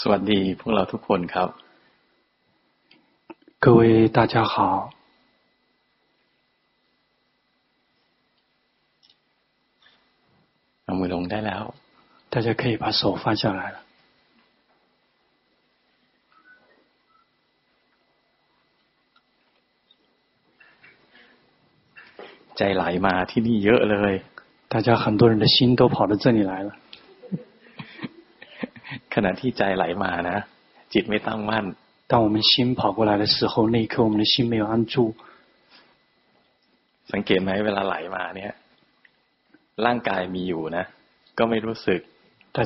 สวัสดีพวกเราทุกคนครับ 各位大家好。เอามือลงได้แล้ว 大家可以把手放下来了。ใจไหลมาที่นี่เยอะเลย 大家很多人的心都跑到这里来了。 ขณะที่ใจไหลมานะ จิตไม่ตั้งมั่น当我们心跑过来的时候，那一刻我们的心没有安住。สังเกตไหมเวลาไหลมาเนี่ยร่างกายมีอยู่นะ ก็ไม่รู้สึก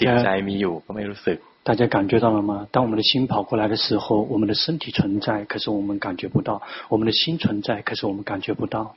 จิตใจมีอยู่ก็ไม่รู้สึก大家感觉到了吗？当我们的心跑过来的时候，我们的身体存在，可是我们感觉不到；我们的心存在，可是我们感觉不到。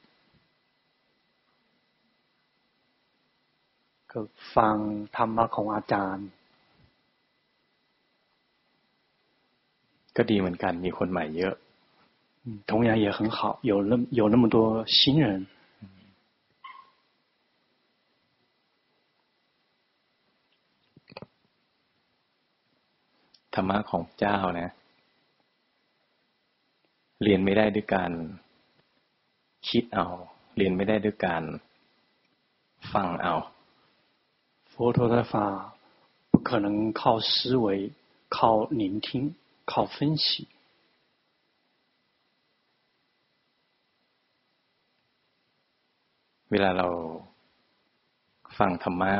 ก็ฟังธรรมะของอาจารย์ก็ดีเหมือนกันมีคนใหม่เยอะ同样也很好，有那有那么多新人。ธรรมะของเจ้านะ เรียนไม่ได้ด้วยการคิดเอา เรียนไม่ได้ด้วยการฟังเอา 佛陀的法不可能靠思维、靠聆听。靠分析。เวลาเราฟังธรรมะ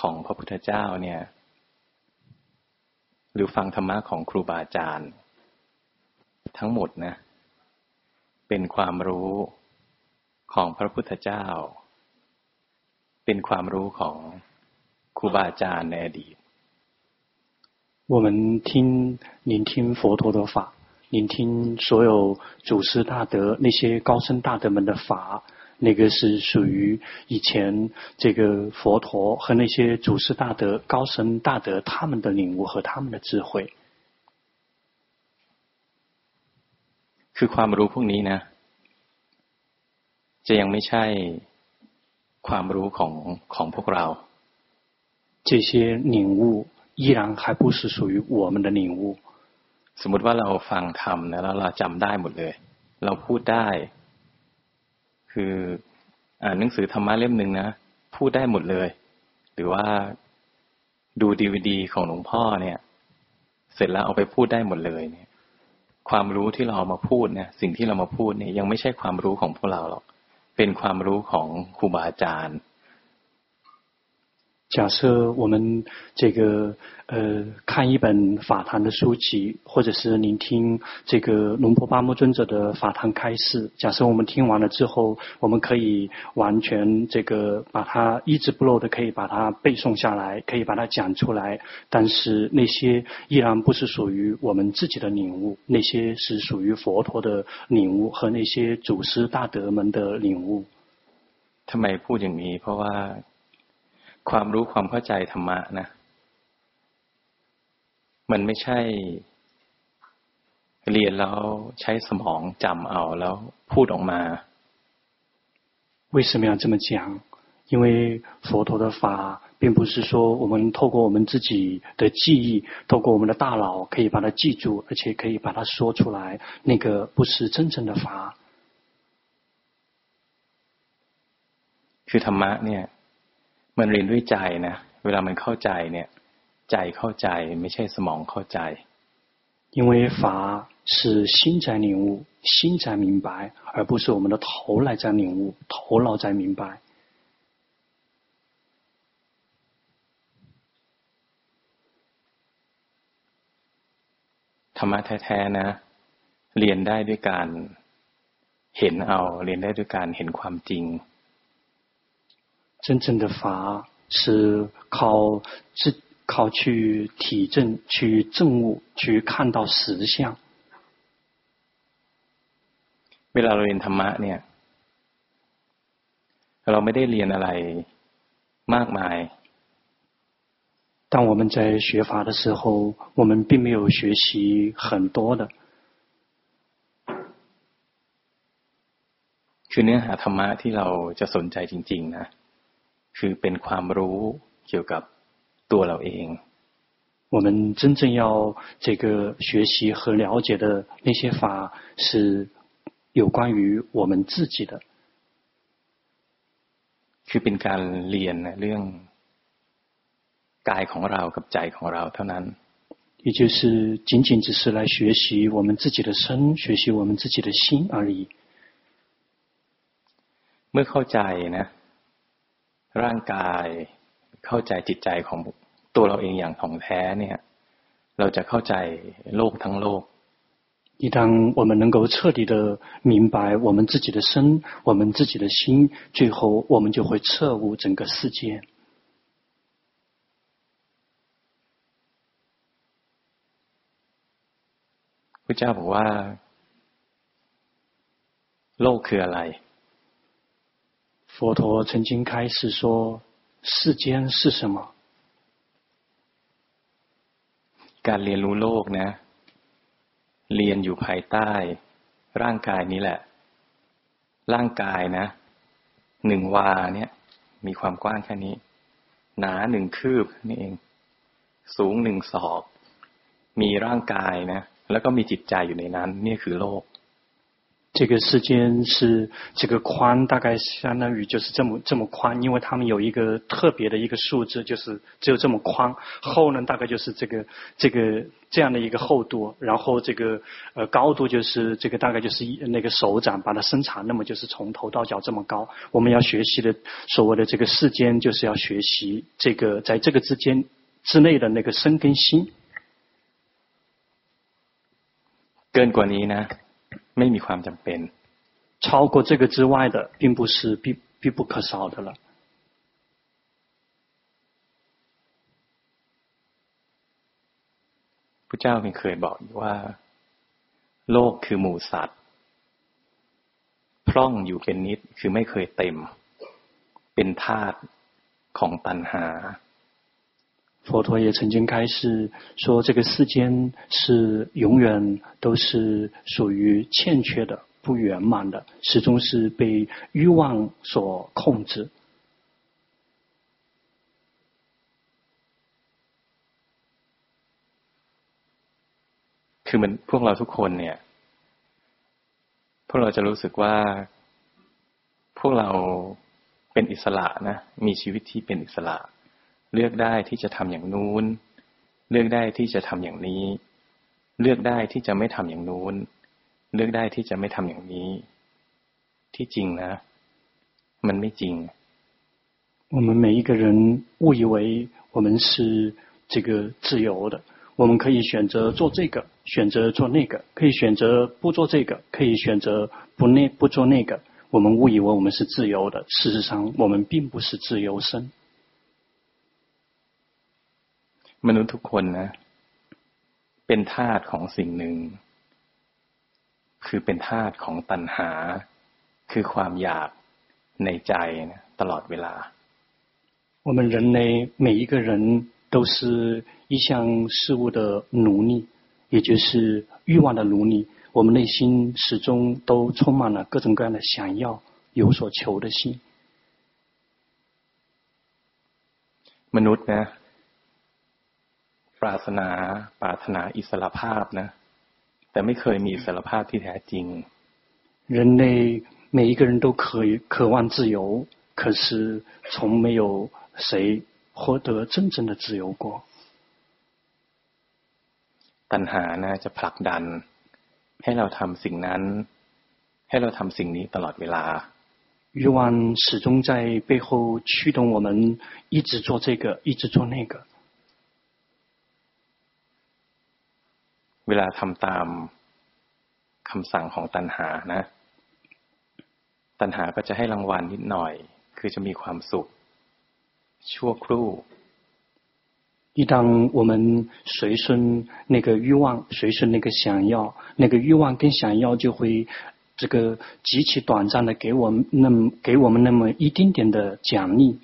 ของพระพุทธเจ้าเนี่ย หรือฟังธรรมะของครูบาอาจารย์ ทั้งหมดนะ เป็นความรู้ของพระพุทธเจ้า เป็นความรู้ของครูบาอาจารย์ในอดีต我们听聆听佛陀的法，聆听所有祖师大德那些高僧大德们的法，那个是属于以前这个佛陀和那些祖师大德高僧大德他们的领悟和他们的智慧。คือความรู้พวกนี้นะจะยังไม่ใช่ ความรู้ของของพวกเรา这些领悟。依然还不是属于我们的领悟。สมมติว่าเราฟังธรรมนะแล้วเราจำได้หมดเลย เราพูดได้ คืออ่านหนังสือธรรมะเล่มหนึ่งนะพูดได้หมดเลย หรือว่าดูดีวดีของหลวงพ่อเนี่ย เสร็จแล้วเอาไปพูดได้หมดเลย เนี่ย ความรู้ที่เราเอามาพูดเนี่ย สิ่งที่เรามาพูดเนี่ยยังไม่ใช่ความรู้ของพวกเราหรอก เป็นความรู้ของครูบาอาจารย์ 假设我们这个呃看一本法坛的书籍，或者是聆听这个龙婆巴摩尊者的法坛开示。假设我们听完了之后，我们可以完全这个把它一字不漏的可以把它背诵下来，可以把它讲出来。但是那些依然不是属于我们自己的领悟，那些是属于佛陀的领悟和那些祖师大德们的领悟。ทำไมพูดอย่างนี้เพราะว่า ความรู้ความเข้าใจธรรมะนะ มันไม่ใช่เรียนแล้วใช้สมองจำเอาแล้วพูดออกมา为什么要这么讲？因为佛陀的法，并不是说我们透过我们自己的记忆，透过我们的大脑可以把它记住，而且可以把它说出来。那个不是真正的法。คือธรรมะเนี่ย มันเรียนด้วยใจนะ เวลามันเข้าใจเนี่ย ใจเข้าใจไม่ใช่สมองเข้าใจ因为法是心在领悟，心在明白，而不是我们的头来在领悟，头脑在明白。ธรรมะแท้ๆนะ เรียนได้ด้วยการ เห็นเอาเรียนได้ด้วยการเห็นความจริง 真正的法是靠自靠去体证、去证悟、去看到实相。เวลาเราเรียนธรรมะเนี่ยเราไม่ได้เรียนอะไรมากมาย当我们在学法的时候，我们并没有学习很多的。คือเนื้อหาธรรมะที่เราจะสนใจจริงๆนะ คือเป็นความรู้เกี่ยวกับตัวเราเอง。我们真正要这个学习和了解的那些法，是有关于我们自己的。คือเป็นการเรียนเรื่องกายของเรากับใจของเราเท่านั้น。也就是仅仅只是来学习我们自己的身，学习我们自己的心而已。เมื่อเข้าใจนะ ร่างกายเข้าใจจิตใจของตัวเราเองอย่างถ่องแท้เนี่ยเราจะเข้าใจโลกทั้งโลก一当我们能够彻底的明白我们自己的身，我们自己的心，最后我们就会彻悟整个世界。พระเจ้าบอกว่าโลกคืออะไร 佛陀曾经开示说：“世间是什么？”การเรียนรู้โลกนะเรียนอยู่ภายใต้ร่างกายนี้แหละ ร่างกายนะหนึ่งวาเนี่ยมีความกว้างแค่นี้ หนาหนึ่งคืบนี่เอง สูงหนึ่งศอก มีร่างกายนะแล้วก็มีจิตใจอยู่ในนั้นนี่คือโลก 这个世间是这个宽，大概相当于就是这么这么宽，因为他们有一个特别的一个数字，就是只有这么宽。厚呢，大概就是这个这个这样的一个厚度，然后这个呃高度就是这个大概就是那个手掌把它伸长，那么就是从头到脚这么高。我们要学习的所谓的这个世间，就是要学习这个在这个之间之内的那个身跟心。เกินกว่านี้นะ ไม่มีความจำเป็น超过这个之外的，并不是必必不可少的了。พระเจ้าเคยบอกว่า โลกคือหมูสัตว์ พร่องอยู่เป็นนิด คือไม่เคยเต็ม เป็นธาตุของตัณหา 佛陀也曾经开示说，这个世间是永远都是属于欠缺的、不圆满的，始终是被欲望所控制。คือมันพวกเราทุกคนเนี่ย พวกเราจะรู้สึกว่า พวกเราเป็นอิสระนะ มีชีวิตที่เป็นอิสระ เลือกได้ที่จะทำอย่างนู้น เลือกได้ที่จะทำอย่างนี้ เลือกได้ที่จะไม่ทำอย่างนู้น เลือกได้ที่จะไม่ทำอย่างนี้ ที่จริงนะ มันไม่จริง我们每一个人误以为我们是这个自由的，我们可以选择做这个，选择做那个，可以选择不做这个，可以选择不那不做那个。我们误以为我们是自由的，事实上我们并不是自由身。 มนุษย์ทุกคนนะ เป็นทาสของสิ่งหนึ่ง คือเป็นทาสของตัณหา คือความอยากในใจนะตลอดเวลา我们人类每一个人都是一项事物的奴隶，也就是欲望的奴隶。我们内心始终都充满了各种各样的想要、有所求的心。มนุษย์นะ ปรารถนาปรารถนาอิสรภาพนะแต่ไม่เคยมีอิสรภาพที่แท้จริง人类每一个人都可以渴望自由，可是从没有谁获得真正的自由过。ตัณหานะจะผลักดัน ให้เราทำสิ่งนั้น ให้เราทำสิ่งนี้ตลอดเวลา欲望始终在背后驱动我们一直做这个，一直做那个。 เวลาทำตามคำสั่งของตัณหานะ ตัณหาก็จะให้รางวัลนิดหน่อย คือจะมีความสุข ชั่วครู่一当我们随顺那个欲望，随顺那个想要，那个欲望跟想要就会这个极其短暂的给我们那么给我们那么一丁点的奖励。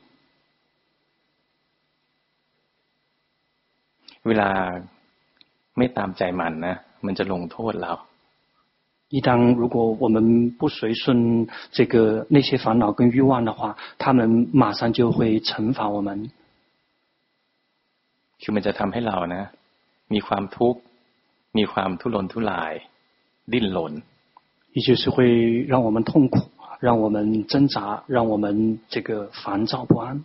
เวลา ไม่ตามใจมันนะมันจะลงโทษเรา一当如果我们不随顺这个那些烦恼跟欲望的话，他们马上就会惩罚我们。คือมันจะทำให้เรานะ มีความทุกข์มีความทุรนทุราย ดิ้นรน也就是会让我们痛苦，让我们挣扎，让我们这个烦躁不安。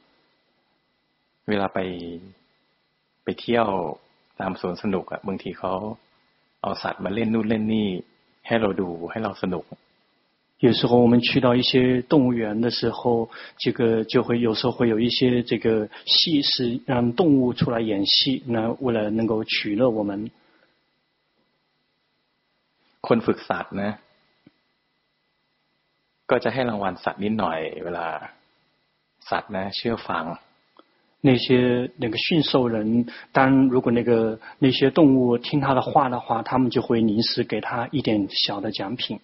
เวลาไปไปเที่ยวตามสวนสนุกอะบางทีเขาเอาสัตว์มาเล่นนู่นเล่นนี่ให้เราดูให้เราสนุก有时候我们去到一些动物园的时候，这个就会有时候会有一些这个戏是让动物出来演戏，那为了能够取乐我们。คนฝึกสัตว์นะก็จะให้รางวัลสัตว์นิดหน่อยเวลาสัตว์นะเชื่อฟัง 那些那个驯兽人，当如果那个那些动物听他的话的话，他们就会临时给他一点小的奖品。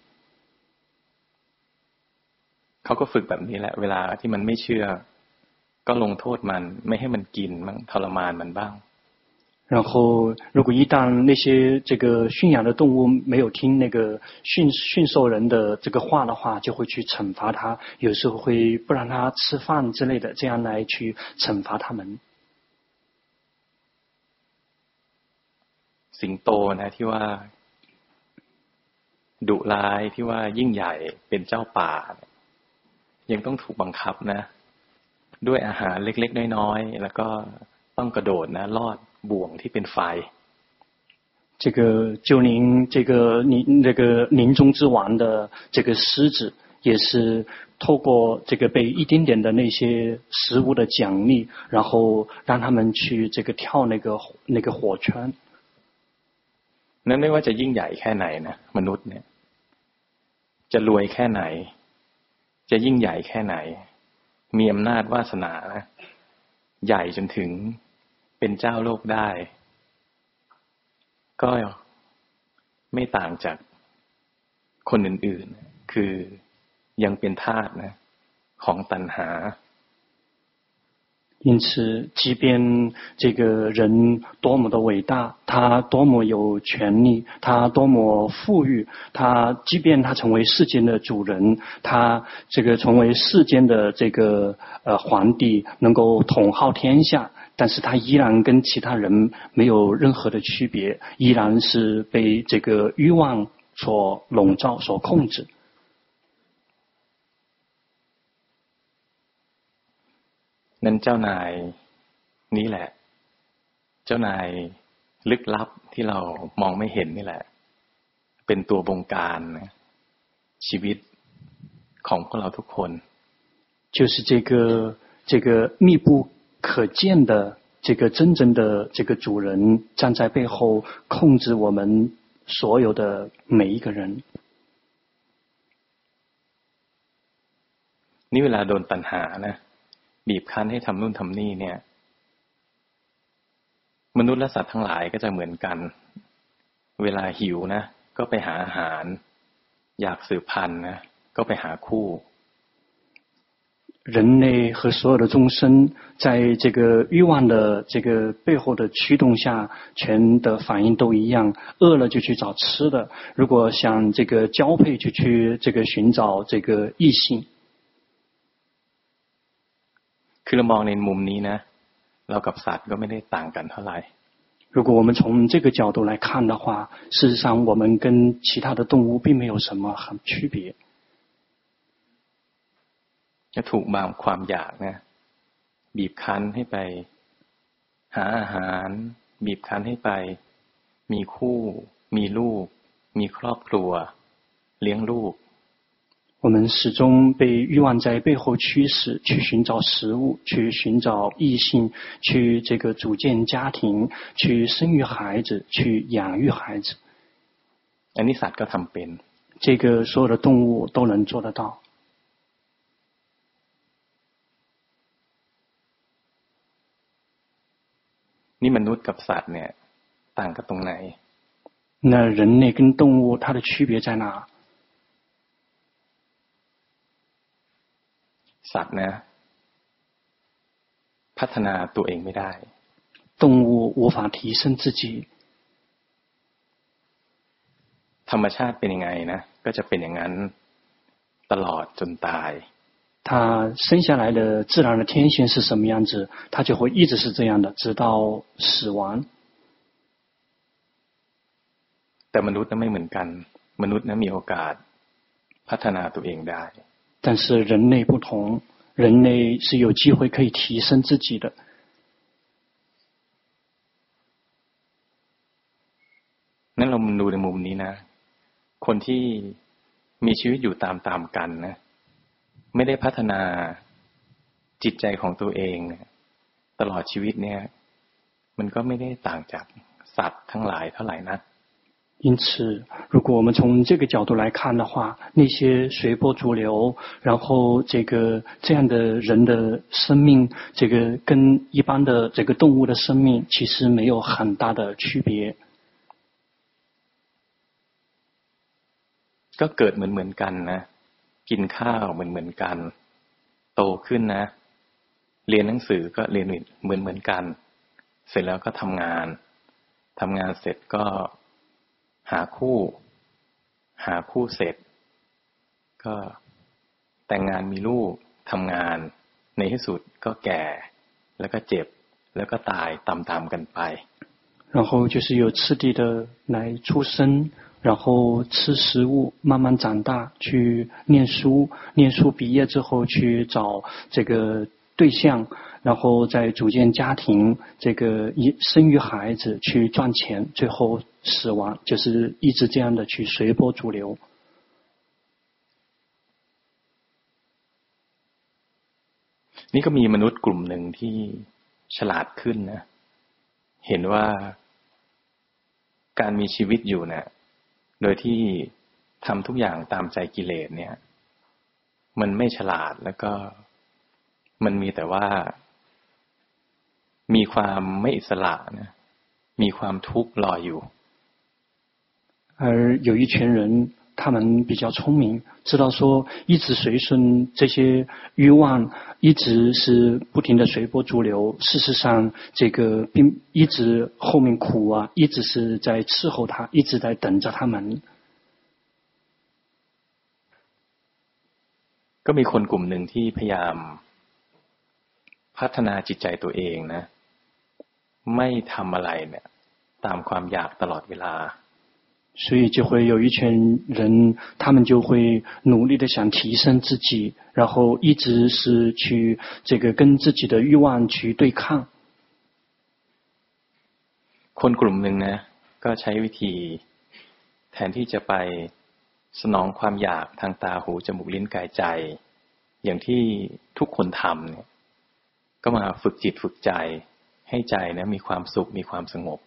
เขาก็ฝึกแบบนี้แหละเวลาที่มันไม่เชื่อก็ลงโทษมันไม่ให้มันกินมันทรมานมันบ้าง 然后如果一旦那些这个驯养的动物没有听那个驯驯兽人的这个话的话，就会去惩罚他，有时候会不让他吃饭之类的，这样来去惩罚他们。สิงโตนะที่ว่าดุร้ายที่ว่ายิ่งใหญ่เป็นเจ้าป่ายังต้องถูกบังคับนะด้วยอาหารเล็กๆน้อยๆแล้วก็ต้องกระโดดนะลอด บ่วงที่เป็นไฟ这个就临这个临这个林中之王的这个狮子，也是透过这个被一点点的那些食物的奖励，然后让他们去这个跳那个那个火圈。นั้นไม่ว่าจะยิ่งใหญ่แค่ไหนนะมนุษย์เนี่ยจะรวยแค่ไหนจะยิ่งใหญ่แค่ไหน มีอำนาจวาสนานะใหญ่จนถึง เป็นเจ้าโลกได้ ก็ไม่ต่างจากคนอื่นๆ คือยังเป็นทาสนะของตัณหา因此，即便这个人多么的伟大，他多么有权力，他多么富裕，他即便他成为世间的主人，他这个成为世间的这个呃皇帝，能够统号天下， 但是他依然跟其他人没有任何的区别，依然是被这个欲望所笼罩、所控制。นั่นเจ้านายนี้แหละ เจ้านายลึกลับที่เรามองไม่เห็นนี่แหละ เป็นตัวบงการชีวิตของพวกเราทุกคน就是这个这个密不 可见的这个真正的这个主人站在背后控制我们所有的每一个人。นี่เวลาโดนตัณหานะบีบคั้นให้ทำนู่นทำนี่เนี่ย มนุษย์และสัตว์ทั้งหลายก็จะเหมือนกัน เวลาหิวนะก็ไปหาอาหาร อยากสืบพันธุ์นะก็ไปหาคู่ 人类和所有的众生，在这个欲望的这个背后的驱动下，全的反应都一样。饿了就去找吃的，如果想这个交配，就去这个寻找这个异性。คือเรามองในมุมนี้นะเรากับสัตว์ก็ไม่ได้ต่างกันเท่าไหร่ 如果我们从这个角度来看的话，事实上我们跟其他的动物并没有什么很区别。 จะถูกบางความอยากนะบีบคั้นให้ไปหาอาหาร บีบคั้นให้ไป มีคู่ มีลูก มีครอบครัว เลี้ยงลูก我们始终被欲望在背后驱使，去寻找食物，去寻找异性，去这个组建家庭，去生育孩子，去养育孩子。อันนี้สัตว์ก็ทำเป็น这个所有的动物都能做得到。 นี่มนุษย์กับสัตว์เนี่ยต่างกันตรงไหน？那人类跟动物它的区别在哪？สัตว์นะพัฒนาตัวเองไม่ได้动物无法提升自己ธรรมชาติเป็นยังไงนะก็จะเป็นอย่างนั้นตลอดจนตาย 他生下来的自然的天性是什么样子，他就会一直是这样的，直到死亡。แต่มนุษย์นั้นไม่เหมือนกัน มนุษย์นั้นมีโอกาสพัฒนาตัวเองได้但是人类不同，人类是有机会可以提升自己的。นั้นเราดูในมุมนี้นะ คนที่มีชีวิตอยู่ตามตามกันนะ ไม่ได้พัฒนาจิตใจของตัวเองตลอดชีวิตเนี่ย มันก็ไม่ได้ต่างจากสัตว์ทั้งหลายเท่าไหร่นะ因此，如果我们从这个角度来看的话，那些随波逐流，然后这个这样的人的生命，这个跟一般的这个动物的生命其实没有很大的区别。ก็เกิดเหมือนเหมือนกันนะ กินข้าวเหมือนเหมือนกันโตขึ้นนะเรียนหนังสือก็เรียนเหมือนเหมือนกัน เสร็จแล้วก็ทำงานทำงานเสร็จก็หาคู่ หาคู่เสร็จ ก็แต่งงานมีลูกทำงาน ในที่สุดก็แก่ แล้วก็เจ็บ แล้วก็ตายตามๆกันไป然后就是有次第的来出生， 然后吃食物，慢慢长大，去念书，念书毕业之后去找这个对象，然后再组建家庭，这个一生育孩子，去赚钱，最后死亡，就是一直这样的去随波逐流。นี่ก็มีมนุษย์กลุ่มหนึ่งที่ฉลาดขึ้นนะ เห็นว่าการมีชีวิตอยู่นะ โดยที่ทำทุกอย่างตามใจกิเลสเนี่ย มันไม่ฉลาดแล้วก็มันมีแต่ว่ามีความไม่อิสระนะมีความทุกข์รออยู่而有一群人， 他们比较聪明，知道说一直随顺这些欲望，一直是不停的随波逐流。事实上，这个并一直后面苦啊，一直是在伺候他，一直在等着他们。ก็มีคนกลุ่มหนึ่งที่พยายามพัฒนาจิตใจตัวเองนะไม่ทำอะไรเนี่ยตามความอยากตลอดเวลา 所以就会有一群人，他们就会努力的想提升自己，然后一直是去这个跟自己的欲望去对抗。คนกลุ่มหนึ่งนะก็ใช้วิธีแทนที่จะไปสนองความอยากทางตาหูจมูกลิ้นกายใจ อย่างที่ทุกคนทำเนี่ยก็มาฝึกจิตฝึกใจให้ใจนะมีความสุขมีความสงบ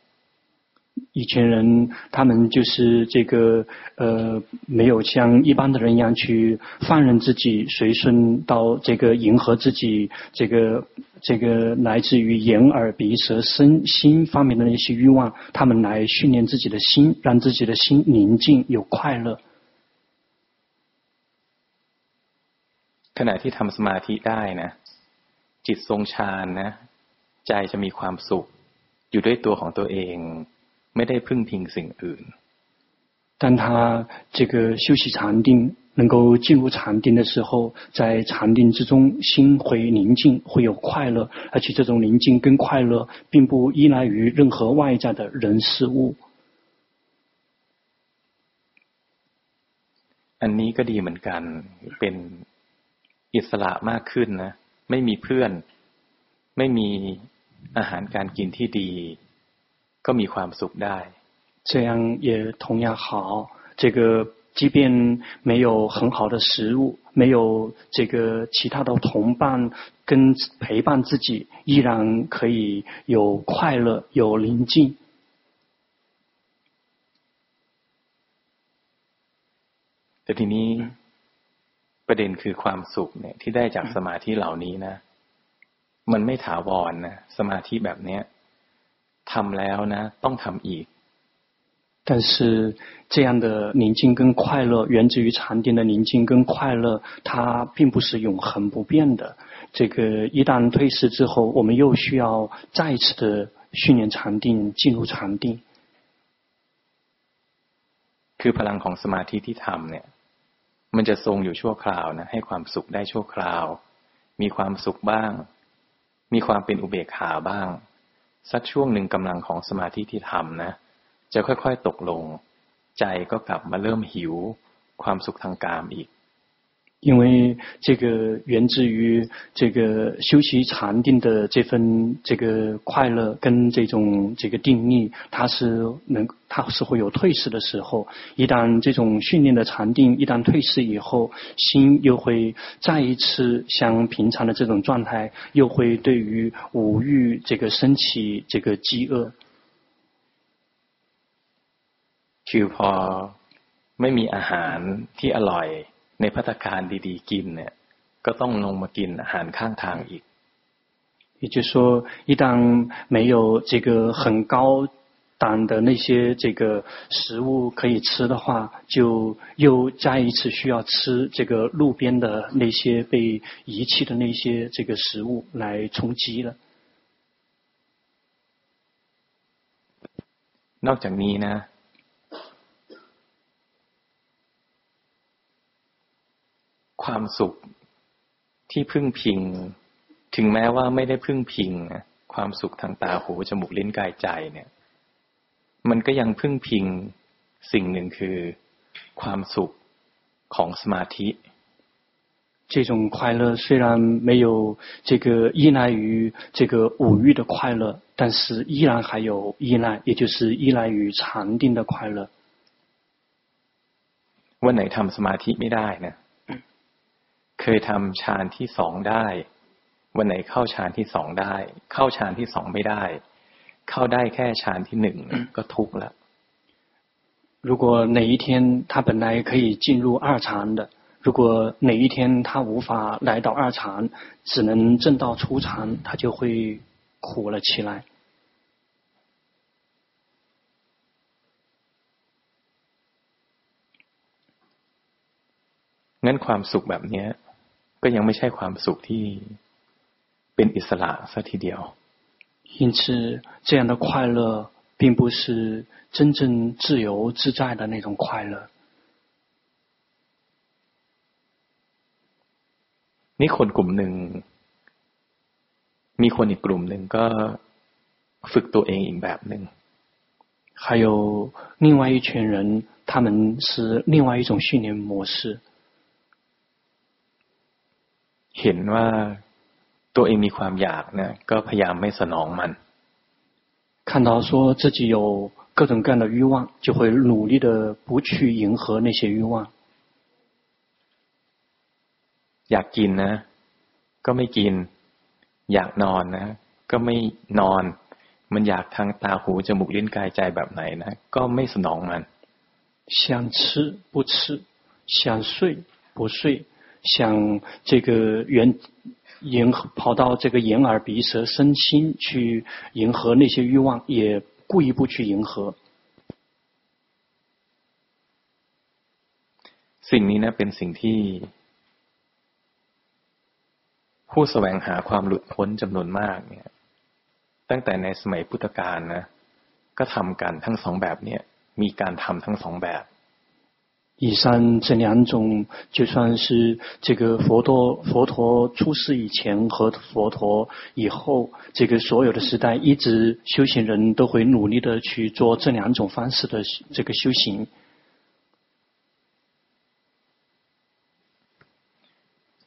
以前人，他们就是这个，呃，没有像一般的人一样去放任自己，随顺到这个迎合自己，这个这个来自于眼耳鼻舌身心方面的那些欲望，他们来训练自己的心，让自己的心宁静有快乐。ขณะที่ทำสมาธิได้นะจิตทรงฌานนะใจจะมีความสุขอยู่ด้วยตัวของตัวเอง ไม่ได้พึ่งพิงสิ่งอื่น。当他这个休息禅定， 能够进入禅定的时候，在禅定之中，心会宁静，会有快乐，而且这种宁静跟快乐，并不依赖于任何外在的人事物。อันนี้ก็ดีเหมือนกัน เป็นอิสระมากขึ้นนะ ไม่มีเพื่อน ไม่มีอาหารการกินที่ดี ก็มีความสุขได้这样也同样好，这个。即便没有很好的食物，没有这个其他的同伴跟陪伴自己，依然可以有快乐，有宁静。แต่ทีนี้ประเด็นคือความสุขเนี่ยที่ได้จากสมาธิเหล่านี้นะ มันไม่ถาวรนะสมาธิแบบเนี้ย ทำแล้วนะ ต้องทำอีก但是这样的宁静跟快乐，源自于禅定的宁静跟快乐，它并不是永恒不变的。这个一旦退失之后，我们又需要再一次的训练禅定，进入禅定。คือพลังของสมาธิที่ทำเนี่ยมันจะทรงอยู่ชั่วคราวนะให้ความสุขได้ชั่วคราว มีความสุขบ้าง มีความเป็นอุเบกขาบ้าง สักช่วงหนึ่งกำลังของสมาธิที่ทำนะ จะค่อยๆตกลง ใจก็กลับมาเริ่มหิว ความสุขทางกามอีก 因为这个源自于这个修习禅定的这份这个快乐跟这种这个定力，它是能，它是会有退失的时候。一旦这种训练的禅定一旦退失以后，心又会再一次像平常的这种状态，又会对于五欲这个升起这个饥饿。คือพอไม่มีอาหารที่อร่อย ในภัตตาคารดีๆกินเนี่ยก็ต้องลงมากินอาหารข้างทางอีก也就是说，一旦没有这个很高档的那些这个食物可以吃的话，就又再一次需要吃这个路边的那些被遗弃的那些这个食物来充饥了。นอกจากนี้นะ ความสุขที่พึ่งพิง ถึงแม้ว่าไม่ได้พึ่งพิงความสุขทางตาหูจมูกลิ้นกายใจเนี่ย มันก็ยังพึ่งพิงสิ่งหนึ่งคือความสุขของสมาธิ这种快乐虽然没有这个依赖于这个五欲的快乐，但是依然还有依赖，也就是依赖于禅定的快乐。วันไหนทำสมาธิไม่ได้นะ เคยทำฌานที่สองได้ วันไหนเข้าฌานที่สองได้ เข้าฌานที่สองไม่ได้ เข้าได้แค่ฌานที่หนึ่งก็ทุกข์了如果哪一天他本来可以进入二禅的，如果哪一天他无法来到二禅，只能证到初禅，他就会苦了起来。งั้นความสุขแบบนี้ ก็ยังไม่ใช่ความสุขที่เป็นอิสระสัทีเดียว因此，这样的快乐并不是真正自由自在的那种快乐。นี่คนกลุ่มหนึ่ง มีคนอีกกลุ่มหนึ่งก็ฝึกตัวเองอีกแบบหนึ่ง还有另外一群人，他们是另外一种训练模式。 เห็นว่าตัวเองมีความอยากนะก็พยายามไม่สนองมัน看到说自己有各种各样的欲望，就会努力的不去迎合那些欲望。อยากกินนะก็ไม่กิน อยากนอนนะก็ไม่นอน มันอยากทางตาหูจมูกลิ้นกายใจแบบไหนนะก็ไม่สนองมัน想吃不吃，想睡不睡。 想这个缘迎合跑到这个眼耳鼻舌身心去迎合那些欲望，也故意不去迎合。สิ่งนี้นะเป็นสิ่งที่ผู้แสวงหาความหลุดพ้นจำนวนมากเนี่ยตั้งแต่ในสมัยพุทธกาลนะก็ทำกันทั้งสองแบบเนี่ยมีการทำทั้งสองแบบ 以上这两种，就算是这个佛陀佛陀出世以前和佛陀以后，这个所有的时代，一直修行人都会努力的去做这两种方式的这个修行。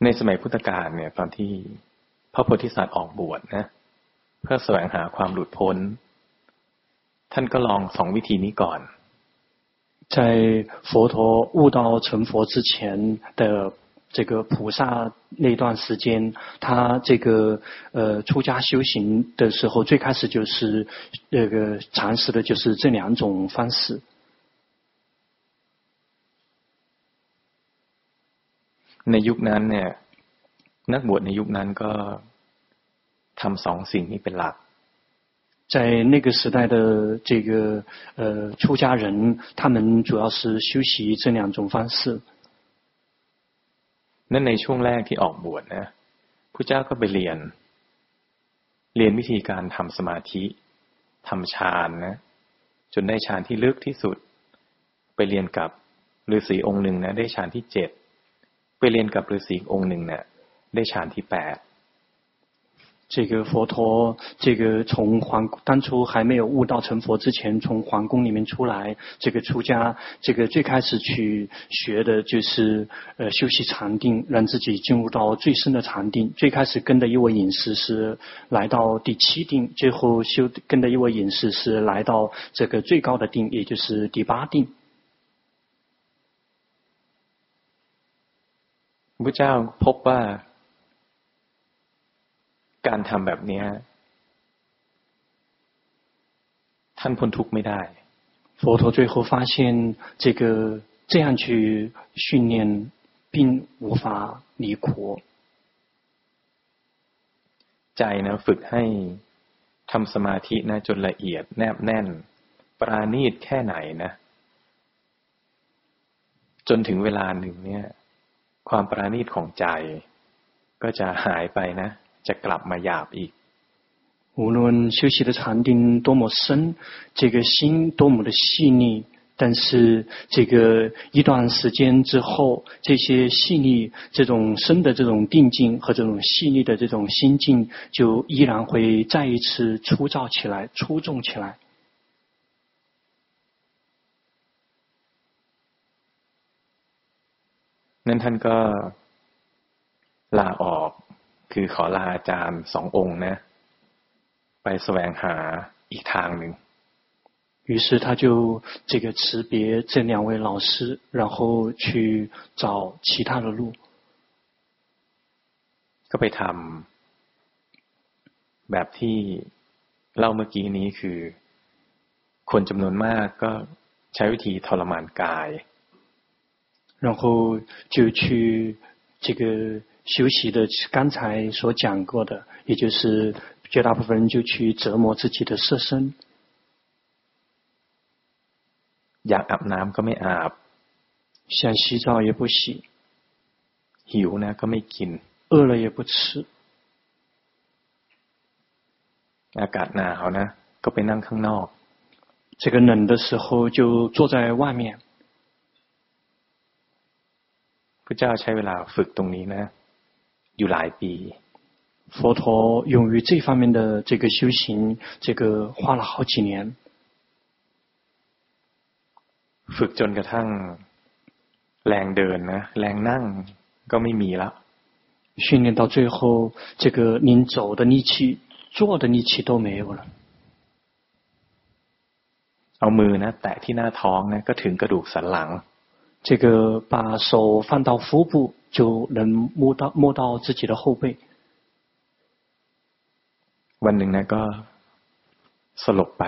ในสมัยพุทธกาลเนี่ยตอนที่พระโพธิสัตว์ออกบวชนะเพื่อแสวงหาความหลุดพ้นท่านก็ลองสองวิธีนี้ก่อน 在佛陀悟道成佛之前的这个菩萨那段时间，他这个呃出家修行的时候，最开始就是那个尝试的就是这两种方式。ในยุคนั้นเนี่ยนักบวชในยุคนั้นก็ทำสองสิ่งนี้เป็นหลัก 在那个时代的这个呃出家人，他们主要是修习这两种方式。นั่นในช่วงแรกที่ออกบวชนะพระเจ้าก็ไปเรียน เรียนวิธีการทำสมาธิทำฌานนะจนได้ฌานที่ลึกที่สุด ไปเรียนกับฤาษีองค์หนึ่งนะได้ฌานที่เจ็ดไปเรียนกับฤาษีองค์หนึ่งเนะี่ยได้ฌานที่แปด 这个佛陀，这个从皇当初还没有悟道成佛之前，从皇宫里面出来，这个出家，这个最开始去学的就是呃修习禅定，让自己进入到最深的禅定。最开始跟的一位隐士是来到第七定，最后修跟的一位隐士是来到这个最高的定，也就是第八定。不叫พบว่า การทำแบบนี้ท่านพ้นทุกข์ไม่ได้佛陀最后发现，这个这样去训练，并无法离苦。ใจนะฝึกให้ทำสมาธินะจนละเอียดแนบแน่น ปราณีตแค่ไหนนะ จนถึงเวลาหนึ่งเนี่ย ความปราณีตของใจ ก็จะหายไปนะ จะกลับมาหยาบอีก无论修习的禅定多么深，这个心多么的细腻，但是这个一段时间之后，这些细腻、这种深的这种定境和这种细腻的这种心境，就依然会再一次粗糙起来、粗重起来。นั้นท่านก็ลาออก คือขอลาอาจารย์สององค์นะไปแสวงหาอีกทางหนึ่ง于是他就这个辞别这两位老师，然后去找其他的路。ก็ไปทำแบบที่เล่าเมื่อกี้นี้คือ คนจำนวนมากก็ใช้วิธีทรมานกาย 然后就去这个。 修习的刚才所讲过的，也就是绝大部分人就去折磨自己的色身。อยากอาบน้ำก็ไม่อาบ想洗澡也不洗หิวนะก็ไม่กิน饿了也不吃อากาศหนาวนะก็ไปนั่งข้างนอก这个冷的时候就坐在外面พระเจ้าใช้เวลาฝึกตรงนี้นะ 有来比佛陀用于这方面的这个修行，这个花了好几年。ฝึกจนกระทั่งแรงเดินนะแรงนั่งก็ไม่มีแล้ว训练到最后，这个连走的力气、坐的力气都没有了。เอามือนะแตะที่หน้าท้องนะก็ถึงกระดูกสันหลัง这个把手放到腹部。 就能摸到摸到自己的后背。วันหนึ่งนะก็สลบไป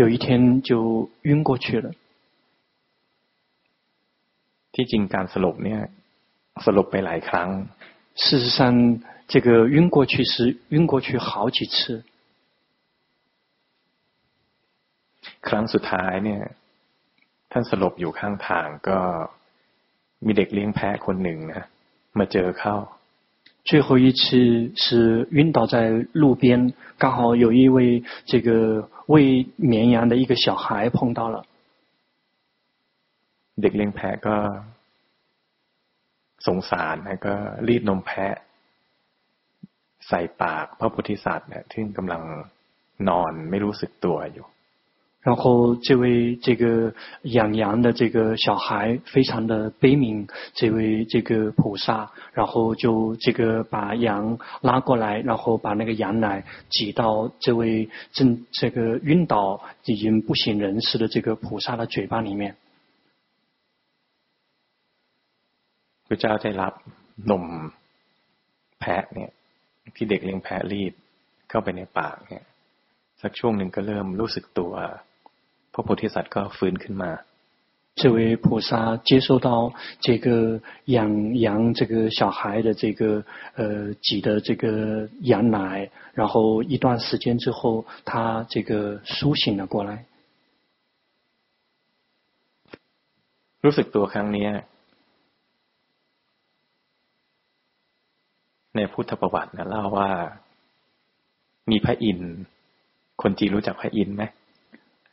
有一天就晕过去了。ที่จริงการสลบเนี่ยสลบไปหลายครั้ง事实上，这个晕过去是晕过去好几次。ครั้งสุดท้ายเนี่ยท่านสลบอยู่ข้างทางก็ มีเด็กเลี้ยงแพะคนหนึ่งนะมาเจอเข้า最后一次是晕倒在路边，刚好有一位这个喂绵羊的一个小孩碰到了。 เด็กเลี้ยงแพะก็สงสารนะก็รีดนมแพะใส่ปากพระโพธิสัตว์เนี่ยที่กำลังนอนไม่รู้สึกตัวอยู่ 然后这位这个养羊的这个小孩非常的悲悯，这位这个菩萨，然后就这个把羊拉过来，然后把那个羊奶挤到这位正这个晕倒已经不省人事的这个菩萨的嘴巴里面。พระเจ้าได้รับนมแพะเนี่ยที่เด็กเลี้ยงแพะรีดเข้าไปในปากเนี่ยสักช่วงหนึ่งก็เริ่มรู้สึกตัว พระโพธิสัตว์ก็ฟื้นขึ้นมา这位菩萨接受到这个养羊这个小孩的这个呃挤的这个羊奶，然后一段时间之后，他这个苏醒了过来。รู้สึกตัวครั้งนี้ในพุทธประวัตินะเล่าว่ามีพระอินทร์คนจีนรู้จักพระอินทร์ไหม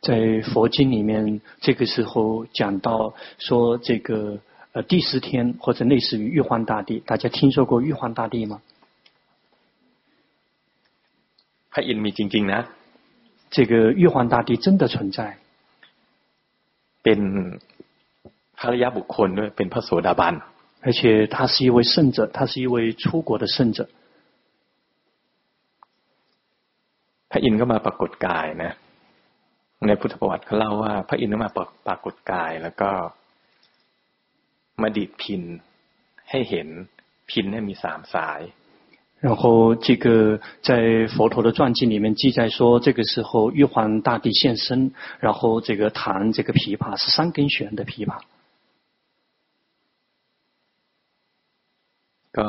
在佛经里面，这个时候讲到说，这个呃第十天或者类似于玉皇大帝，大家听说过玉皇大帝吗？พระอินทร์มีจริงๆนะ这个玉皇大帝真的存在，เป็นพระยาบุคคลด้วยเป็นพระโสดาบัน，而且他是一位圣者，他是一位出国的圣者。พระอินทร์ก็มาปรากฏกายนะ ในพุทธประวัติเขาเล่าว่าพระอินทร์มาปรากฏกายแล้วก็มาดีดพินให้เห็นพินเนี่ยมีสามสาย然后这个在佛陀的传记里面记载说，这个时候玉皇大帝现身，然后这个弹这个琵琶是三根弦的琵琶。ก็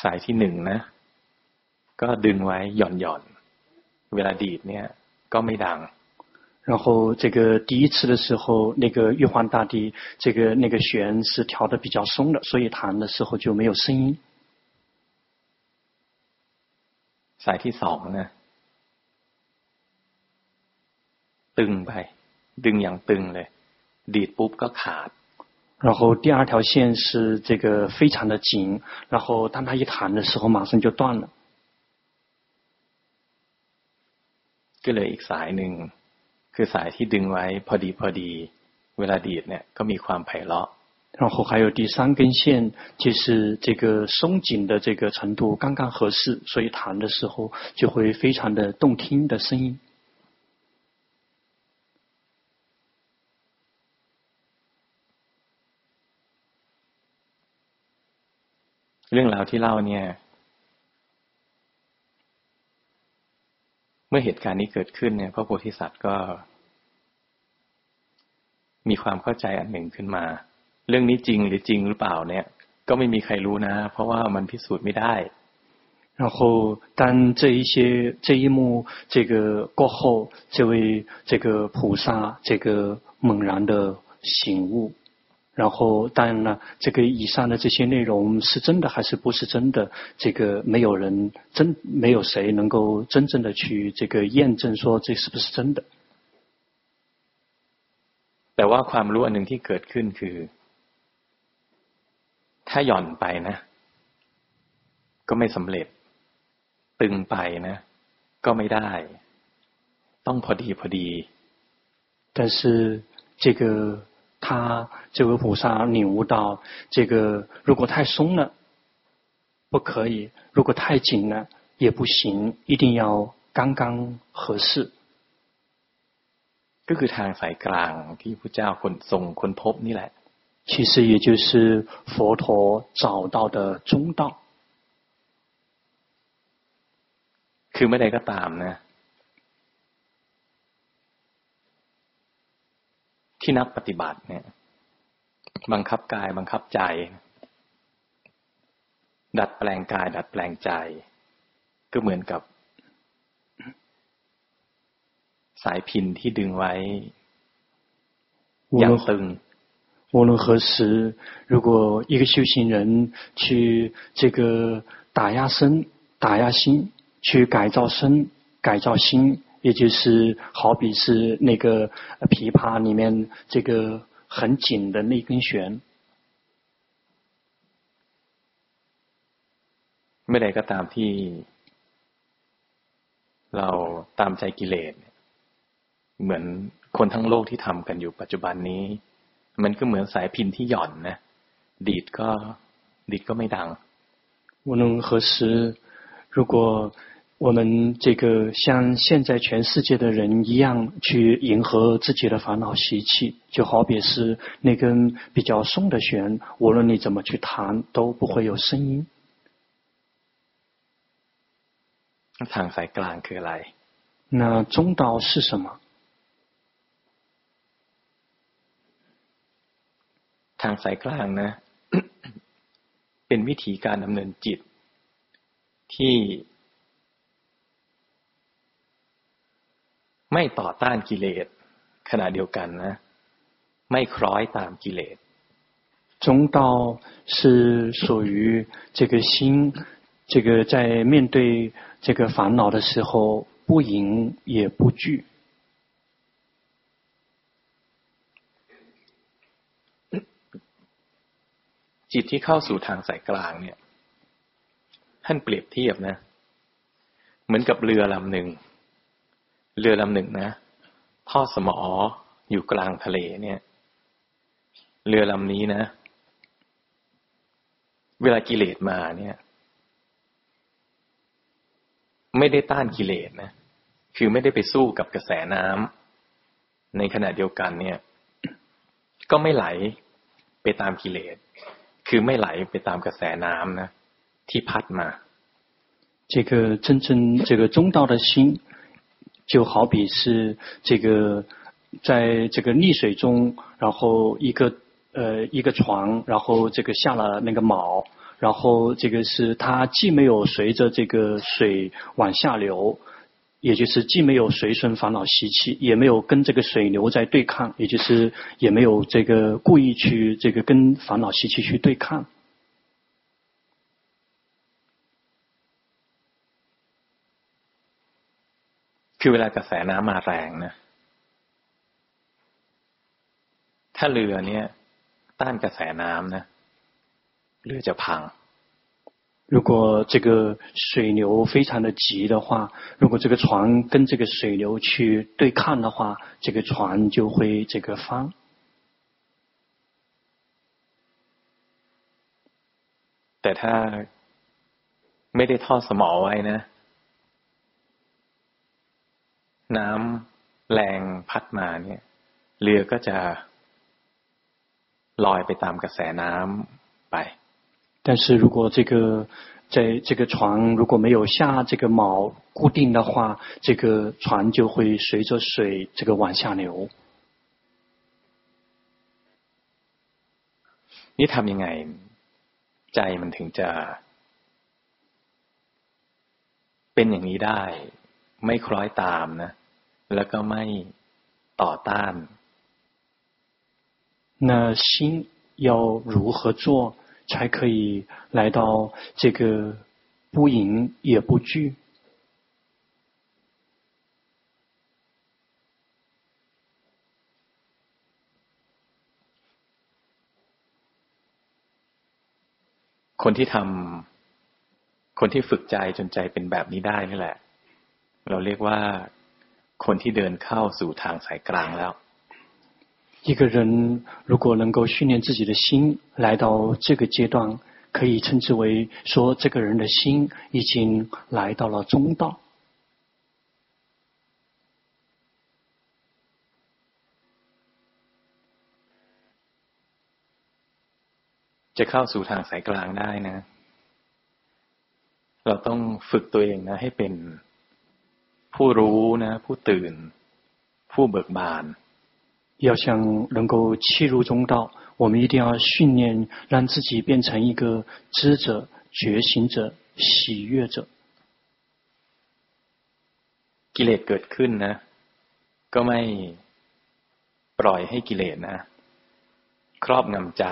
สายที่หนึ่งนะก็ดึงไว้หย่อนหย่อน เวลาดีดเนี่ยก็ไม่ดัง然后这个第一次的时候，那个玉皇大帝这个那个弦是调得比较松的，所以弹的时候就没有声音。สายที่สองนะตึงไปดึงอย่างตึงเลยดีดปุ๊บก็ขาด然后第二条线是这个非常的紧，然后当他一弹的时候，马上就断了。 ก็เลยอีกสายหนึ่งคือสายที่ดึงไว้พอดีพอดี เวลาดีดเนี่ยก็มีความไพเราะ然后还有第三根线，就是这个松紧的这个程度刚刚合适，所以弹的时候就会非常的动听的声音。เรื่องราวที่เล่าเนี่ย มื่อเหตุการณ์นี้เกิดขึ้นเนี่ยพระโพธิสัตว์ก็ มีความเข้าใจอันหนึ่งขึ้นมา เรื่องนี้จริงหรือจริงหรือเปล่าเนี่ย ก็ไม่มีใครรู้นะ เพราะว่ามันพิสูจน์ไม่ได้然后当这一些这一幕这个过后，这位这个菩萨这个猛然的醒悟。 然后，当然了，这个以上的这些内容是真的还是不是真的？这个没有人真，没有谁能够真正的去这个验证说这是不是真的。แต่ว่าความรู้อันหนึ่งที่เกิดขึ้นคือ ถ้าหย่อนไปนะ ก็ไม่สำเร็จ ตึงไปนะ ก็ไม่ได้ ต้องพอดีพอดี但是这个。 他这位菩萨领悟到，这个如果太松了，不可以；如果太紧了，也不行，一定要刚刚合适。ก็คือทางสายกลางที่พระเจ้าคนทรงค้นพบนี่แหละ。其实也就是佛陀找到的中道。คือไม่ได้ก็ตามนะ ที่นักปฏิบัติเนี่ย บังคับกายบังคับใจ ดัดแปลงกาย ดัดแปลงใจ ก็เหมือนกับ สายพินที่ดึงไว้อย่างตึง无论何时，如果一个修行人去这个打压身、打压心，去改造身、改造心。 也就是好比是那个琵琶里面这个很紧的那根弦。เมื่อใดก็ตามที่เราตามใจกิเลสเหมือนคนทั้งโลกที่ทำกันอยู่ปัจจุบันนี้ มันก็เหมือนสายพินที่หย่อนนะดีดก็ดีดก็ไม่ดัง无论何时，如果 我们这个像现在全世界的人一样去迎合自己的烦恼习气，就好比是那根比较松的弦，无论你怎么去弹，都不会有声音。ทางสายกลางคืออะไร？那中道是什么？ทางสายกลางนะเป็นวิธีการดำเนินจิต ที่ ไม่ต่อต้านกิเลสขณะเดียวกันนะไม่คล้อยตามกิเลส中道是属于这个心，这个在面对这个烦恼的时候，不迎也不惧。จิตที่เข้าสู่ทางสายกลางเนี่ยท่านเปรียบเทียบนะ เหมือนกับเรือลำหนึ่ง เรือลำหนึ่งนะทอดสมออยู่กลางทะเลเนี่ย เรือลำนี้นะ เวลากิเลสมาเนี่ย ไม่ได้ต้านกิเลสนะ คือไม่ได้ไปสู้กับกระแสน้ำในขณะเดียวกันเนี่ย ก็ไม่ไหลไปตามกิเลสคือไม่ไหลไปตามกระแสน้ำนะที่พัดมา这个真正这个中道的心， 就好比是这个在这个溺水中，然后一个呃一个船，然后这个下了那个锚，然后这个是它既没有随着这个水往下流。也就是既没有随顺烦恼习气，也没有跟这个水流在对抗，也就是也没有这个故意去这个跟烦恼习气去对抗。 คือเวลากระแสน้ำมาแรงนะถ้าเรือเนี่ยต้านกระแสน้ำนะเรือจะพัง如果这个水流非常的急的话，如果这个船跟这个水流去对抗的话，这个船就会这个翻。แต่ถ้าไม่ได้ทอดสมอไว้นะ น้ำแรงพัดมาเนี่ยเรือก็จะลอยไปตามกระแสน้ำไป但是如果这个在这个船如果没有下这个锚固定的话，这个船就会随着水这个往下流。你ทำยังไงใจมันถึงจะเป็นอย่างนี้ได้ ไม่คล้อยตามนะแล้วก็ไม่ต่อต้าน那心要如何做？才可以来到这个不迎也不惧。คนที่ทำคนที่ฝึกใจจนใจเป็นแบบนี้ได้นี่แหละ เราเรียกว่าคนที่เดินเข้าสู่ทางสายกลางแล้ว一个人如果能够训练自己的心来到这个阶段，可以称之为说这个人的心已经来到了中道。จะเข้าสู่ทางสายกลางได้นะ เราต้องฝึกตัวเองนะให้เป็น ผู้รู้นะผู้ตื่น ผู้เบิกบาน要想能够契入中道，我们一定要训练，让自己变成一个知者、觉醒者、喜悦者。กิเลสเกิดขึ้นนะ ก็ไม่ปล่อยให้กิเลสนะ ครอบงำใจ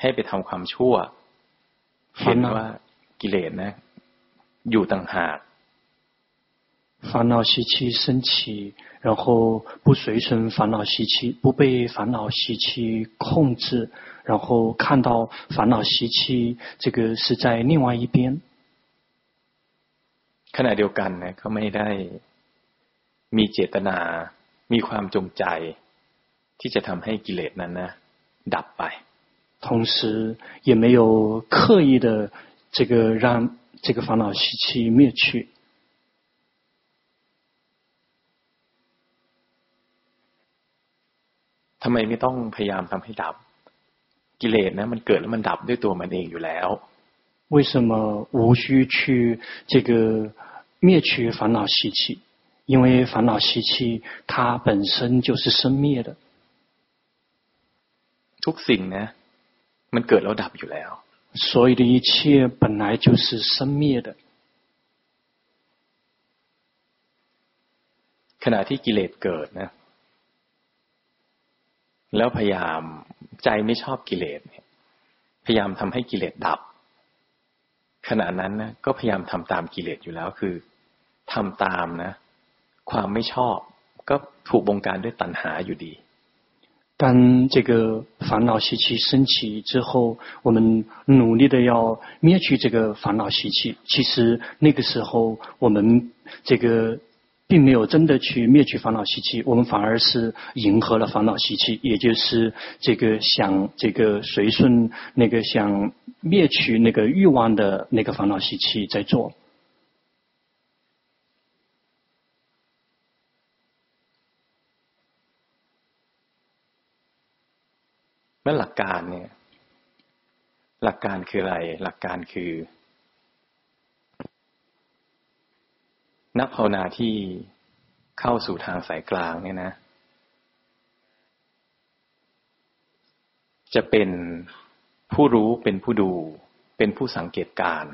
ให้ไปทำความชั่วเห็นว่ากิเลสนะ อยู่ต่างหาก 烦恼习气升起，然后不随顺烦恼习气，不被烦恼习气控制，然后看到烦恼习气，这个是在另外一边。ขณะเดียวกันนะเขาไม่ได้มีเจตนา มีความจงใจ ที่จะทำให้กิเลสนั้นนะดับไป同时也没有刻意的这个让这个烦恼习气灭去。 ทำไมไม่ต้องพยายามทำให้ดับ กิเลสนะมันเกิดแล้วมันดับด้วยตัวมันเองอยู่แล้ว为什么无需去这个灭去烦恼习气？因为烦恼习气它本身就是生灭的。ทุกสิ่งนะมันเกิดแล้วดับอยู่แล้ว所有的一切本来就是生灭的。ขณะที่กิเลสเกิดนะ แล้วพยายามใจไม่ชอบกิเลสพยายามทำให้กิเลสดับ ขณะนั้นนะก็พยายามทำตามกิเลสอยู่แล้ว คือทำตามนะ ความไม่ชอบ ก็ถูกบงการด้วยตัณหาอยู่ดี当这个烦恼习气升起之后，我们努力的要灭去这个烦恼习气。其实那个时候，我们这个。 并没有真的去灭去烦恼习气，我们反而是迎合了烦恼习气，也就是这个想这个随顺那个想灭去那个欲望的那个烦恼习气在做。那หลักการเนี่ยหลักการคืออะไรหลักการคือ นักภาวนาที่เข้าสู่ทางสายกลางเนี่ยนะ จะเป็นผู้รู้เป็นผู้ดู เป็นผู้สังเกตการ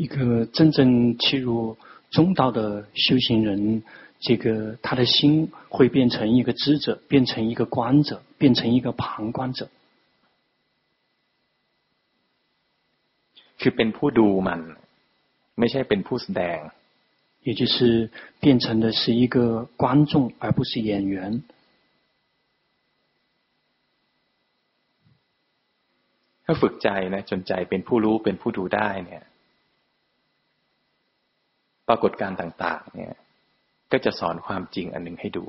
一个真正切入中道的修行人，这个他的心会变成一个知者，变成一个观者，变成一个旁观者。คือเป็นผู้ดูมัน ไม่ใช่เป็นผู้แสดง 也就是变成的是一个观众，而不是演员。ถ้าฝึกใจนะจนใจเป็นผู้รู้เป็นผู้ดูได้เนี่ยปรากฏการต่างๆเนี่ยก็จะสอนความจริงอันหนึ่งให้ดู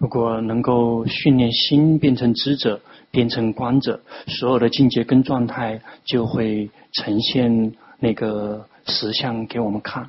如果能够训练心变成知者，变成观者，所有的境界跟状态就会呈现那个实相给我们看。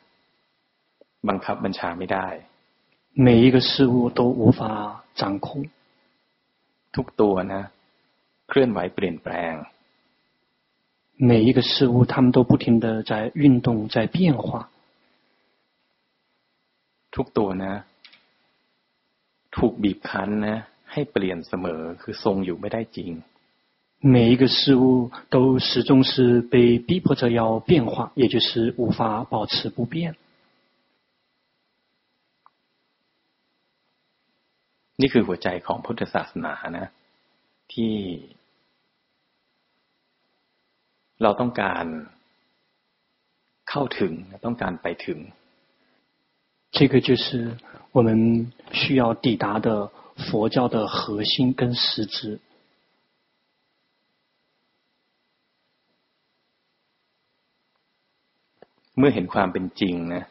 บังคับบัญชาไม่ได้每一个事物都无法掌控ทุกตัวนะเคลื่อนไหวเปลี่ยนแปลง每一个事物他们都不停的在运动在变化ทุกตัวนะถูกบีบคั้นนะให้เปลี่ยนเสมอคือทรงอยู่ไม่ได้จริง每一个事物都始终是被逼迫着要变化也就是无法保持不变 นี่คือหัวใจของพุทธศาสนานะ ที่ เราต้องการเข้าถึงต้องการไปถึง这个就是我们需要抵达的佛教的核心跟实质。เมื่อเห็นความเป็นจริงนะ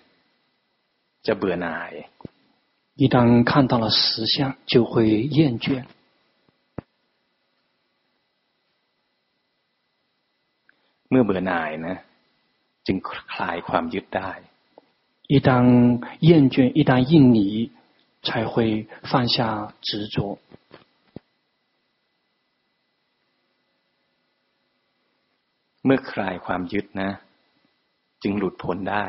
จะเบื่อหน่าย 一旦看到了实相，就会厌倦。เมื่อเบื่อหน่ายนะจึงคลายความยึดได้一旦厌倦，一旦应离，才会放下执着。 เมื่อคลายความยึดนะ จึงหลุดพ้นได้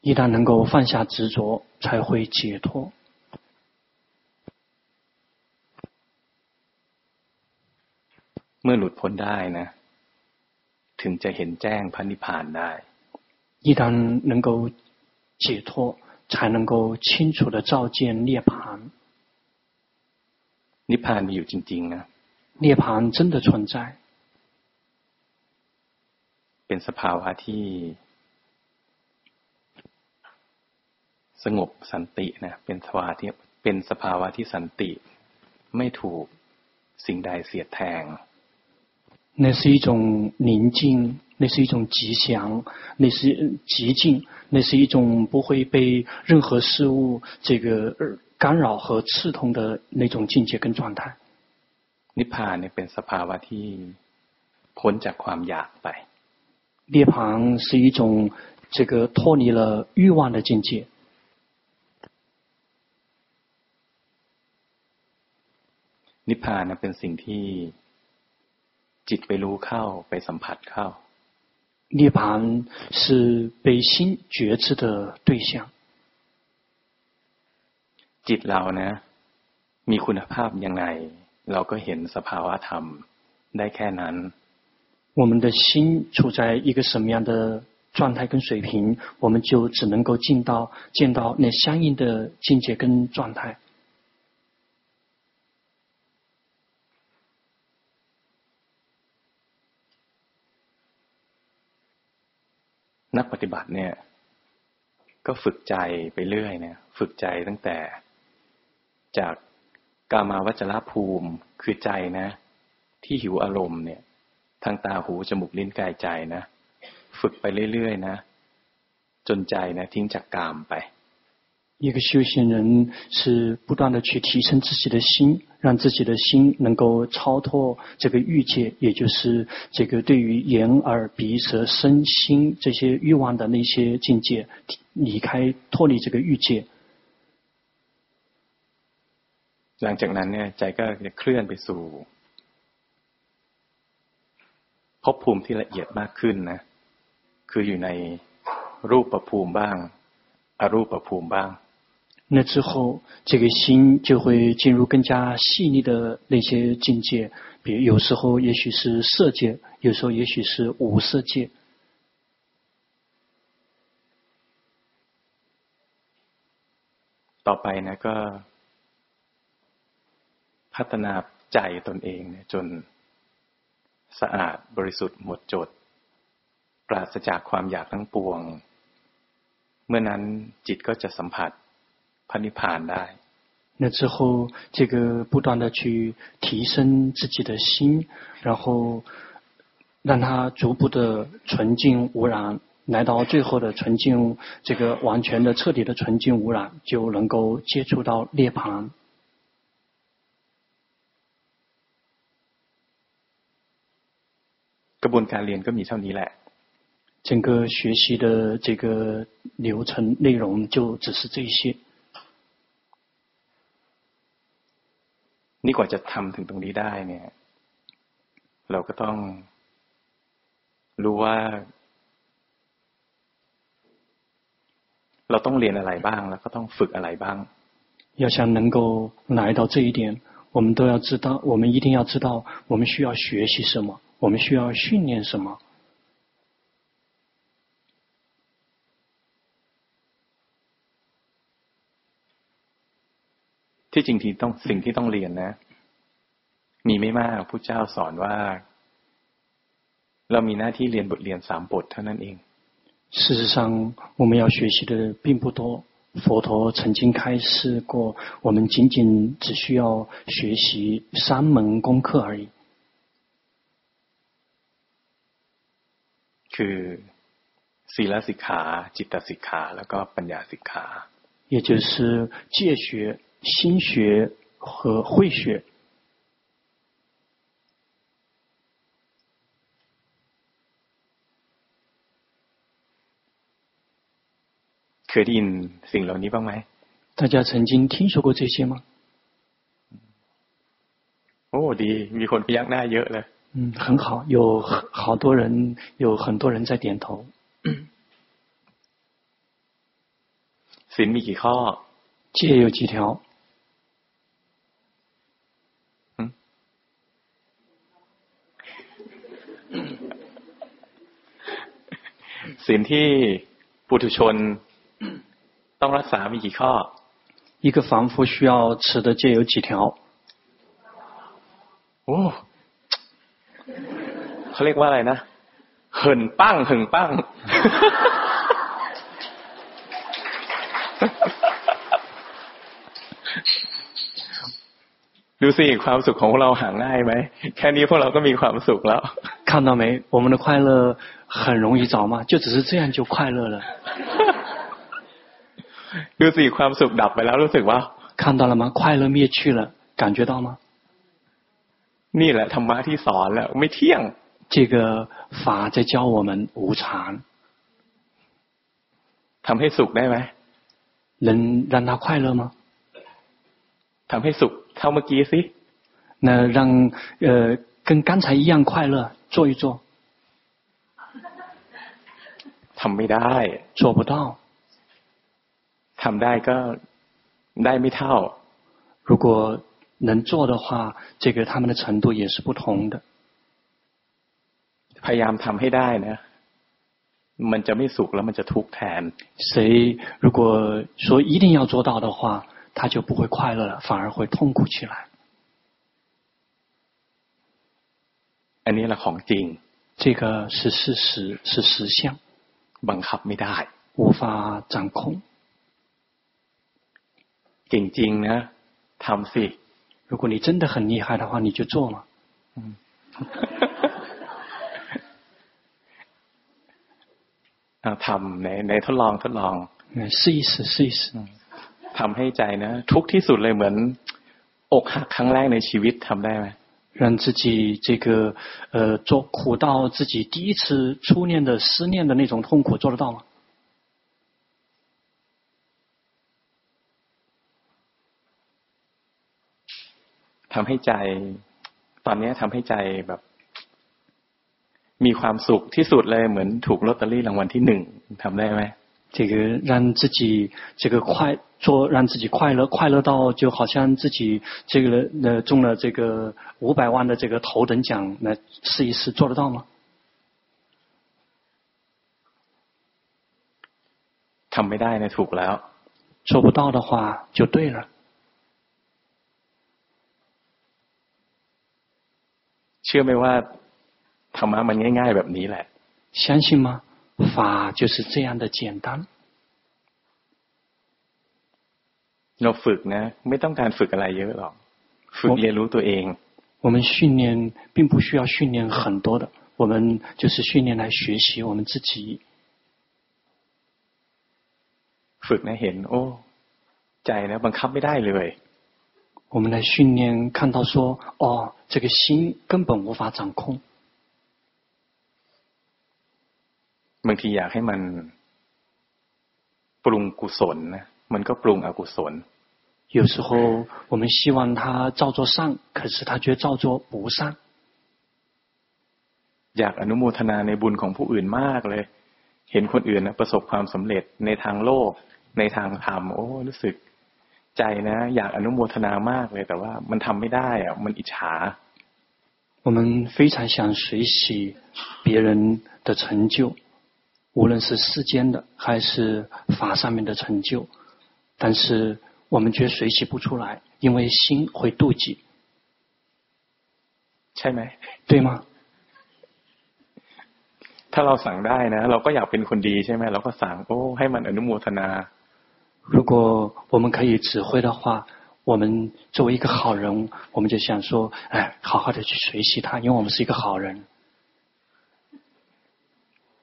一旦能够放下执着，才会解脱。 มื่อหลุดพ้นได้นะ ถึงจะเห็นแจ้งพระนิพพานได้一旦能够解脱，才能够清楚地照见涅槃。นิพพานมีอยู่จริงๆนะ涅槃真的存在。เป็นสภาวะที่สงบสันตินะเป็นสภาวะที่เป็นสภาวะที่สันติ ไม่ถูกสิ่งใดเสียดแทง 那是一种宁静，那是一种吉祥，那是寂静，那是一种不会被任何事物这个干扰和刺痛的那种境界跟状态。นิพพานเนี่ยเป็นสภาวะที่พ้นจากความอยากไป涅槃是一种这个脱离了欲望的境界。นิพพานเป็นสิ่งที่ จิตไปรู้เข้าไปสัมผัสเข้า涅槃是被心觉知的对象。จิตเรานะ มีคุณภาพยังไง เราก็เห็นสภาวะธรรมได้แค่นั้น我们的心处在一个什么样的状态跟水平，我们就只能够进到见到那相应的境界跟状态。 ปฏิบัติเนี่ย ก็ฝึกใจไปเรื่อยเนี่ย ฝึกใจตั้งแต่ จากกามาวัจรภูมิคือใจนะ ที่หิวอารมณ์เนี่ย ทางตาหูจมูกลิ้นกายใจนะ ฝึกไปเรื่อยๆนะ จนใจนะ ทิ้งจากกามไป 一个修行人是不断的去提升自己的心，让自己的心能够超脱这个欲界，也就是这个对于眼耳鼻舌身心这些欲望的那些境界，离开脱离这个欲界。หลังจากนั้นเนี่ยใจก็จะเคลื่อนไปสู่ภพภูมิที่ละเอียดมากขึ้นนะ คืออยู่ในรูปภูมิบ้าง อรูปภูมิบ้าง 那之后，这个心就会进入更加细腻的那些境界，比如有时候也许是色界，有时候也许是无色界。ต่อไป呢ก็พัฒนาใจตนเองจนสะอาดบริสุทธิ์หมดจด ปราศจากความอยากทั้งปวง เมื่อนั้นจิตก็จะสัมผัส พันิพานได้那之后，这个不断的去提升自己的心，然后让它逐步的纯净无染，来到最后的纯净，这个完全的彻底的纯净无染，就能够接触到涅槃。กระบวนการเรียนก็มีเท่านี้แหละ整个学习的这个流程内容就只是这些。 นี่กว่าจะทำถึงตรงนี้ได้เนี่ย เราก็ต้องรู้ว่า เราต้องเรียนอะไรบ้าง แล้วก็ต้องฝึกอะไรบ้าง要想能够来到这一点，我们都要知道，我们一定要知道，我们需要学习什么，我们需要训练什么。 ที่จริงที่ต้องสิ่งที่ต้องเรียนนะ มีไม่มากพระเจ้าสอนว่า เรามีหน้าที่เรียนบทเรียนสามบทเท่านั้นเอง事实上，我们要学习的并不多。佛陀曾经开示过，我们仅仅只需要学习三门功课而已。คือศีลสิกขาจิตสิกขาแล้วก็ปัญญาสิกขา也就是戒学。 心学和慧学，เคยได้ยินสิ่งเหล่านี้บ้างไหม大家曾经听说过这些吗？โอ้ดี มีคนพยักหน้าเยอะเลย 嗯，很好，有好多人，有很多人在点头。ศีลมีกี่ข้อ戒有几条 ศีลที่ปุถุชนต้องรักษามีกี่ข้อ一个凡夫需要持的戒有几条โอ้เขาเรียกว่าอะไรนะเหินปั้งเหินปั้งดูสิความสุขของเราหาง่ายไหมแค่นี้พวกเราก็มีความสุขแล้ว 看到没我们的快乐很容易找吗就只是这样就快乐了ดูสิความสุขดับไปแล้วรู้สึกว่า看到了吗快乐灭去了感觉到吗นี่แหละธรรมะที่สอนแล้วไม่เที่ยง这个法在教我们无常ทำให้สุขได้ไหม能让他快乐吗ทำให้สุขเท่าเมื่อกี้สิ那让呃跟刚才一样快乐 做一做ทำไม่ได้做不到ทำได้ก็ได้ไม่เท่า如果能做的话这个他们的程度也是不同的พยายามทำให้ได้นะมันจะไม่สุขแล้วมันจะทุกข์แทน谁如果说一定要做到的话他就不会快乐了反而会痛苦起来 อันนี้แหละของจริง这个是事实是实相บังคับไม่ได้无法掌控จริงๆนะทำสิ如果你真的很厉害的话你就做嘛嗯ทำในในทดลองทดลอง试一试试一试ทำให้ใจนะทุกที่สุดเลยเหมือนอกหักครั้งแรกในชีวิตทำได้ไหม 让自己这个呃做苦到自己第一次初恋的思念的那种痛苦做得到吗？ทำให้ใจตอนนี้ทำให้ใจแบบมีความสุขที่สุดเลยเหมือนถูกลอตเตอรี่รางวัลที่หนึ่งทำได้ไหม 这个让自己这个快做，让自己快乐，快乐到就好像自己这个呃中了这个五百万的这个头等奖，来试一试做得到吗？ทำไม่ได้นะถูกแล้ว做不到的话就对了。เชื่อไหมว่าธรรมะมันง่ายๆแบบนี้แหละ相信吗？ 法就是这样的简单。เราฝึกนะไม่ต้องการฝึกอะไรเยอะหรอกฝึกเรียนรู้ตัวเอง我们训练并不需要训练很多的，我们就是训练来学习我们自己。ฝึกนะเห็นโอ้ใจนะบังคับไม่ได้เลย我们来训练看到说哦，这个心根本无法掌控。 บางทีอยากให้มันปรุงกุศลนะมันก็ปรุงอกุศล有时候我们希望他照做善，可是他却照做不善。อยากอนุโมทนาในบุญของผู้อื่นมากเลย เห็นคนอื่นนะประสบความสำเร็จในทางโลก ในทางธรรมโอ้รู้สึกใจนะ อยากอนุโมทนามากเลย แต่ว่ามันทำไม่ได้อะมันอิจฉา我们非常想随喜别人的成就。 无论是世间的还是法上面的成就，但是我们却随喜不出来，因为心会妒忌。ใช่ไหม对吗？ถ้าเราสั่งได้นะเราก็อยากเป็นคนดีใช่ไหมเราก็สั่งโอ้ให้มันอนุโมทนา。如果我们可以指挥的话，我们作为一个好人，我们就想说，哎，好好的去随喜他，因为我们是一个好人。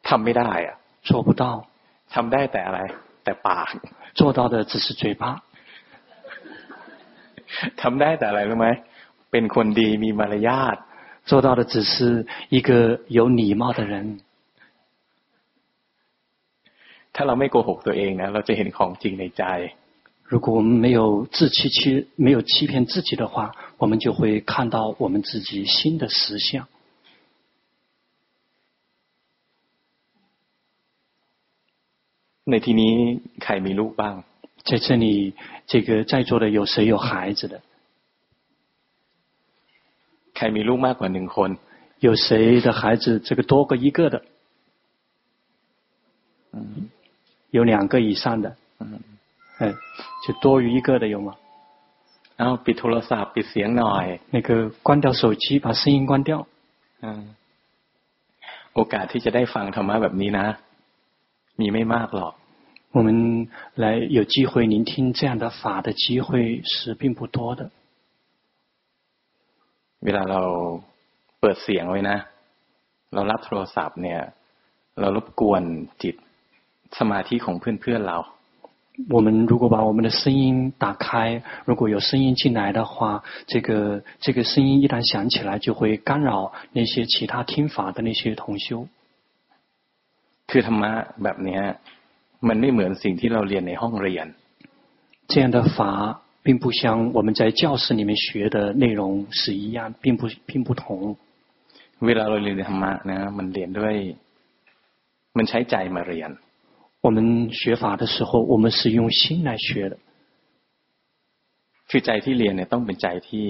ทำไม่ได้啊。 做不到，ทำได้แต่อะไรแต่ปาก做到的只是嘴巴ทำได้แต่อะไรรู้ไหมเป็นคนดีมีมารยาท做到的只是一个有礼貌的人ถ้าเราไม่โกหกตัวเองนะเราจะเห็นของจริงในใจ如果我们没有自欺欺没有欺骗自己的话我们就会看到我们自己心的实相 ในที่นี้ใครมีลูกบ้าง在这里，这个在座的有谁有孩子的？ใครมีลูกมากกว่าหนึ่งคน？有谁的孩子这个多过一个的？嗯，有两个以上的。嗯，哎，就多于一个的有吗？然后ปิดโทรศัพท์ปิดเสียงหน่อย。那个关掉手机，把声音关掉。嗯，โอกาสที่จะได้ฟังธรรมะแบบนี้นะ มีไม่มากหรอก。我们来有机会聆听这样的法的机会是并不多的。เวลาเราเปิดเสียงไว้นะเรารับโทรศัพท์เนี่ยเรารบกวนจิตสมาธิของเพื่อนๆเรา我们如果把我们的声音打开，如果有声音进来的话，这个这个声音一旦响起来，就会干扰那些其他听法的那些同修。 คือธรรมะแบบนี้มันไม่เหมือนสิ่งที่เราเรียนในห้องเรียน。这样的法并不像我们在教室里面学的内容是一样，并不并不同。เวลาเราเรียนธรรมะนะมันเรียนด้วยมันใช้ใจมาเรียน。我们学法的时候，我们是用心来学的。คือใจที่เรียนเนี่ยต้องเป็นใจที่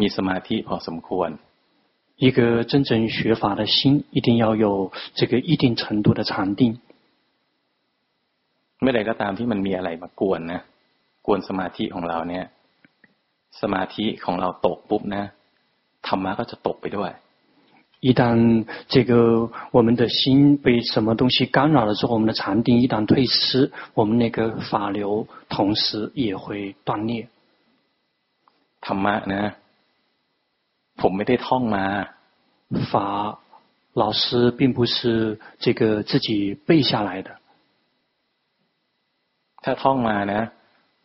มีสมาธิพอสมควร。 一个真正学法的心，一定要有这个一定程度的禅定。เมื่อใดก็ตามที่มันมีอะไรมากวนนะกวนสมาธิของเราเนี่ยสมาธิของเราตกปุ๊บนะธรรมะก็จะตกไปด้วย一旦这个我们的心被什么东西干扰了之后，我们的禅定一旦退失，我们那个法流同时也会断裂。ธรรมะนะ ผมไม่ได้ท่องมา法老师并不是这个自己背下来的。ถ้าท่องมานะ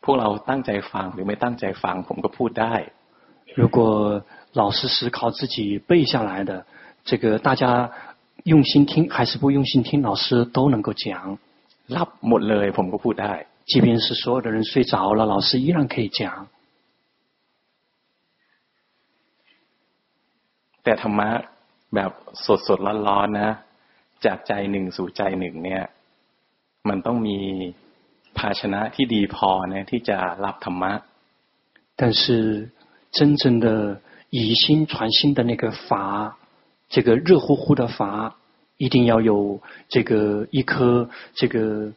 พวกเราตั้งใจฟังหรือไม่ตั้งใจฟังผมก็พูดได้如果老师是靠自己背下来的，这个大家用心听还是不用心听，老师都能够讲。รับหมดเลยผมก็พูดได้。即便是所有的人睡着了，老师依然可以讲。 แต่ธรรมะแบบสดๆร้อนๆนะจากใจหนึ่งสู่ใจหนึ่งเนี่ยมันต้องมีภาชนะที่ดีพอนะที่จะรับธรรมะ但是真正的以心传心的那个法，这个热乎乎的法，一定要有这个一颗这个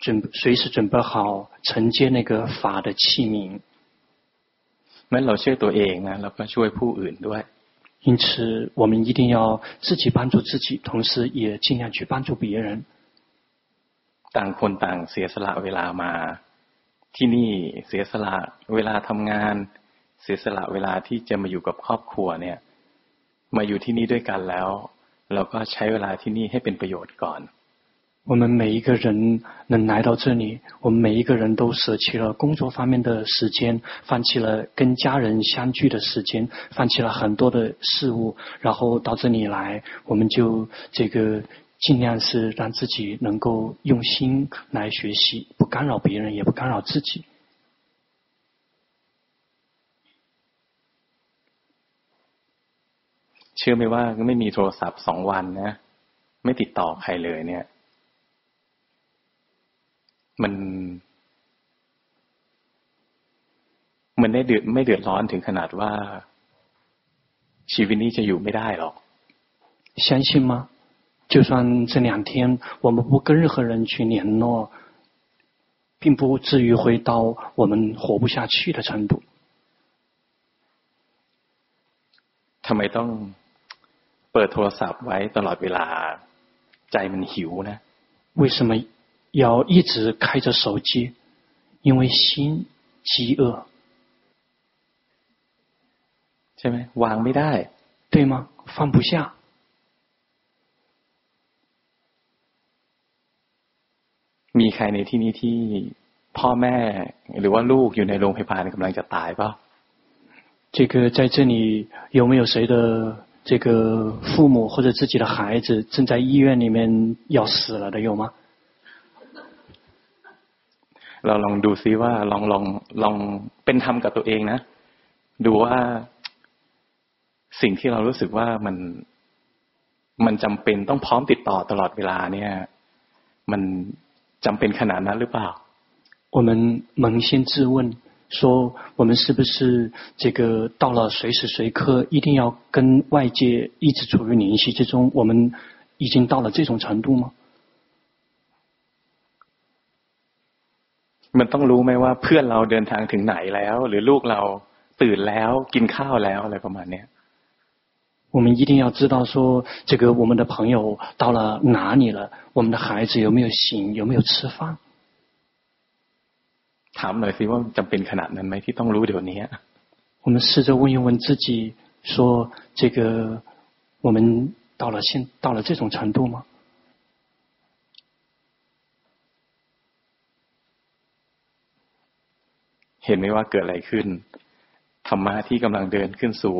准随时准备好承接那个法的器皿。เราช่วยตัวเองนะเราก็ช่วยผู้อื่นด้วย 因此，我们一定要自己帮助自己，同时也尽量去帮助别人。ต่างคนต่างเสียสละเวลามาที่นี่เสียสละเวลาทำงานเสียสละเวลาที่จะมาอยู่กับครอบครัวเนี่ยมาอยู่ที่นี่ด้วยกันแล้วเราก็ใช้เวลาที่นี่ให้เป็นประโยชน์ก่อน 我们每一个人能来到这里，我们每一个人都舍弃了工作方面的时间，放弃了跟家人相聚的时间，放弃了很多的事物，然后到这里来，我们就这个尽量是让自己能够用心来学习，不干扰别人，也不干扰自己。เชื่อไหมว่าไม่มีโทรศัพท์สองวันนะไม่ติดต่อใครเลยเนี่ย มันมันได้เดือดไม่เดือดร้อนถึงขนาดว่าชีวิตนี้จะอยู่ไม่ได้หรอก相信吗就算这两天我们不跟任何人去联络并不至于会到我们活不下去的程度ทำไมต้องเปิดโทรศัพท์ไว้ตลอดเวลาใจมันหิวนะ为什么 要一直开着手机？因为心饥饿，ใช่ไหมวางไม่ได้，对吗？放不下。มีใครในที่นี้ที่พ่อแม่หรือว่าลูกอยู่ในโรงพยาบาลกำลังจะตายป่ะ？这个在这里有没有谁的这个父母或者自己的孩子正在医院里面要死了的有吗？ เราลองดูซิว่าลองลองลองเป็นธรรมกับตัวเองนะดูว่าสิ่งที่เรารู้สึกว่ามันมันจำเป็นต้องพร้อมติดต่อตลอดเวลาเนี่ยมัน จำเป็นขนาดนั้นหรือเปล่า我们扪心自问，说我们是不是这个到了随时随刻一定要跟外界一直处于联系之中？我们已经到了这种程度吗？ มันต้องรู้ไหมว่าเพื่อนเราเดินทางถึงไหนแล้ว หรือลูกเราตื่นแล้วกินข้าวแล้วอะไรประมาณนี้我们一定要知道说，这个我们的朋友到了哪里了？我们的孩子有没有醒？有没有吃饭？ถามหน่อยสิว่าจำเป็นขนาดนั้นไหมที่ต้องรู้เดี๋ยวนี้我们试着问一问自己，说这个我们到了现到了这种程度吗？ เห็นไหมว่าเกิดอะไรขึ้นธรรมะที่กำลังเดินขึ้นสู่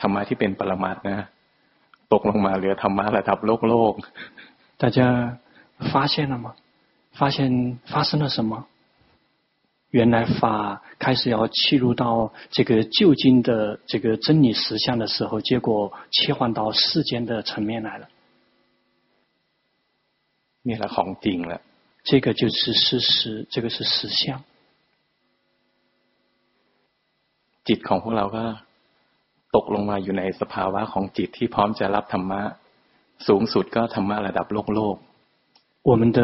ธรรมะที่เป็นปรมัตนะตกลงมาเหลือธรรมะระดับโลกโลก大家发现了吗？发现发生了什么？原来法开始要切入到这个究竟的这个真理实相的时候，结果切换到世间的层面来了。นี่แหละของจริง了。这个就是事实，这个是实相。 จิตของพวกเราก็ตกลงมาอยู่ในสภาวะของจิตที่พร้อมจะรับธรรมะสูงสุดก็ธรรมะระดับโลกโลก我们的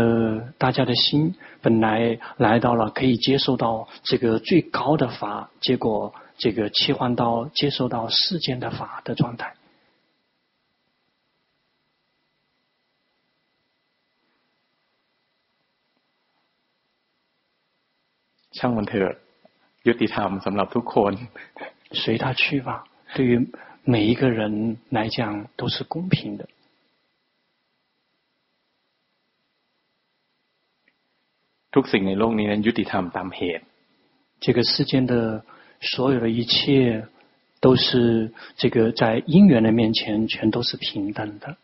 大家的心本来来到了可以接受到这个最高的法，结果这个切换到接受到世间的法的状态。ช่างมันเถอะ ยุติธรรมสำหรับทุกคน随他去吧，对于每一个人来讲都是公平的。ทุกสิ่งในโลกนี้นั้นยุติธรรมตามเหตุ。这个世间的所有的一切，都是这个在因缘的面前，全都是平等的。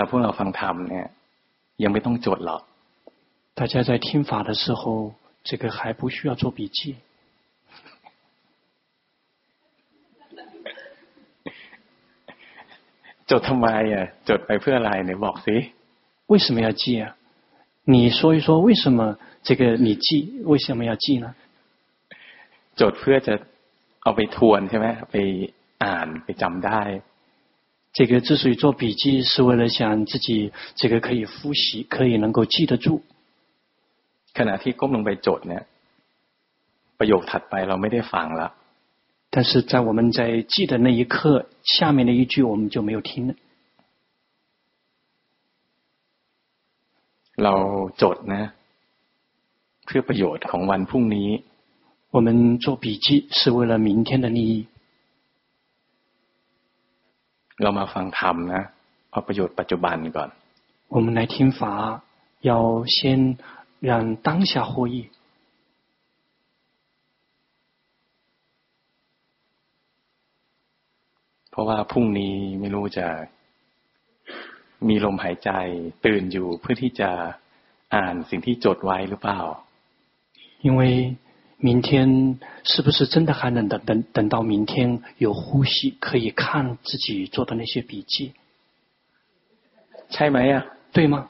ลาพวกเราฟังธรรมเนี่ยยังไม่ต้องจดหรอก大家在听法的时候，这个还不需要做笔记。จดทำไมอ่ะจดไปเพื่ออะไรเนี่ยบอกสิ为什么要记啊？你说一说为什么这个你记？为什么要记呢？จดเพื่อจะเอาไปทวนใช่ไหมไปอ่านไปจำได้ 这个之所以做笔记，是为了想自己这个可以复习，可以能够记得住。ขณะที่ก้มลงไปจดเนี่ยประโยคถัดไปเราไม่ได้ฟัง了。但是在我们在记的那一刻，下面的一句我们就没有听了。เราจดนะเพื่อประโยชน์ของวันพรุ่งนี้。我们做笔记是为了明天的利益。 เรามาฟังธรรมนะเอาประโยชน์ปัจจุบันก่อน我们来听法，要先让当下获益。เพราะว่าพรุ่งนี้ไม่รู้จะมีลมหายใจตื่นอยู่เพื่อที่จะอ่านสิ่งที่จดไว้หรือเปล่า因为 明天是不是真的还能等等等到明天有呼吸可以看自己做的那些笔记？ใช่ไหม啊？对吗？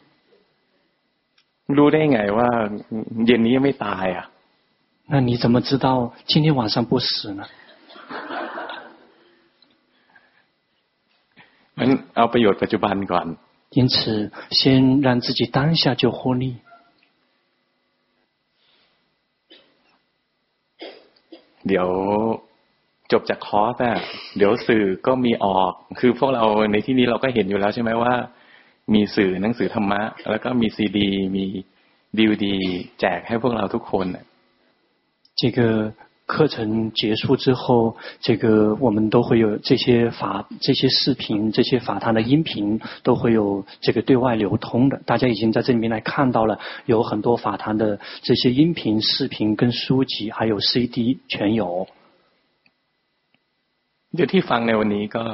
รู้ได้ไงว่าเย็นนี้ยังไม่ตาย啊？那你怎么知道今天晚上不死呢？งั้นเอาประโยชน์ปัจจุบันก่อน。因此，先让自己当下就获利。 เดี๋ยวจบจากคอร์สอะเดี๋ยวสื่อก็มีออก คือพวกเราในที่นี้เราก็เห็นอยู่แล้วใช่ไหมว่า มีสื่อหนังสือธรรมะ แล้วก็มีซีดี มีดีวดีแจกให้พวกเราทุกคน这个课程结束之后，这个我们都会有这些法、这些视频、这些法堂的音频都会有这个对外流通的。大家已经在这里面来看到了，有很多法堂的这些音频、视频跟书籍，还有 CD 全有。เดี๋ยวที่ฟังในวันนี้ก็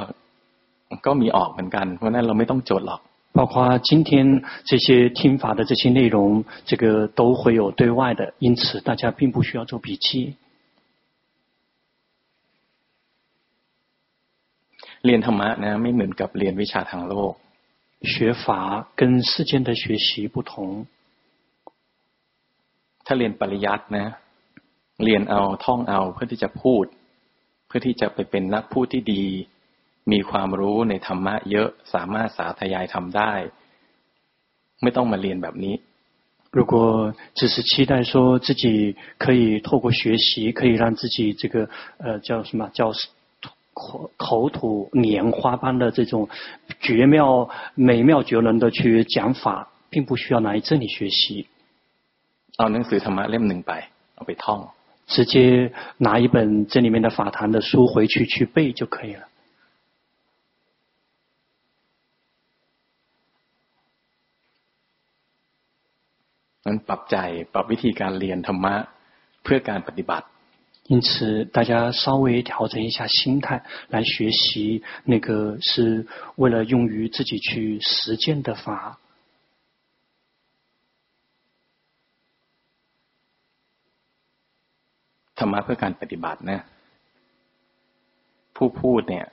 ก็มีออกเหมือนกันเพราะนั้นเราไม่ต้องจดหรอก 包括今天这些听法的这些内容，这个都会有对外的，因此大家并不需要做笔记。 เรียนธรรมะนะไม่เหมือนกับเรียนวิชาทางโลก学法跟世间的学习不同。ถ้าเรียนปริยัตินะเรียนเอาท่องเอาเพื่อที่จะพูด เพื่อที่จะไปเป็นนักพูดที่ดีมีความรู้ในธรรมะเยอะสามารถสาธยายทำได้ ไม่ต้องมาเรียนแบบนี้如果只是期待说自己可以透过学习，可以让自己这个呃叫什么叫 口口吐莲花般的这种绝妙美妙绝伦的去讲法，并不需要来这里学习。เอาหนังสือธรรมะเล่มหนึ่งไปเอาไปท่อง直接拿一本这里面的法坛的书回去去背就可以了。นั้นปรับใจปรับวิธีการเรียนธรรมะเพื่อการปฏิบัติ 因此，大家稍微调整一下心态来学习，那个是为了用于自己去实践的法。ธรรมะเพื่อการปฏิบัตินะผู้พูดเนี่ย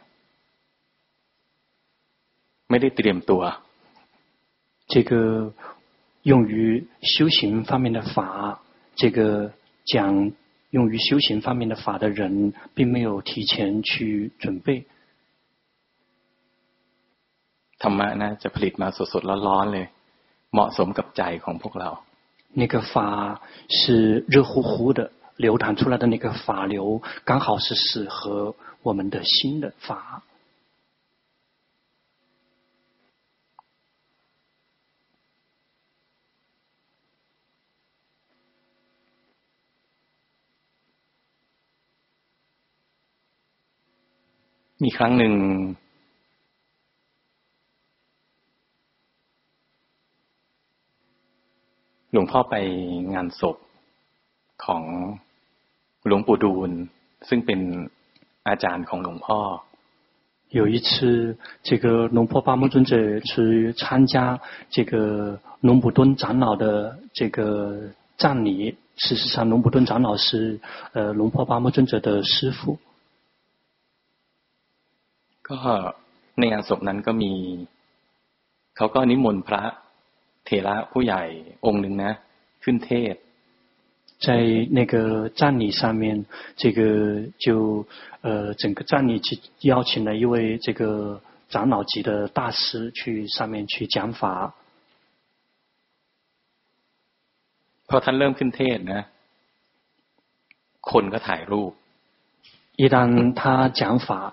ไม่ได้เตรียมตัว这个用于修行方面的法，这个讲。 用于修行方面的法的人，并没有提前去准备。ธรรมะนะจะผลิตมาสดๆร้อนๆเลยเหมาะสมกับใจของพวกเรา那个法是热乎乎的流淌出来的那个法流，刚好是适合我们的心的法。 มีครั้งหนึ่งหลวงพ่อไปงานศพของหลวงปู่ดูลซึ่งเป็นอาจารย์ของหลวงพ่อ有一次，这个龙坡巴木尊者去参加这个龙普敦长老的这个葬礼。事实上，龙普敦长老是呃龙坡巴木尊者的师父。 ก็ในงานศพนั้นก็มีเขาก็นิมนต์พระเถระผู้ใหญ่องค์หนึ่งนะขึ้นเทศ在那个葬礼上面，这个就呃整个葬礼去邀请了一位这个长老级的大师去上面去讲法。พอท่านเริ่มขึ้นเทศนะคนก็ถ่ายรูป一旦他讲法。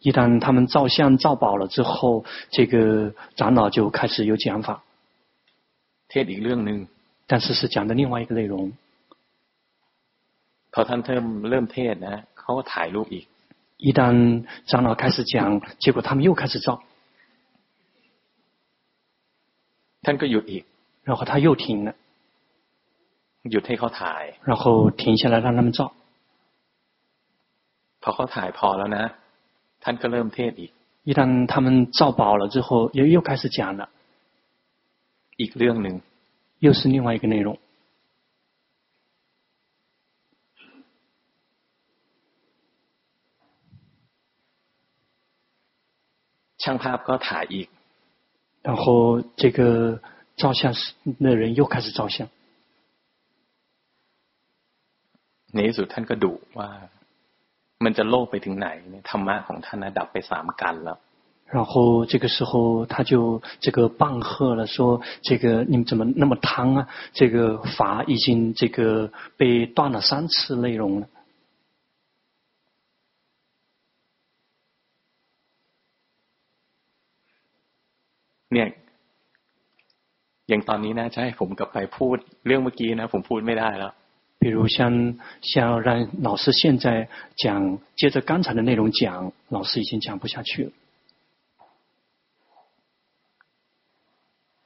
一旦他们照相照饱了之后，这个长老就开始有讲法。เทศอีกเรื่องหนึ่ง但是是讲的另外一个内容。พอท่านเริ่มเริ่มเทศนะเขาก็ถ่ายรูปอีก。一旦长老开始讲，结果他们又开始照。ท่านก็หยุดอีก。然后他又停了。หยุดให้เขาถ่าย。然后停下来让他们照。พอเขาถ่ายพอแล้วนะ ท่านก็เริ่มเทศอีก一旦他们照饱了之后，又又开始讲了。อีกเรื่องหนึ่ง又是另外一个内容。ช่างภาพก็ถ่ายอีก。然后这个照相师的人又开始照相。ในที่สุดท่านก็ดุว่า มันจะโลภไปถึงไหนเนี่ยธรรมะของท่านดับไปสามกันแล้ว然后这个时候他就这个棒喝了，说：“这个你们怎么那么贪啊？这个法已经这个被断了三次内容了。”เนี่ย อย่างตอนนี้นะจะให้ผมกลับไปพูดเรื่องเมื่อกี้นะผมพูดไม่ได้แล้ว 比如像像让老师现在讲，接着刚才的内容讲，老师已经讲不下去了。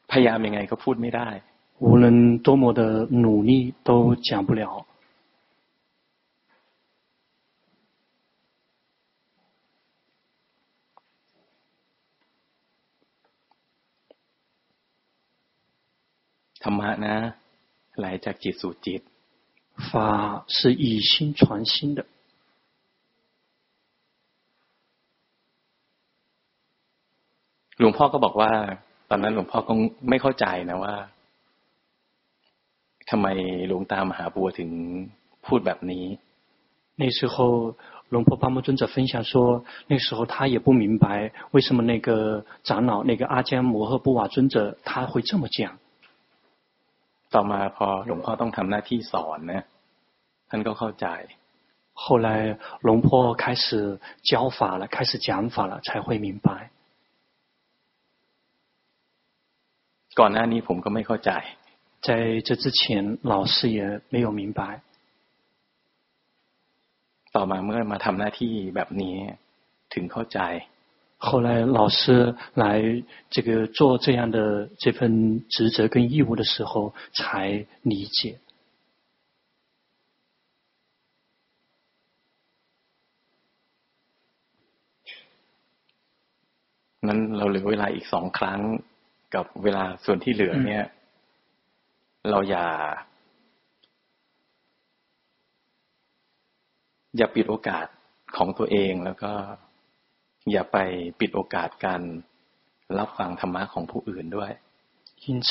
พยายามยังไงก็พูดไม่ได้无论多么的努力都讲不了。ธรรมะนะไหลจากจิตสู่จิต 法是以心传心的。หลวงพ่อก็บอกว่า ตอนนั้นหลวงพ่อก็ไม่เข้าใจนะว่าทำไมหลวงตามหาบัวถึงพูดแบบนี้那时候，龙婆巴摩尊者分享说，那时候他也不明白，为什么那个长老，那个阿姜摩诃布瓦尊者，他会这么讲。 ต่อมาพอหลวงพ่อต้องทำหน้าที่สอนนะท่านก็เข้าใจ后来龙婆开始教法了，开始讲法了，才会明白。ก่อนหน้านี้ผมก็ไม่เข้าใจ在这之前，老师也没有明白。ต่อมาเมื่อมาทำหน้าที่แบบนี้ถึงเข้าใจ 后来老师来这个做这样的这份职责跟义务的时候，才理解。นั้นเราเหลือเวลาอีกสองครั้งกับเวลาส่วนที่เหลือเนี่ยเราอย่า อย่าปิดโอกาสของตัวเองแล้วก็ อย่าไปปิดโอกาสการรับฟังธรรมะของผู้อื่นด้วย因此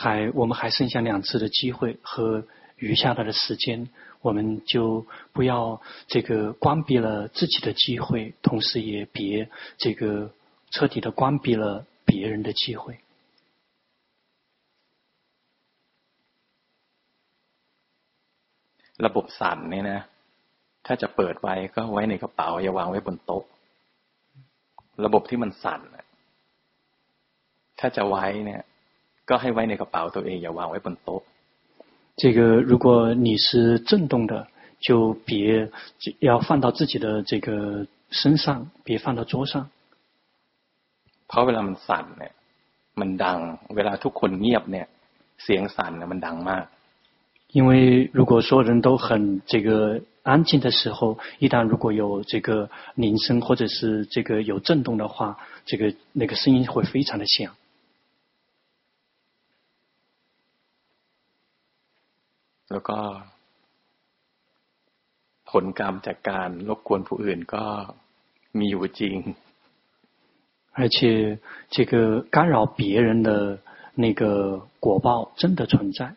还我们还剩下两次的机会和余下来的时间我们就不要这个关闭了自己的机会同时也别这个彻底的关闭了别人的机会ระบบสั่นเนี่ยนะถ้าจะเปิดไว้ก็ไว้ในกระเป๋าอย่าวางไว้บนโต๊ะ ระบบที่มันสั่นถ้าจะไว้เนี่ย ก็ให้ไว้ในกระเป๋าตัวเองอย่าวางไว้บนโต๊ะ这个如果你是震动的，就别要放到自己的这个身上，别放到桌上。เพราะเวลามันสั่นเนี่ย มันดัง เวลาทุกคนเงียบเนี่ย เสียงสั่นเนี่ยมันดังมาก因为如果所有人都很这个 安静的时候，一旦如果有这个铃声或者是这个有震动的话，这个那个声音会非常的响。แล้วก็ผลกรรมจากการรบกวนผู้อื่นก็มีอยู่จริง。而且这个干扰别人的那个果报真的存在。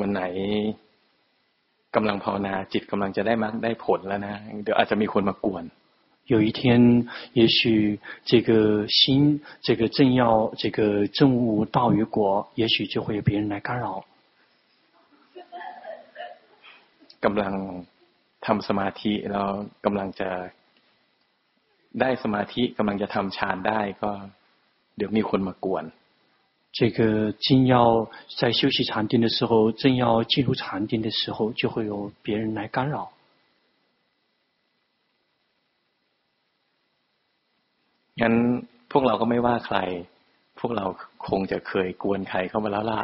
วันไหนกำลังภาวนาจิตกำลังจะได้มากได้ผลแล้วนะเดี๋ยวอาจจะมีคนมากวน有一天，也许这个心，这个正要这个证悟道与果，也许就会有别人来干扰。กำลังทำสมาธิแล้วกำลังจะได้สมาธิกำลังจะทำฌานได้ก็เดี๋ยวมีคนมากวน 这个正要在休息禅定的时候，正要进入禅定的时候，就会有别人来干扰。งั้นพวกเราก็ไม่ว่าใคร พวกเราคงจะเคยกวนใครเข้ามาแล้วล่ะ。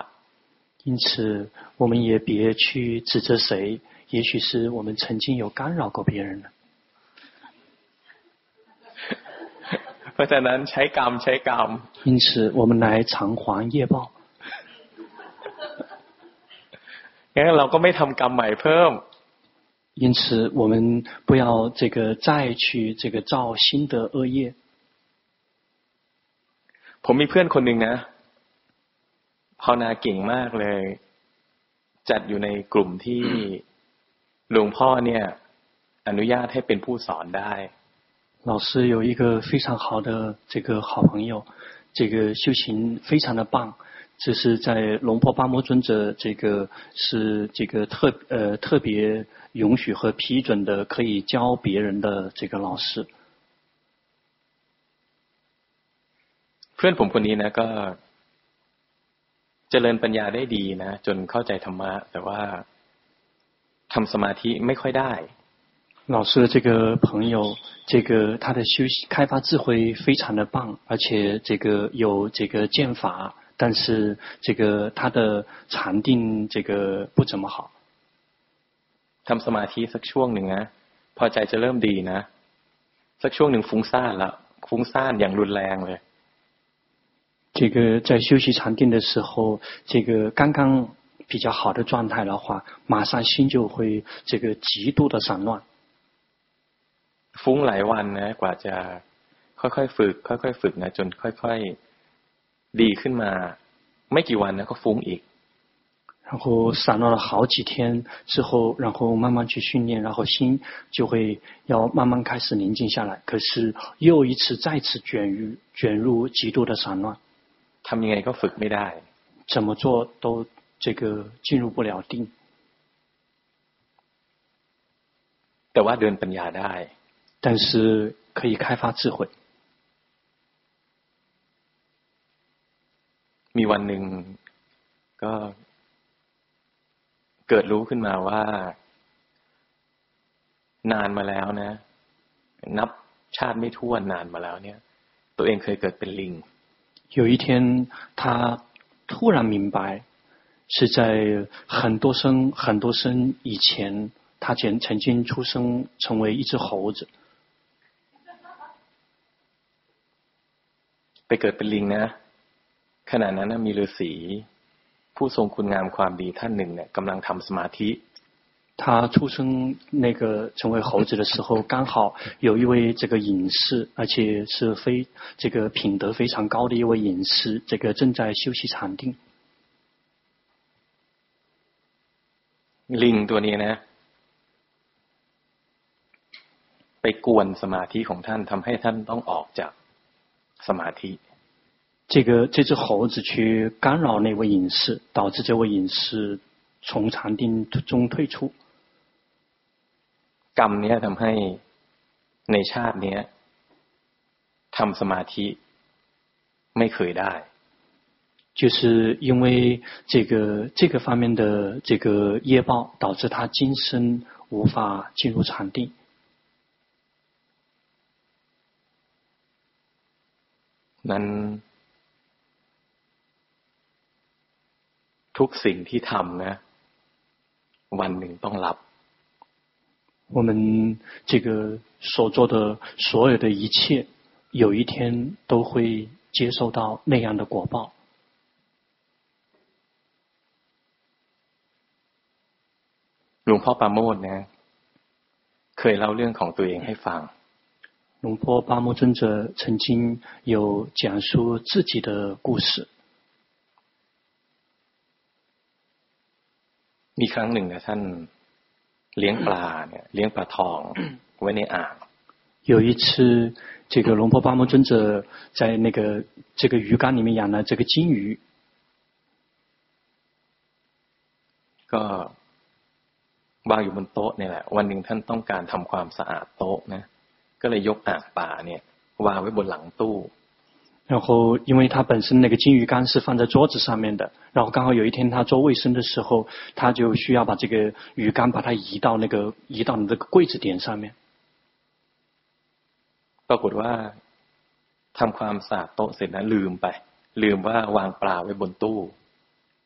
因此，我们也别去指责谁，也许是我们曾经有干扰过别人了。 เพราะฉะนั้นใช้กรรมใช้กรรม因此我们来偿还业报งั้นเราก็ไม่ทำกรรมใหม่เพิ่ม因此我们不要这个再去这个造新的恶业ผมมีเพื่อนคนหนึ่งนะภาวนาเก่งมากเลย จัดอยู่ในกลุ่มที่หลวงพ่อเนี่ย อนุญาตให้เป็นผู้สอนได้ 老师有一个非常好的这个好朋友，这个修行非常的棒，这是在龙婆巴摩尊者这个是这个特呃特别允许和批准的，可以教别人的这个老师。 พื่อนผมคนนี้นะก็เจริญปัญญาได้ดีนะจนเข้าใจธรรมะแต่ว่าทำสมาธิไม่ค่อยได้ 老师的这个朋友，这个他的修习开发智慧非常的棒，而且这个有这个剑法，但是这个他的禅定这个不怎么好。ทำสมาธิสักช่วงหนึ่งนะพอใจจะเริ่มดีนะสักช่วงหนึ่งฟุ้งซ่านละฟุ้งซ่านอย่างรุนแรงเลย这个在修习禅定的时候，这个刚刚比较好的状态的话，马上心就会这个极度的散乱。 ฟุ้งหลายวันนะกว่าจะค่อยๆฝึก ค่อยๆฝึกนะจนค่อยๆดีขึ้นมาไม่กี่วันนะก็ฟุ้งอีก然后散乱了好几天之后，然后慢慢去训练，然后心就会要慢慢开始宁静下来。可是又一次再次卷入卷入极度的散乱。ทำยังไงก็ฝึกไม่ได้怎么做都这个进入不了定。แต่ว่าเดินปัญญาได้ 但是可以开发智慧。มีวันหนึ่งก็เกิดรู้ขึ้นมาว่า นานมาแล้วนะ นับชาติไม่ท้วนนานมาแล้วเนี่ย ตัวเองเคยเกิดเป็นลิง有一天，他突然明白，是在很多生很多生以前，他曾曾经出生成为一只猴子。 ไปเกิดเป็นลิงนะขณะนั้นมีฤาษีผู้ทรงคุณงามความดีท่านหนึ่งเนี่ยกำลังทำสมาธิ他出生那个成为猴子的时候，刚好有一位这个隐士，而且是非这个品德非常高的一位隐士，这个正在修习禅定。ลิงตัวนี้นะไปกวนสมาธิของท่านทำให้ท่านต้องออกจาก สมาธิ这个这只猴子去干扰那位隐士，导致这位隐士从禅定中退出。กรรมเนี้ยทำให้ในชาติเนี้ยทำสมาธิไม่เคยได้就是因为这个这个方面的这个业报，导致他今生无法进入禅定。 นั้นทุกสิ่งที่ทำนะวันหนึ่งต้องรับ我们这个所做的所有的一切，有一天都会接受到那样的果报。หลวงพ่อปาโมทนะเคยเล่าเรื่องของตัวเองให้ฟัง หลวงพ่อปาโม尊者曾经有讲述自己的故事。มีครั้งหนึ่งนะท่านเลี้ยงปลาเนี่ยเลี้ยงปลาทองไว้ในอ่าง有一次，这个龙婆巴摩尊者在那个这个鱼缸里面养了这个金鱼。ก็วางอยู่บนโต๊ะนี่แหละวันหนึ่งท่านต้องการทำความสะอาดโต๊ะนะ ก็เลยยกอ่างปลาเนี่ยวางไว้บนหลังตู้然后，因为他本身那个金鱼缸是放在桌子上面的，然后刚好有一天他做卫生的时候，他就需要把这个鱼缸把它移到那个移到那个柜子点上面。ปรากฏว่าทำความสะอาดโต๊ะเสร็จแล้วลืมไปลืมว่าวางปลาไว้บนตู้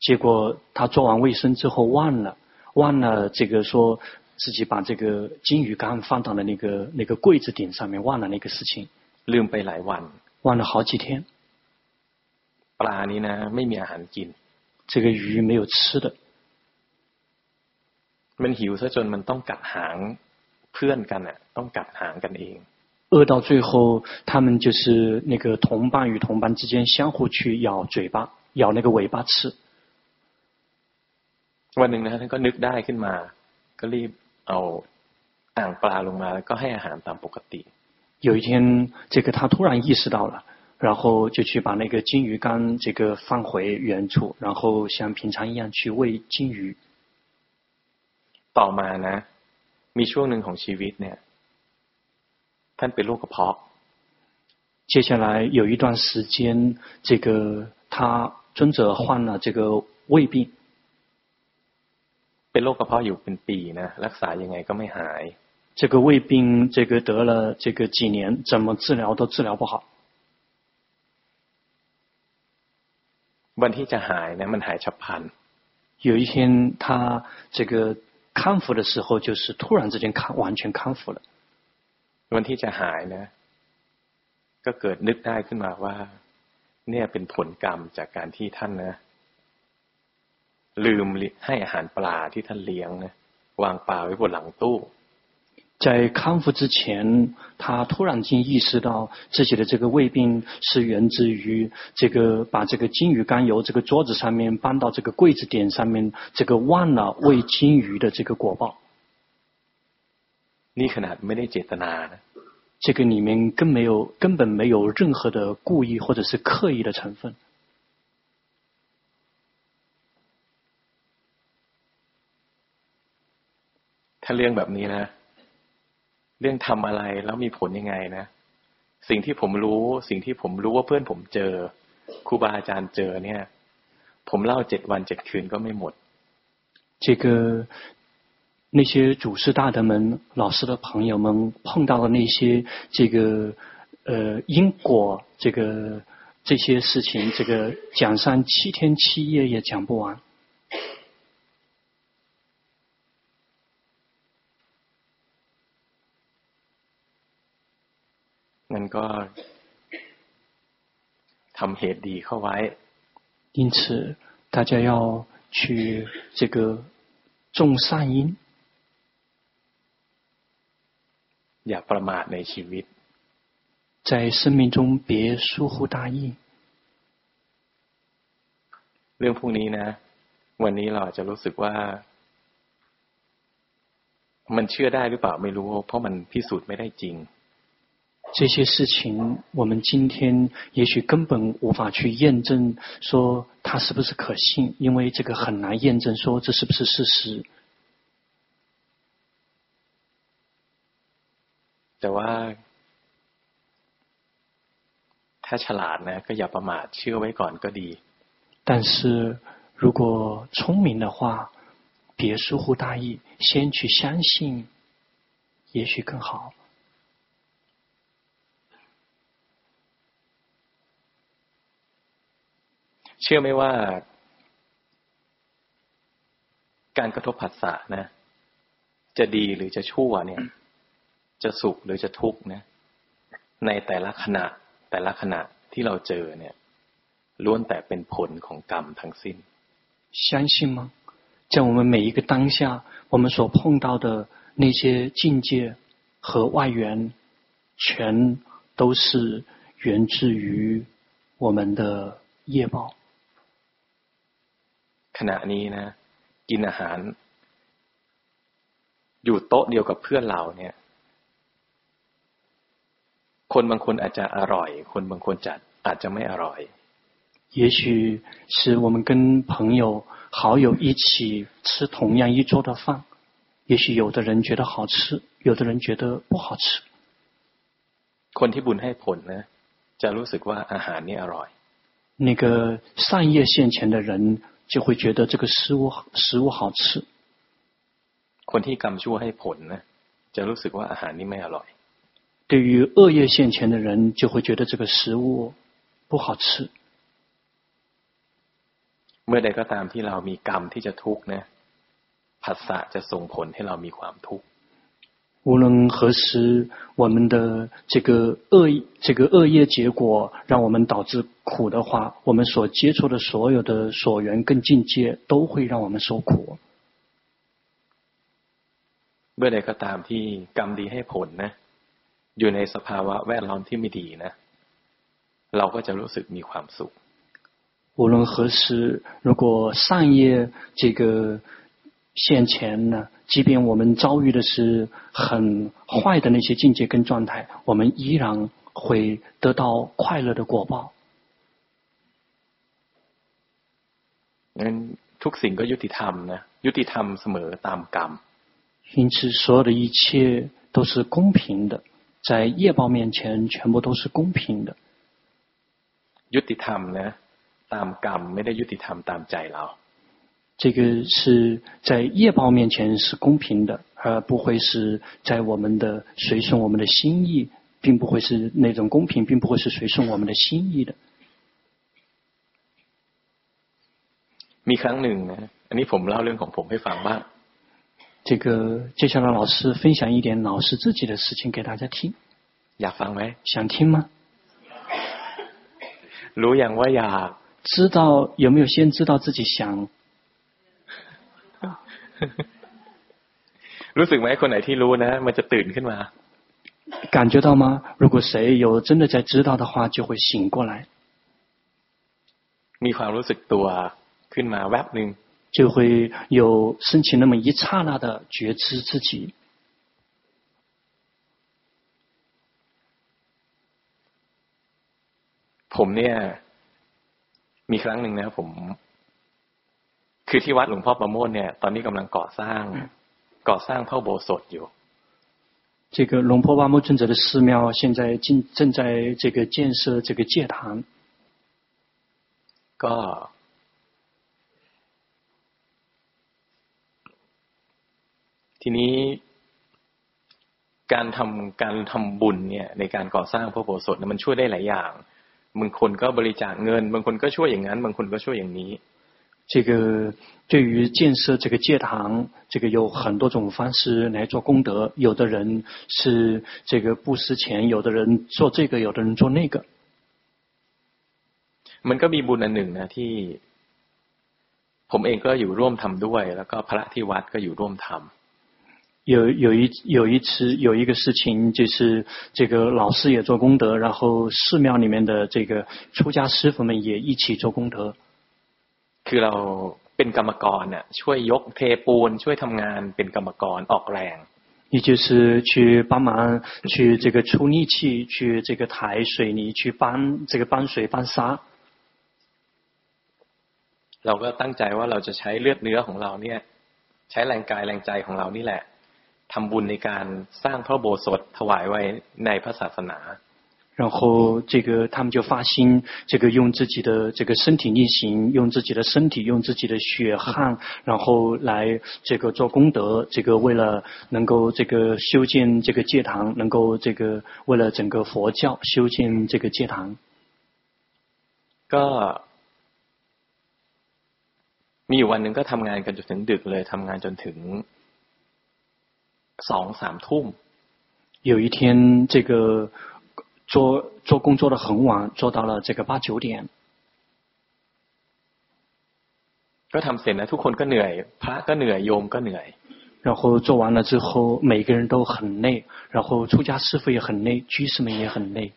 结果他做完卫生之后忘了忘了这个说 自己把这个金鱼缸放到了那个那个柜子点上面，忘了那个事情。ลืมไปหลายวัน忘了好几天。ปลานี้นะไม่มีอาหารกิน这个鱼没有吃的。มันหิวซะจนมันต้องกัดหางเพื่อนกันอ่ะต้องกัดหางกันเอง饿到最后，他们就是那个同伴与同伴之间相互去咬嘴巴，咬那个尾巴吃。วันหนึ่งนะท่านก็นึกได้ขึ้นมา ก็รีบ เอาอ่างปลาลงมาแล้วก็ให้อาหารตามปกติ有一天，这个他突然意识到了，然后就去把那个金鱼缸这个放回原处，然后像平常一样去喂金鱼。ต่อมานะมีช่วงหนึ่งของชีวิตเนี่ยท่านเป็นโรคกระเพาะ 接下来有一段时间，这个他尊者患了这个胃病。 เป็นโรคกระเพาะอยู่เป็นปีนะรักษายังไงก็ไม่หาย。这个胃病，这个得了这个几年，怎么治疗都治疗不好。วันที่จะหาย呢，มันหายฉับพลัน。有一天，他这个康复的时候，就是突然之间康完全康复了。วันที่จะหาย呢，ก็เกิดนึกได้ขึ้นมาว่าเนี่ยเป็นผลกรรมจากการที่ท่านนะ ลืมให้อาหารปลาที่ท่านเลี้ยงนะวางปลาไว้บนหลังตู้在康复之前，他突然间意识到自己的这个胃病是源自于这个把这个金鱼缸由这个桌子上面搬到这个柜子点上面，这个忘了喂金鱼的这个果报。你可能没得觉得呢？这个里面根没有根本没有任何的故意或者是刻意的成分。 他练แบบนี้呢？เรื่องทำอะไรแล้วมีผลยังไงนะสิ่งที่ผมรู้ สิ่งที่ผมรู้ว่าเพื่อนผมเจอครูบาอาจารย์เจอเนี่ย ผมเล่าเจ็ดวันเจ็ดคืนก็ไม่หมด这个那些祖师大德们、老师的朋友们碰到的那些这个呃因果，这个这些事情，这个讲上七天七夜也讲不完。 ก็ทำเหตุดีเข้าไว้因此大家要去这个种善因อย่าประมาทในชีวิต在生命中别疏忽大意เรื่องพวกนี้นะ วันนี้เราจะรู้สึกว่า มันเชื่อได้หรือเปล่าไม่รู้ เพราะมันพิสูจน์ไม่ได้จริง 这些事情，我们今天也许根本无法去验证，说它是不是可信，因为这个很难验证，说这是不是事实。แต่ว่าถ้าฉลาดนะก็อย่าประมาทเชื่อไว้ก่อนก็ดี。但是如果聪明的话，别疏忽大意，先去相信，也许更好。 เชื่อไหมว่าการกระทบผัสสะนะ จะดีหรือจะชั่วเนี่ย จะสุขหรือจะทุกข์นะ ในแต่ละขณะ แต่ละขณะที่เราเจอเนี่ยล้วนแต่เป็นผลของกรรมทั้งสิ้น相信吗？在我们每一个当下，我们所碰到的那些境界和外缘，全都是源自于我们的业报。 ขณะนี้นะ กินอาหาร อยู่โต๊ะเดียวกับเพื่อนเราเนี่ย คนบางคนอาจจะอร่อย คนบางคนจะอาจจะไม่อร่อย也许是我们跟朋友好友一起吃同样一桌的饭，也许有的人觉得好吃，有的人觉得不好吃。คนที่บุญให้ผลนะจะรู้สึกว่าอาหารนี่อร่อย那个善业现前的人。 就会觉得这个食物食物好吃。คนที่กรรมชั่วให้ผลนะจะรู้สึกว่าอาหารนี้ไม่อร่อย。对于恶业现前的人，就会觉得这个食物不好吃。เมื่อใดก็ตามที่เรามีกรรมที่จะทุกข์นะผัสสะจะส่งผลให้เรามีความทุกข์。 无论何时，我们的这个恶这个恶业结果让我们导致苦的话，我们所接触的所有的所缘跟境界都会让我们受苦。เมื่อใดก็ตามที่กรรมดีให้ผลนะอยู่ในสภาวะแวดล้อมที่ไม่ดีนะเราก็จะรู้สึกมีความสุข。无论何时，如果善业这个 现前呢？即便我们遭遇的是很坏的那些境界跟状态，我们依然会得到快乐的果报。嗯，ทุกสิ่งก็ยุติธรรมนะยุติธรรมเสมอตามกรรม。因此，所有的一切都是公平的， 在业报面前全部都是公平的。ยุติธรรมนะตามกรรมไม่ได้ยุติธรรมตามใจเรา。 า。 这个是在业报面前是公平的，而不会是在我们的随顺我们的心意，并不会是那种公平，并不会是随顺我们的心意的。มีครั้งหนึ่งนะอันนี้ผมเล่าเรื่องของผมให้ฟังบ้าง 这个接下来老师分享一点老师自己的事情给大家听。อยากฟังไหม想听吗？รู้ยังว่าอยาก知道有没有先知道自己想？ รู้สึกไหมคนไหนที่รู้นะมันจะตื่นขึ้นมา感觉到吗？如果谁有真的在知道的话，就会醒过来。มีความรู้สึกตัวขึ้นมาแวบหนึ่ง就会有升起那么一刹那的觉知自己。ผมเนี่ยมีครั้งหนึ่งนะผม คือที่วัดหลวงพ่อประโมทเนี่ยตอนนี้กำลังก่อสร้างก่อสร้างพระโบสถอยู่这个龙坡巴木尊者的寺庙现在正正在这个建设这个戒堂。ก็ทีนี้การทำการทำบุญเนี่ยในการก่อสร้างพระโบสถมันช่วยได้หลายอย่างบางคนก็บริจาคเงินบางคนก็ช่วยอย่างนั้นบางคนก็ช่วยอย่างนี้ 这个对于建设这个戒堂，这个有很多种方式来做功德。有的人是这个布施钱，有的人做这个，有的人做那个。มันก็มีบุญอันหนึ่งนะที่ผมเองก็อยู่ร่วมทำด้วยแล้วก็พระที่วัดก็อยู่ร่วมทำ有有一有一次有一个事情，就是这个老师也做功德，然后寺庙里面的这个出家师傅们也一起做功德。 คือเราเป็นกรรมกรน่ะช่วยยกเทปูนช่วยทำงานเป็นกรรมกรออกแรง也就是去帮忙去这个出力气去这个抬水泥去搬这个搬水搬沙เราก็ตั้งใจว่าเราจะใช้เลือดเนื้อของเราเนี่ยใช้แรงกายแรงใจของเรานี่แหละทำบุญในการสร้างพระโบสถถวายไว้ในพระศาสนา 然后这个他们就发心，这个用自己的这个身体力行，用自己的身体，用自己的血汗，然后来这个做功德。这个为了能够这个修建这个戒堂，能够这个为了整个佛教修建这个戒堂。ก็มีอยู่วันหนึ่งก็ทำงานกันจนถึงดึกเลยทำงานจนถึงสองสามทุ่ม有一天这个。 做做工作的很晚，做到了这个八九点。ก็ทำเสร็จแล้วทุกคนก็เหนื่อยพระก็เหนื่อยโยมก็เหนื่อย然后做完了之后，每个人都很累，然后出家师父也很累，居士们也很累。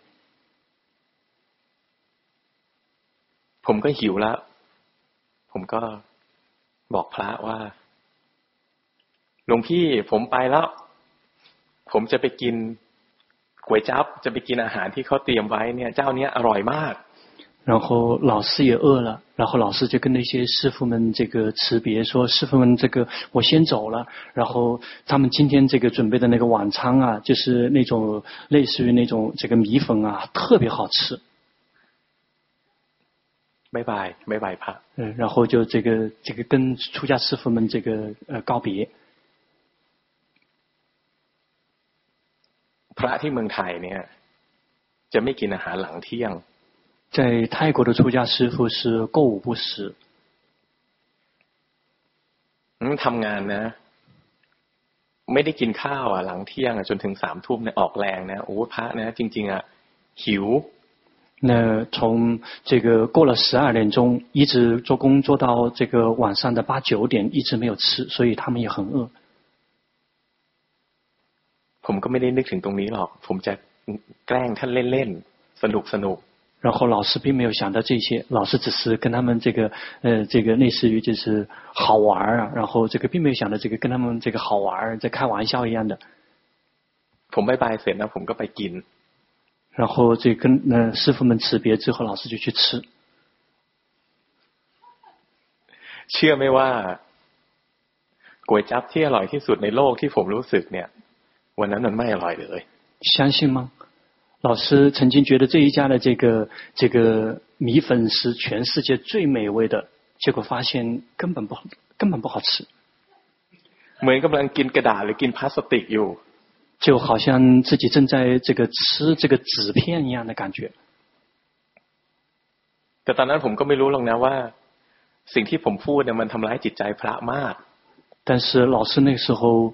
ผมก็หิวแล้วผมก็บอกพระว่าหลวงพี่ผมไปแล้วผมจะไปกิน ก๋วยจั๊บจะไปกินอาหารที่เขาเตรียมไว้เนี่ยเจ้าเนี้ยอร่อยมาก然后老师也饿了，然后老师就跟那些师傅们这个辞别，说师傅们这个我先走了。然后他们今天这个准备的那个晚餐啊，就是那种类似于那种这个米粉啊，特别好吃。拜拜，拜拜吧。嗯，然后就这个这个跟出家师傅们这个呃告别。 พระที่เมืองไทยเนี่ยจะไม่กินอาหารหลังเที่ยง在泰国的出家师傅是过午不食。ทำงานนะไม่ได้กินข้าวอ่ะหลังเที่ยงอ่ะจนถึงสามทุ่มเนี่ยออกแรงนะโอ้พระนะจริงๆอ่ะหิว那从这个过了十二点钟，一直做工做到这个晚上的八九点，一直没有吃，所以他们也很饿。 ผมก็ไม่ได้นึกถึงตรงนี้หรอกผมจะแกล้งท่านเล่นๆสนุกสนุก然后老师并没有想到这些，老师只是跟他们这个，呃，这个类似于就是好玩啊，然后这个并没有想到这个跟他们这个好玩，在开玩笑一样的。ผมไม่ไปเสร็จนะผมก็ไปกิน。然后这跟呃师傅们辞别之后，老师就去吃。เชื่อไหมว่าก๋วยจั๊บที่อร่อยที่สุดในโลกที่ผมรู้สึกเนี่ย วันนั้นมันไม่อร่อยเลย 相信吗？老师曾经觉得这一家的这个这个米粉是全世界最美味的，结果发现根本不好，根本不好吃。就好像自己正在这个吃这个纸片一样的感觉。但当时我ก็ไม่รู้หรอกนะว่าสิ่งที่ผมพูดเนี่ยมันทำร้ายจิตใจพระมาก。但是老师那个时候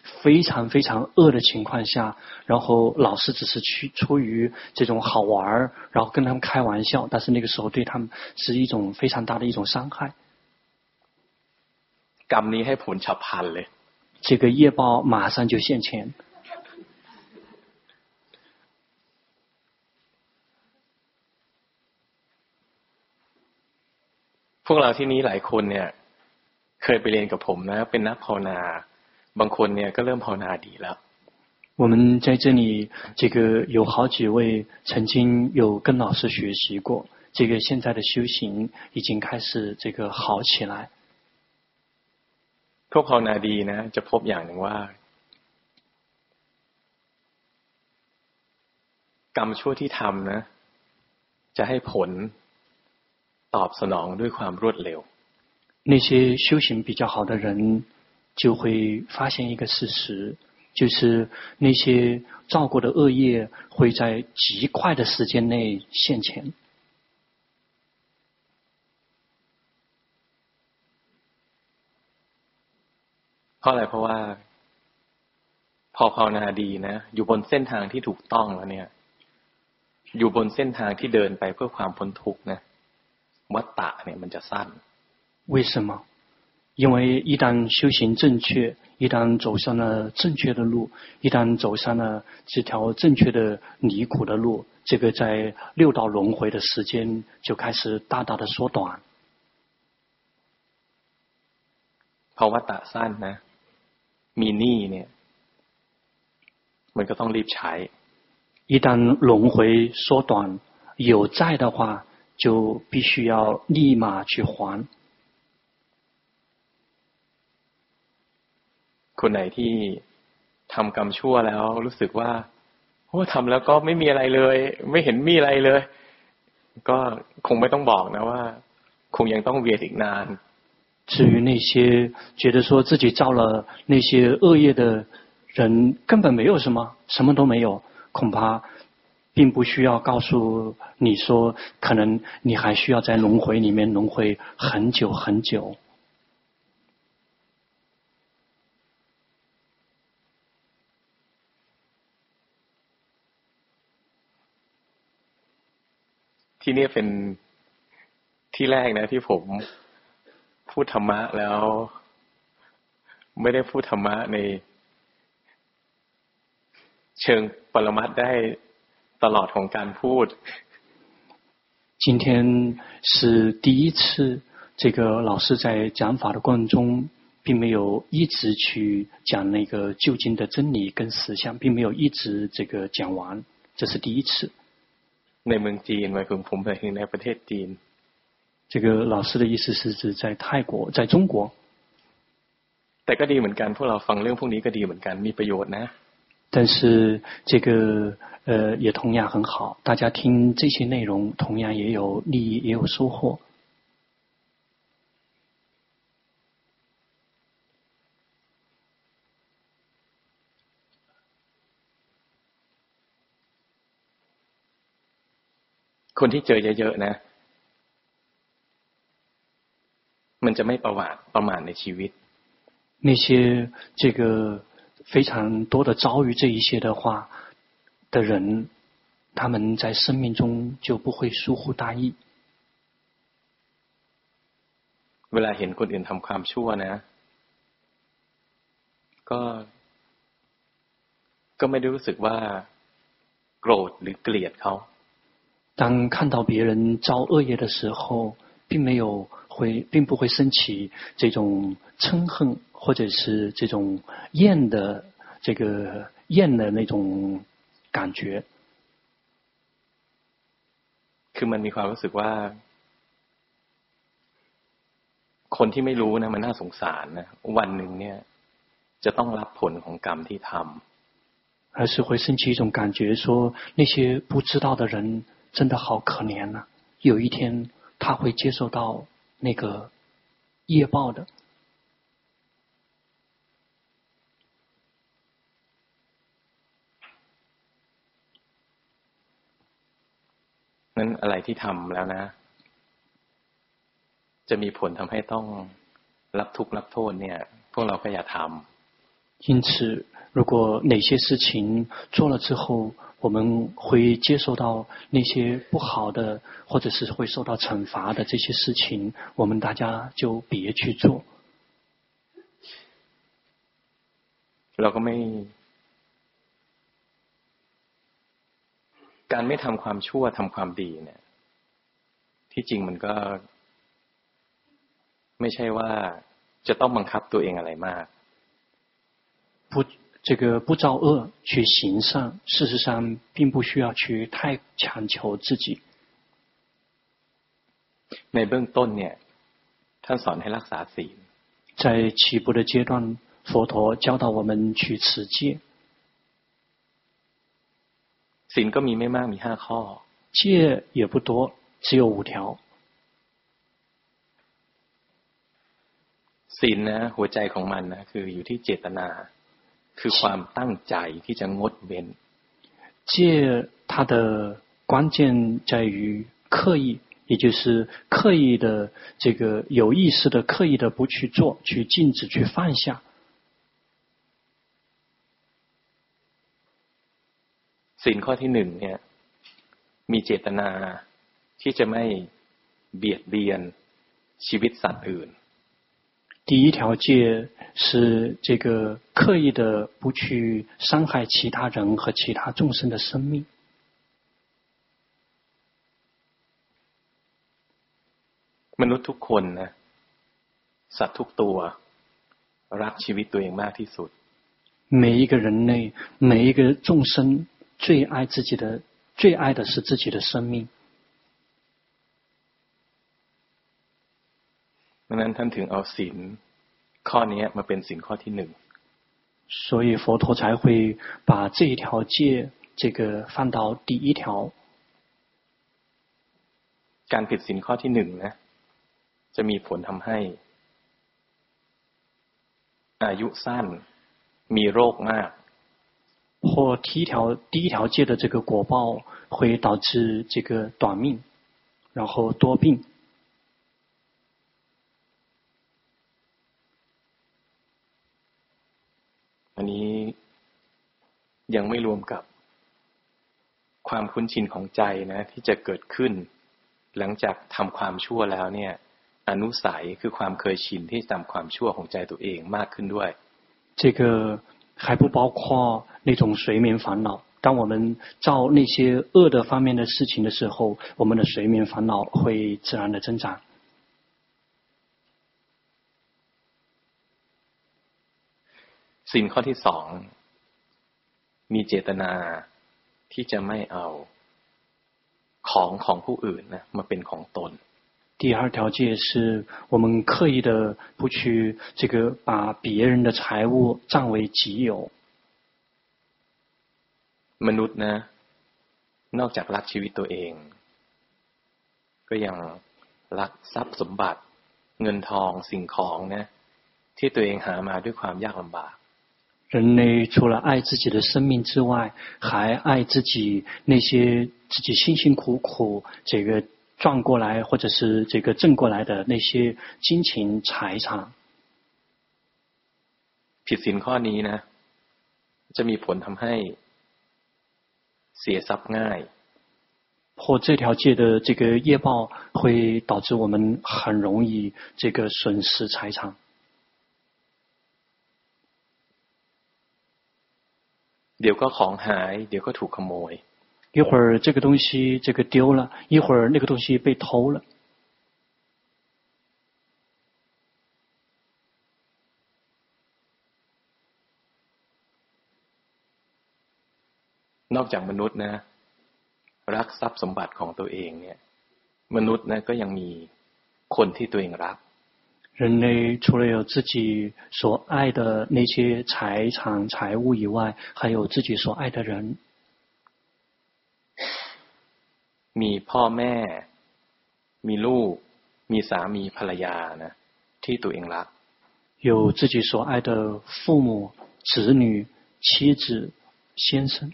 非常非常饿的情况下，然后老师只是去出于这种好玩，然后跟他们开玩笑，但是那个时候对他们是一种非常大的一种伤害。กรรมนี้ให้ผลฉับพลันเลย这个业报马上就现前。พวกเราที่นี้หลายคนเนี่ยเคยไปเรียนกับผมนะเป็นนักภาวนา บางคนเนี่ยก็เริ่มภาวนาดีแล้ว我们在这里，这个有好几位曾经有跟老师学习过，这个现在的修行已经开始这个好起来。พวกภาวนาดีนะจะพบอย่างหนึ่งว่า กรรมชั่วที่ทำนะ จะให้ผลตอบสนองด้วยความรวดเร็ว那些修行比较好的人 就会发现一个事实，就是那些造过的恶业会在极快的时间内现前。เพราะอะไรเพราะว่าพอภาวนาดีนะอยู่บนเส้นทางที่ถูกต้องแล้วเนี่ยอยู่บนเส้นทางที่เดินไปเพื่อความพ้นทุกข์นะวัฏฏะเนี่ยมันจะสั้น为什么？ 因为一旦修行正确，一旦走上了正确的路，一旦走上了这条正确的离苦的路，这个在六道轮回的时间就开始大大的缩短。พอวัฏฏะสั้นนะมีหนี้เนี่ยมันก็ต้องรีบใช้一旦轮回缩短，有债的话，就必须要立马去还。 คนไหนที่ทำกรรมชั่วแล้วรู้สึกว่าโอ้ทำแล้วก็ไม่มีอะไรเลย ไม่เห็นมีอะไรเลย ก็คงไม่ต้องบอกนะว่า คงยังต้องเวียนอีกนาน至于那些觉得说自己造了那些恶业的人，根本没有什么，什么都没有，恐怕并不需要告诉你说，可能你还需要在轮回里面轮回很久很久。 ที่นี่เป็นที่แรกนะที่ผมพูดธรรมะแล้วไม่ได้พูดธรรมะในเชิงปรมัตได้ตลอดของการพูด今天是第一次，这个老师在讲法的过程中，并没有一直去讲那个究竟的真理跟实相，并没有一直这个讲完，这是第一次。 ในเมืองจีนหมายถึงผมไปถึงในประเทศจีน这个老师的意思是指在泰国，在中国。แต่ก็ดีเหมือนกันพวกเราฟังเรื่องพวกนี้ก็ดีเหมือนกันมีประโยชน์นะ但是这个呃也同样很好，大家听这些内容同样也有利益，也有收获。 คนที่เจอเยอะๆนะมันจะไม่ประวัติประมาทในชีวิต那些这个非常多的遭遇这一些的话的人，他们在生命中就不会疏忽大意。เวลาเห็นคนอื่นทำความชั่วนะก็ก็ไม่ได้รู้สึกว่าโกรธหรือเกลียดเขา 当看到别人造恶业的时候，并没有会，并不会升起这种嗔恨，或者是这种厌的这个厌的那种感觉。คือมันมีความรู้สึกว่าคนที่ไม่รู้นะมันน่าสงสารนะวันหนึ่งเนี่ยจะต้องรับผลของกรรมที่ทำ而是会升起一种感觉，说那些不知道的人 真的好可怜呐、啊。有一天他会接受到那个业报的。นั้นอะไรที่ทำแล้วนะ จะมีผลทำให้ต้องรับทุกข์รับโทษเนี่ย พวกเราก็อย่าทำ 因此。如果哪些事情做了之后，我们会接受到那些不好的，或者是会受到惩罚的这些事情，我们大家就别去做。เราก็ไม่การไม่ทำความชั่วทำความดีเนี่ยที่จริงมันก็ไม่ใช่ว่าจะต้องบังคับตัวเองอะไรมาก 不这个不造恶去行善，事实上并不需要去太强求自己。ในเบื้องต้นเนี่ยท่านสอนให้รักษาศีล。在起步的阶段，佛陀教导我们去持戒。ศีลก็มีไม่มากมีห้าข้อ。戒也不多，只有五条。ศีลนะหัวใจของมันนะคืออยู่ที่เจตนา คือความตั้งใจที่จะงดเว้น戒它的关键在于刻意，也就是刻意的这个有意识的刻意的不去做，去禁止，去放下。ศีลข้อที่หนึ่งเนี่ยมีเจตนาที่จะไม่เบียดเบียนชีวิตสัตว์อื่น 第一条戒是这个刻意的不去伤害其他人和其他众生的生命。มนุษย์ทุกคนนะสัตว์ทุกตัวรักชีวิตตัวเองมากที่สุด。每一个人类，每一个众生最爱自己的，最爱的是自己的生命。 ดังนั้นท่านถึงเอาศีลข้อนี้มาเป็นศีลข้อที่หนึ่ง所以佛陀才会把这一条戒，这个放到第一条。การผิดศีลข้อที่หนึ่งนะจะมีผลทำให้อายุสั้นมีโรคมาก或第一条第一条戒的这个果报会导致这个短命，然后多病。 ยังไม่รวมกับความคุ้นชินของใจนะที่จะเกิดขึ้น หลังจากทำความชั่วแล้วเนี่ย อนุสัยคือความเคยชินที่ทำความชั่วของใจตัวเองมากขึ้นด้วย这个还不包括那种随眠烦恼。当我们造那些恶的方面的事情的时候，我们的随眠烦恼会自然的增长。ศีลข้อที่สอง มีเจตนาที่จะไม่เอาของของผู้อื่นนะมาเป็นของตน第二条戒是我们刻意的不去这个把别人的财物占为己有。มนุษย์นะนอกจากรักชีวิตตัวเอง ก็ยังรักทรัพย์สมบัติ เงินทองสิ่งของนะที่ตัวเองหามาด้วยความยากลำบาก 人类除了爱自己的生命之外，还爱自己那些自己辛辛苦苦这个赚过来或者是这个挣过来的那些金钱财产。ผิดศีลข้อนี้นะจะมีผลทำให้เสียทรัพย์ง่าย破这条戒的这个业报会导致我们很容易这个损失财产。 เดี๋ยวก็ของหาย เดี๋ยวก็ถูกขโมย 一会儿这个东西这个丢了，一会儿那个东西被偷了。นอกจากมนุษย์นะรักทรัพย์สมบัติของตัวเองเนี่ยมนุษย์นะก็ยังมีคนที่ตัวเองรัก 人类除了有自己所爱的那些财产财物以外，还有自己所爱的人。มีพ่อแม่ มีลูก มีสามีภรรยานะที่ตัวเองรัก有自己所爱的父母、子女、妻子、先生。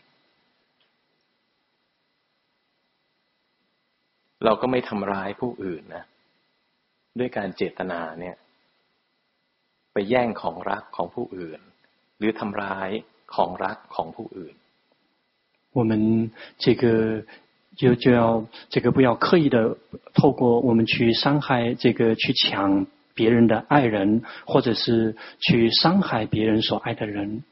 เราก็ไม่ทำร้ายผู้อื่นนะ ด้วยการเจตนาเนี่ย ไปแย่งของรักของผู้อื่น หรือทำร้ายของรักของผู้อื่น我们这个就就要这个不要刻意的透过我们去伤害这个去抢别人的爱人，或者是去伤害别人所爱的人。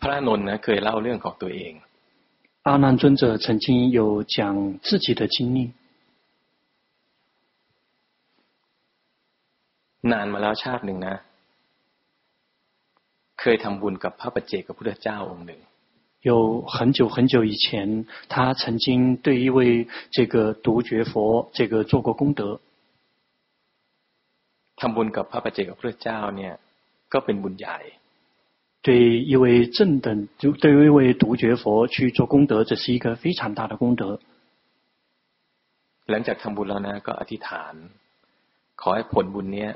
พระนนท์นะเคยเล่าเรื่องของตัวเอง 阿难尊者曾经有讲自己的经历。นานมาแล้วชาติหนึ่งนะ เคยทำบุญกับพระปัจเจกพุทธเจ้าองค์หนึ่ง有很久很久以前，他曾经对一位这个独觉佛这个做过功德。ทำบุญกับพระปัจเจกพุทธเจ้าเนี่ย ก็เป็นบุญใหญ่ 对一位正等，就对于一位独觉佛去做功德，这是一个非常大的功德。หลังจากทำบุญแล้วนะก็อธิษฐาน ขอให้ผลบุญนี้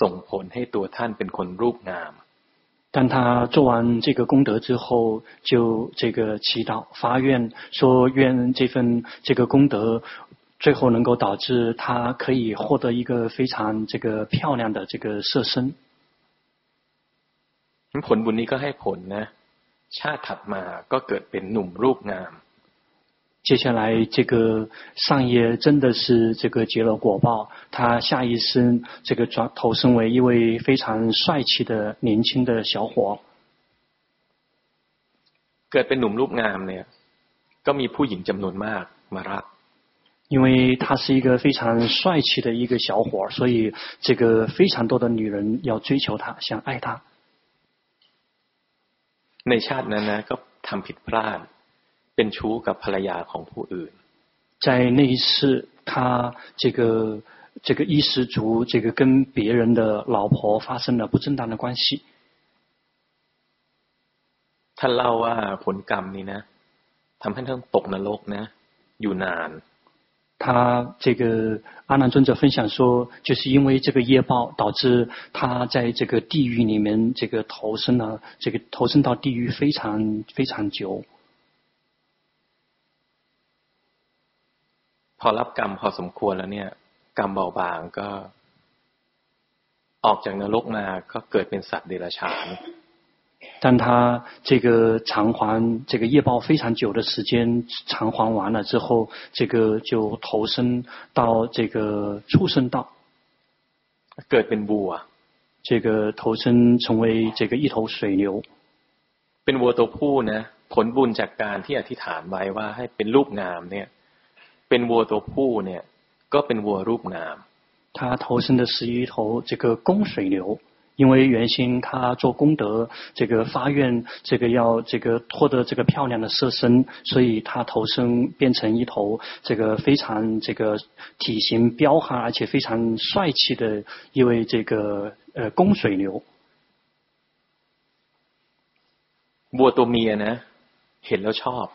ส่งผลให้ตัวท่านเป็นคนรูปงาม。当他做完这个功德之后，就这个祈祷发愿，说愿这份这个功德最后能够导致他可以获得一个非常这个漂亮的这个色身。 ผลบุญนี้ก็ให้ผลนะชาติถัดมาก็เกิดเป็นหนุ่มรูปงาม接下来这个上业真的是这个结了果报，他下一生这个转投生为一位非常帅气的年轻的小伙。เกิดเป็นหนุ่มรูปงามเนี่ยก็มีผู้หญิงจำนวนมากมารัก因为他是一个非常帅气的一个小伙，所以这个非常多的女人要追求他，想爱他。 ในชาตินั้นนะก็ทำผิดพลาดเป็นชู้กับภรรยาของผู้อื่น在那一次他这个这个衣食足这个跟别人的老婆发生了不正当的关系ท่านเล่าว่าผลกรรมนี้นะทำให้ท่านตกนรกนะอยู่นาน 他这个阿难尊者分享说，就是因为这个业报导致他在这个地狱里面这个投生了，这个投生到地狱非常非常久。พอรับกรรมพอสมควรแล้วเนี่ยกรรมเบาบางก็ออกจากนรกมาก็เกิดเป็นสัตว์เดรัจฉาน 但他这个偿还这个业报非常久的时间偿还完了之后，这个就投生到这个畜生道。เกิดเป็นวัว这个投生成为这个一头水牛。เป็นวัวตัวผู้นะผลบุญจากการที่อธิษฐานไว้ว่าให้เป็นรูปงามเนี่ยเป็นวัวตัวผู้เนี่ยก็เป็นวัวรูปงาม。他投生的是一头这个公水牛。 因为原先他做功德，这个发愿，这个要这个获得这个漂亮的色身，所以他投生变成一头这个非常这个体型彪悍而且非常帅气的一位这个呃公水牛。วัวตัวเมียนะเห็นแล้วชอบ。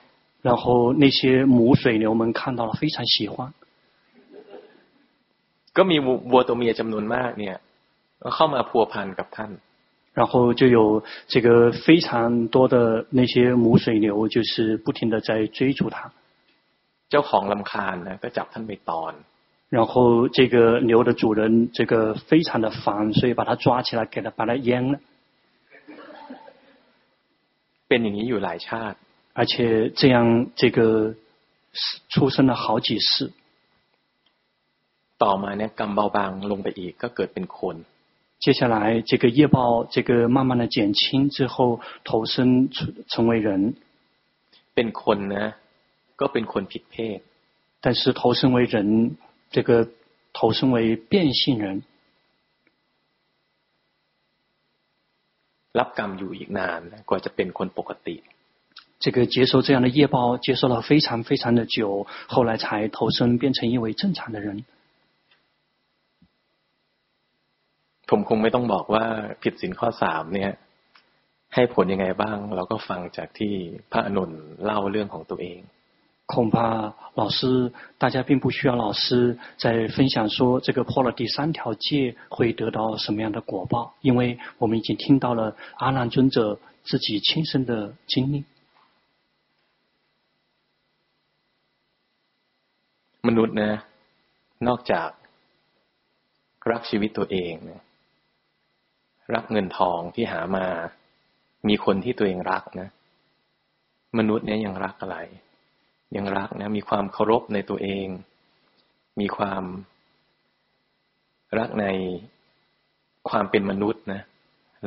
然后那些母水牛们看到了非常喜欢。ก็มีวัวตัวเมียจำนวนมากเนี่ย เข้ามาพัวพันกับท่าน然后就有这个非常多的那些母水牛，就是不停的在追逐他。เจ้าของรำคาญนะก็จับท่านไปตอน然后这个牛的主人这个非常的烦，所以把他抓起来，给他把他阉了。เป็นอย่างนี้อยู่หลายชาติ而且这样这个出生了好几世。ต่อมาเนี่ยกรรมเบาบางลงไปอีกก็เกิดเป็นคน 接下来，这个业报这个慢慢的减轻之后，投生成成为人。เป็นคนนะก็เป็นคนผิดเพศ。但是投生为人，这个投生为变性人。รับกรรมอยู่อีกนานกว่าจะเป็นคนปกติ。这个接受这样的业报，接受了非常非常的久，后来才投生变成一位正常的人。 ผมคงไม่ต้องบอกว่าผิดศีลข้อสามเนี่ยให้ผลยังไงบ้างเราก็ฟังจากที่พระอนุนเล่าเรื่องของตัวเอง恐怕老师大家并不需要老师在分享说这个破了第三条戒会得到什么样的果报，因为我们已经听到了阿难尊者自己亲身的经历。มนุษย์นะนอกจากรักชีวิตตัวเองนะ รักเงินทองที่หามา มีคนที่ตัวเองรักนะ มนุษย์เนี่ยยังรักอะไร ยังรักนะ มีความเคารพในตัวเอง มีความรักในความเป็นมนุษย์นะ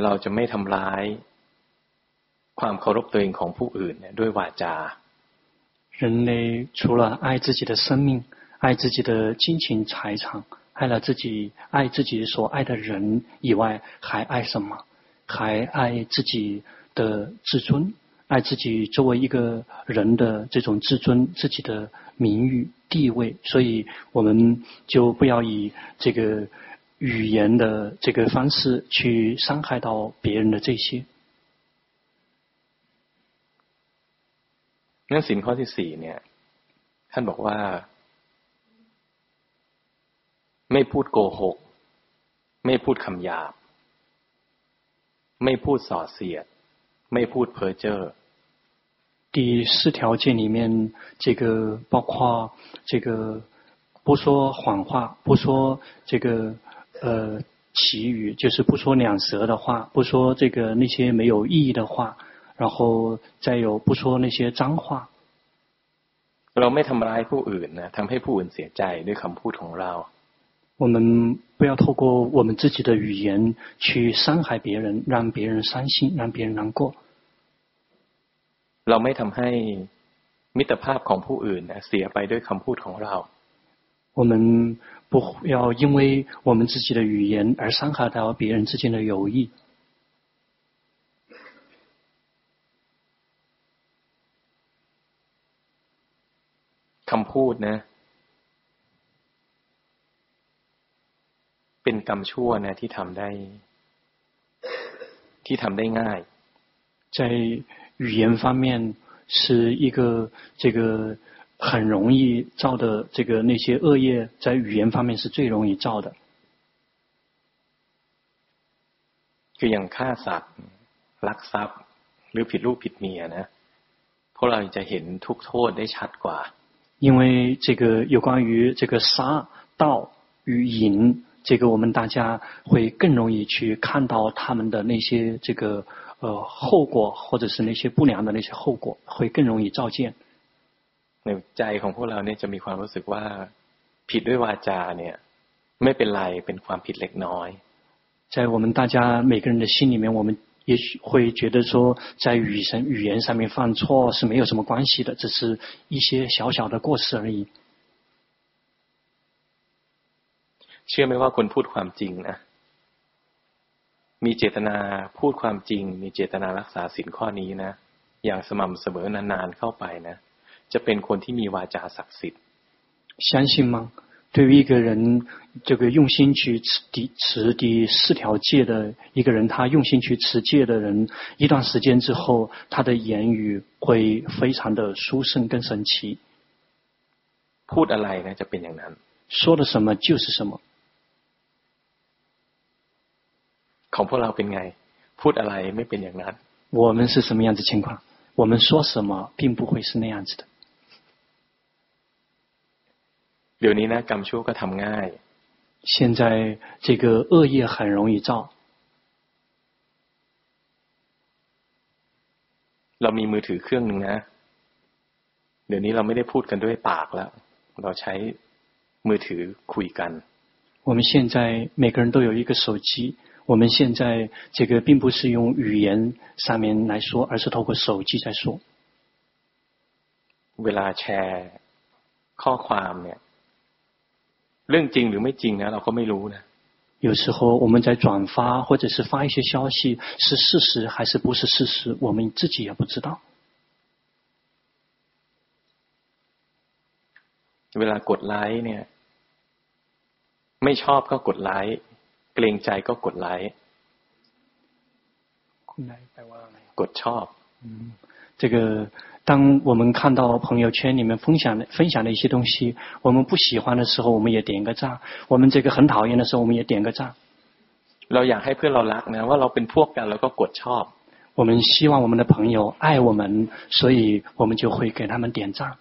เราจะไม่ทำร้าย ความเคารพตัวเองของผู้อื่นเนี่ยด้วยวาจา人类除了爱自己的生命、爱自己的金钱财产。 爱了自己，爱自己所爱的人以外，还爱什么？还爱自己的自尊，爱自己作为一个人的这种自尊，自己的名誉地位。所以，我们就不要以这个语言的这个方式去伤害到别人的这些。那ศีลข้อที่สี่เนี่ยท่านบอกว่า ไม่พูดโกหก ไม่พูดคำหยาบ ไม่พูดส่อเสียด ไม่พูดเพ้อเจ้อ第四条戒里面，这个包括这个不说谎话，不说这个呃綺语，就是不说两舌的话，不说这个那些没有意义的话，然后再有不说那些脏话。เราไม่ทำร้ายผู้อื่นนะทำให้ผู้อื่นเสียใจด้วยคำพูดของเรา 我们不要透过我们自己的语言去伤害别人，让别人伤心，让别人难过。เราไม่ทำให้มิตรภาพของผู้อื่นเสียไปด้วยคำพูดของเรา。我们不要因为我们自己的语言而伤害到别人之间的友谊。คำพูดนะ เป็นกรรมชั่วนะที่ทำได้ที่ทำได้ง่าย在语言方面是一个这个很容易造的这个那些恶业，在语言方面是最容易造的。คืออย่างฆ่าสัตว์ลักทรัพย์หรือผิดลูกผิดเมียนะพวกเราจะเห็นทุกโทษได้ชัดกว่า因为这个有关于这个杀盗与淫。 这个我们大家会更容易去看到他们的那些这个呃后果，或者是那些不良的那些后果，会更容易照见。ในใจของพวกเราเนี่ยจะมีความรู้สึกว่าผิดด้วยวาจาเนี่ยไม่เป็นไรเป็นความผิดเล็กน้อย在我们大家每个人的心里面，我们也许会觉得说，在语言语言上面犯错是没有什么关系的，只是一些小小的过失而已。 เชื่อไหมว่าคนพูดความจริงนะมีเจตนาพูดความจริง มีเจตนารักษาศีลข้อนี้นะอย่างสม่ำเสมอนานๆเข้าไปนะจะเป็นคนที่มีวาจาศักดิ์สิทธิ์相信吗？对于一个人，这个用心去持第持第四条戒的一个人，他用心去持戒的人，一段时间之后，他的言语会非常的殊胜跟神奇。พูดอะไรนะจะเป็นอย่างนั้น说的什么就是什么。 ของพวกเราเป็นไง พูดอะไรไม่เป็นอย่างนั้น我们是什么样子情况？我们说什么并不会是那样子的。เดี๋ยวนี้นะกรรมชั่วก็ทำง่าย现在这个恶业很容易造。เรามีมือถือเครื่องหนึ่งนะ เดี๋ยวนี้เราไม่ได้พูดกันด้วยปากแล้ว เราใช้มือถือคุยกัน我们现在每个人都有一个手机。 我们现在这个并不是用语言上面来说，而是透过手机在说。เวลาแชร์ข้อความเนี่ยเรื่องจริงหรือไม่จริงนะเราก็ไม่รู้นะ有时候我们在转发或者是发一些消息，是事实还是不是事实，我们自己也不知道。เวลากดไลค์เนี่ยไม่ชอบก็กดไลค์เ กรงใจก็กดไลค์กดชอบ嗯这个当我们看到朋友圈里面分享的分享的一些东西，我们不喜欢的时候，我们也点个赞；我们这个很讨厌的时候，我们也点个赞。เราอยากให้เพื่อนเรารักนะว่าเราเป็นพวกกันแล้วก็กดชอบ我们希望我们的朋友爱我们，所以我们就会给他们点赞。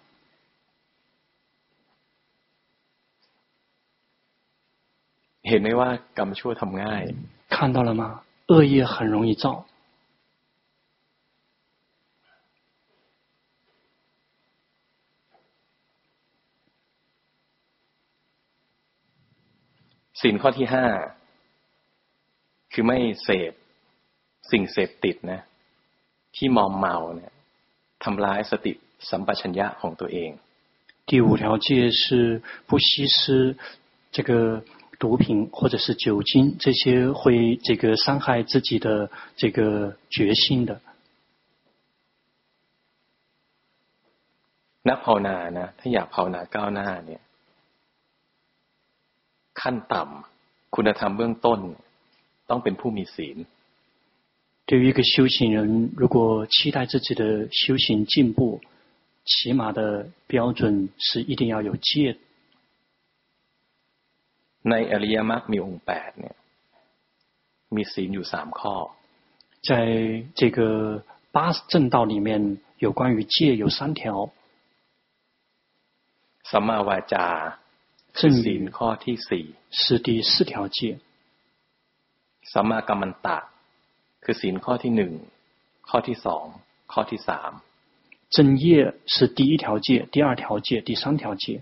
เห็นไหมว่ากรรมชั่วทำง่าย看到了吗？恶业很容易造。ศีลข้อที่ห้าคือไม่เสพสิ่งเสพติดนะที่มอมเมาเนี่ยทำร้ายสติสัมปชัญญะของตัวเอง第五条戒是不吸食这个 毒品或者是酒精，这些会这个伤害自己的这个决心的。นักภาวนานะถ้าอยากภาวนาก้าวหน้าเนี่ยขั้นต่ำคุณธรรมเบื้องต้นต้องเป็นผู้มีศีล对于一个修行人，如果期待自己的修行进步，起码的标准是一定要有戒。 ในอริยมรรคมีองค์แปดเนี่ยมีศีลอยู่สามข้อ在这个八正道里面有关于戒有三条สัมมาวาจาคือศีลข้อที่สี่是第四条戒สัมมากัมมันตะคือศีลข้อที่หนึ่งข้อที่สองข้อที่สาม正业是第一条戒第二条戒第三条戒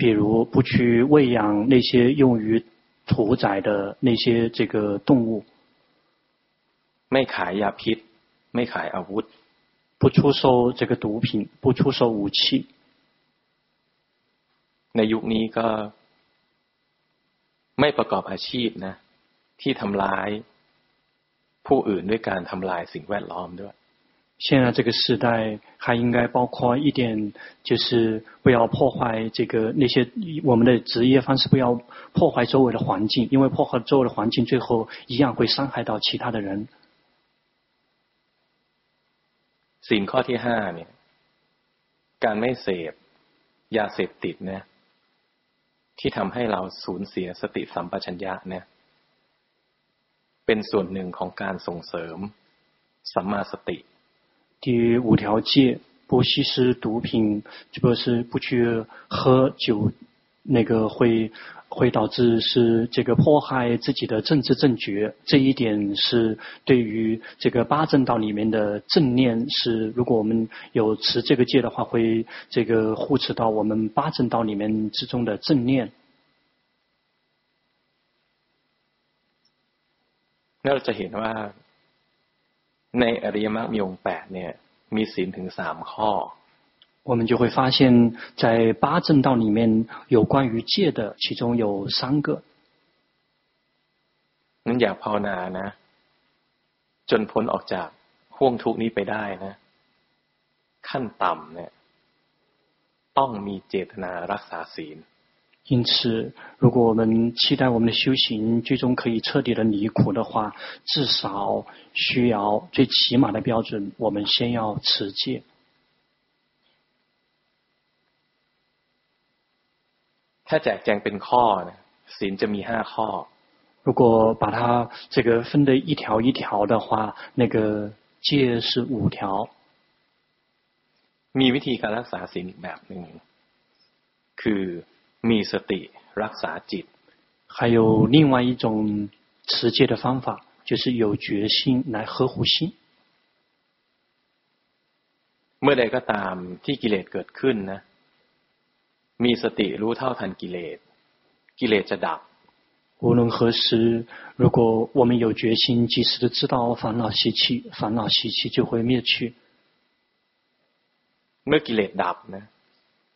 比如不去喂养那些用于屠宰的那些这个动物。ไม่ขายยาพิษไม่ขายอาวุธ不出售这个毒品，不出售武器。ในยุคนี้ก็ไม่ประกอบอาชีพนะที่ทำร้ายผู้อื่นด้วยการทำลายสิ่งแวดล้อมด้วย 现在这个时代还应该包括一点，就是不要破坏这个那些我们的职业方式，不要破坏周围的环境，因为破坏周围的环境，最后一样会伤害到其他的人。ศีลข้อที่ห้าเนี่ยการไม่เสพยาเสพติดเนี่ยที่ทำให้เราสูญเสียสติสัมปชัญญะเนี่ยเป็นส่วนหนึ่งของการส่งเสริมสัมมาสติ 第五条戒不吸食毒品，这个是不去喝酒，那个会会导致是这个迫害自己的政治正觉。这一点是对于这个八正道里面的正念是，如果我们有持这个戒的话，会这个护持到我们八正道里面之中的正念。那就显话。 ในอริยมรรคมีองค์แปดเนี่ยมีศีลถึงสามข้อ我们就会发现，在八正道里面有关于戒的，其中有三个。นั้นอยากภาวนานะจนพ้นออกจากห่วงทุกนี้ไปได้นะขั้นต่ำเนี่ยต้องมีเจตนารักษาศีล 因此，如果我们期待我们的修行最终可以彻底的离苦的话，至少需要最起码的标准，我们先要持戒。ถ้าแจกแจงเป็นข้อศีลจะมีห้าข้อ 如果把它这个分得一条一条的话，那个戒是五条。มีวิธีการรักษาศีลอีกแบบหนึ่งคือ มีสติรักษาจิต。还有另外一种持戒的方法，就是有决心来呵护心。เมื่อใดก็ตามที่กิเลสเกิดขึ้นนะมีสติรู้เท่าทันกิเลสกิเลสจะดับ无论何时，如果我们有决心，及时的知道烦恼习气，烦恼习气就会灭去。เมื่อกิเลสดับนะ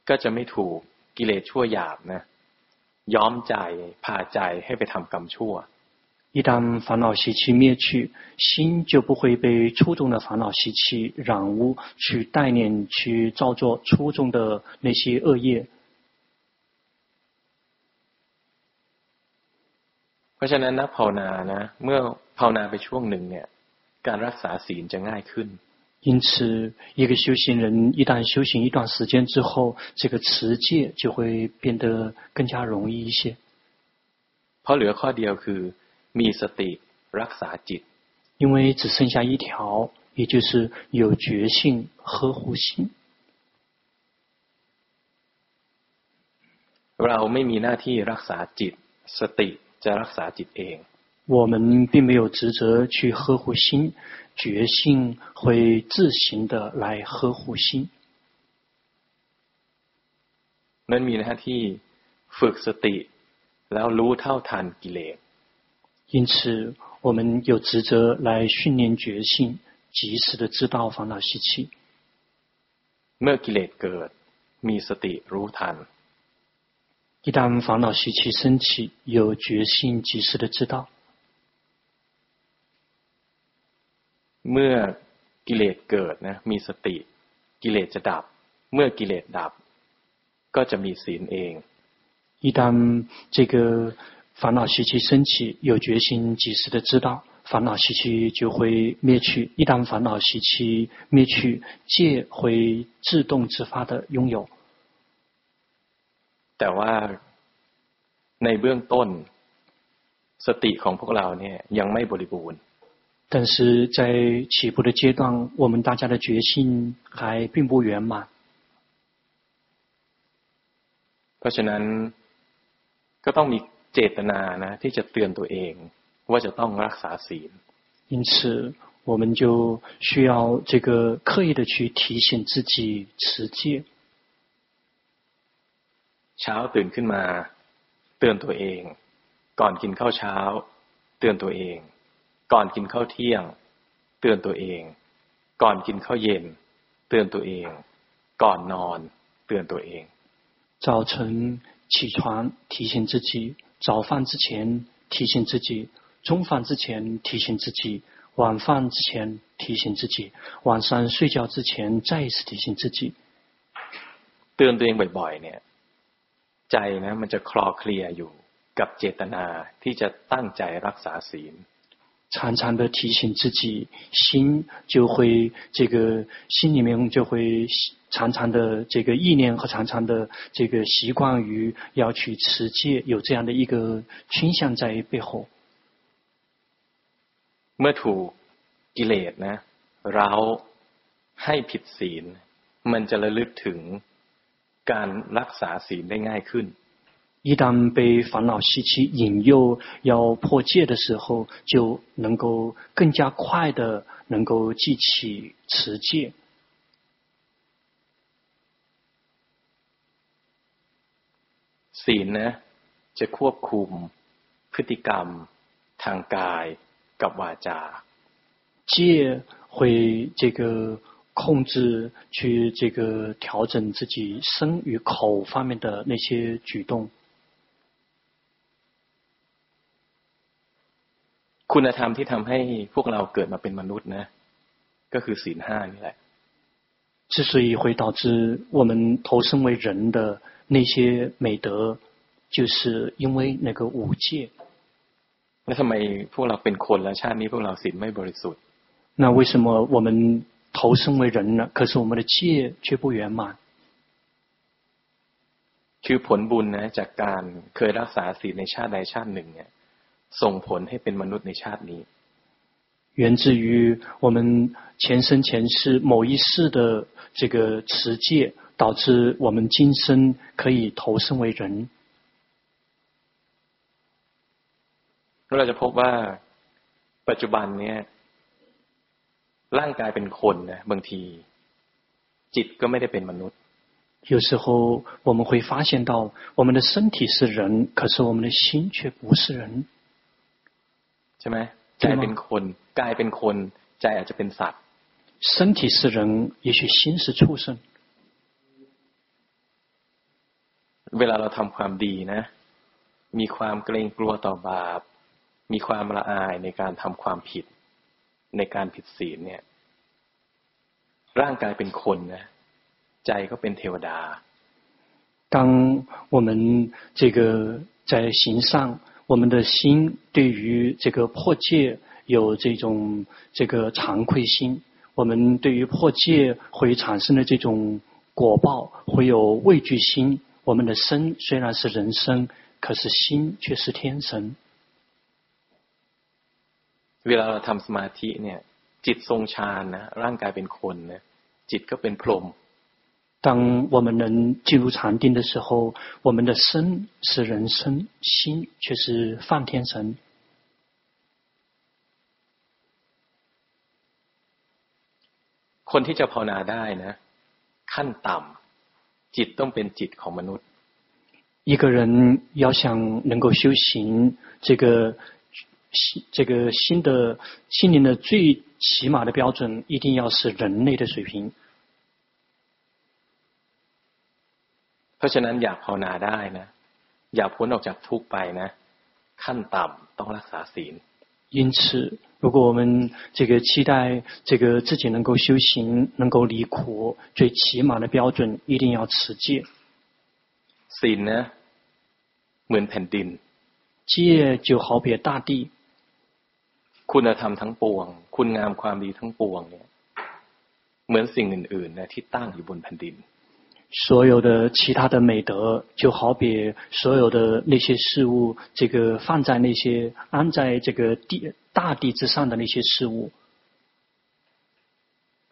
ก็จะไม่ถูก กิเลสชั่วหยาบนะย้อมใจพาใจให้ไปทำกรรมชั่ว一旦烦恼习气灭去，心就不会被粗重的烦恼习气染污，去带念去造作粗重的那些恶业。เพราะฉะนั้นนักภาวนานะเมื่อภาวนาไปช่วงหนึ่งเนี่ยการรักษาศีลจะง่ายขึ้น 因此，一个修行人一旦修行一段时间之后，这个持戒就会变得更加容易一些。เพราะเหลือข้อเดียวคือมีสติรักษาจิต因为只剩下一条，也就是有决心呵护心。เราไม่มีหน้าที่รักษาจิตสติจะรักษาจิตเอง。 我们并没有职责去呵护心，决心会自行的来呵护心。มันมีหน้าที่ฝึกสติแล้วรู้เท่าทันกิเลส因此，我们有职责来训练觉性，及时的知道烦恼习气。เมื่อกิเลสเกิดมีสติรู้ทัน。一旦烦恼习气升起，有觉性及时的知道。 เมื่อกิเลสเกิดนะมีสติกิเลสจะดับเมื่อกิเลสดับก็จะมีศีลเอง一旦这个烦恼习气升起，有决心及时的知道，烦恼习气就会灭去。一旦烦恼习气灭去，戒会自动自发的拥有。แต่ว่าในเบื้องต้นสติของพวกเราเนี่ยยังไม่บริบูรณ์ 但是在起步的阶段，我们大家的决心还并不圆满。เพราะฉะนั้นก็ต้องมีเจตนานะที่จะเตือนตัวเองว่าจะต้องรักษาศีล因此，我们就需要这个刻意的去提醒自己持戒。เช้าตื่นขึ้นมาเตือนตัวเอง ก่อนกินข้าวเช้า เตือนตัวเอง ก่อนกินข้าวเที่ยง เตือนตัวเอง ก่อนกินข้าวเย็น เตือนตัวเอง ก่อนนอน เตือนตัวเอง早晨起床提醒自己。早饭之前提醒自己，中饭之前提醒自己，晚饭之前提醒自己，晚上睡觉之前再一次提醒自己。เตือนตัวเองบ่อยๆเนี่ยใจนะมันจะคลอเคลียอยู่กับเจตนาที่จะตั้งใจรักษาศีล 常常的提醒自己，心就会这个心里面就会常常的这个意念和常常的这个习惯于要去持戒，有这样的一个倾向在背后。เมื่อถูกกิเลสนะเราให้ผิดศีลมันจะระลึกถึงการรักษาศีลได้ง่ายขึ้น 一旦被烦恼习气引诱要破戒的时候，就能够更加快的能够记起持戒。ศีล呢，จะควบคุมพฤติกรรมทางกายกับวาจา。戒会这个控制，去这个调整自己身与口方面的那些举动。 คุณธรรมที่ทำให้พวกเราเกิดมาเป็นมนุษย์นะก็คือศีลห้านี่แหละ之所以会导致我们投生为人的那些美德，就是因为那个五戒。แล้วทำไมพวกเราเป็นคนแล้วชาตินี้พวกเราศีลไม่บริสุทธิ์那为什么我们投生为人呢？可是我们的戒却不圆满。คือผลบุญนะจากการเคยรักษาศีลในชาติใดชาติหนึ่งเนี่ย ส่งผลให้เป็นมนุษย์ในชาตินี้源自于我们前生前世某一世的这个持戒，导致我们今生可以投生为人。เราจะพบว่าปัจจุบันเนี่ยร่างกายเป็นคนนะบางทีจิตก็ไม่ได้เป็นมนุษย์有时候我们会发现到我们的身体是人，可是我们的心却不是人，ใ ช่ไหมใจเป็นคนกายเป็นคนใจอาจจะเป็นสัตว์身体是人，也许心是畜生。เวลาเราทำความดีนะ มีความเกรงกลัวต่อบาป มีความละอายในการทำความผิด ในการผิดศีลเนี่ย ร่างกายเป็นคนนะใจก็เป็นเทวดา当我们这个在行善， 我们的心对于这个破戒有这种这个惭愧心，我们对于破戒会产生的这种果报会有畏惧心。我们的身虽然是人身，可是心却是天神。เวลาเราทำสมาธิเนี่ยจิตทรงฌานนะร่างกายเป็นคนนะจิตก็เป็นพรหม 当我们能进入禅定的时候，我们的身是人身，心却是梵天神。คนที่จะภาวนาได้นะขั้นต่ำจิตต้องเป็นจิตของมนุษย์。一个人要想能够修行，这个心，这个心的心灵的最起码的标准，一定要是人类的水平。 ราะฉะนั้นอยากภาวนาได้นะอยากพ้นออกจากทุกข์ไปนะขั้นต่ำต้องรักษาศีล因此如果我们这个期待这个自己能够修行能够离苦最起码的标准一定要持戒ศีลนะเหมือนแผ่นดิน戒就好比大地คุณธรรมทั้งปวงคุณงามความดีทั้งปวงเนี่ยเหมือนสิ่งอื่นๆนะที่ตั้งอยู่บนแผ่นดิน 所有的其他的美德，就好比所有的那些事物，这个放在那些安在这个地大地之上的那些事物。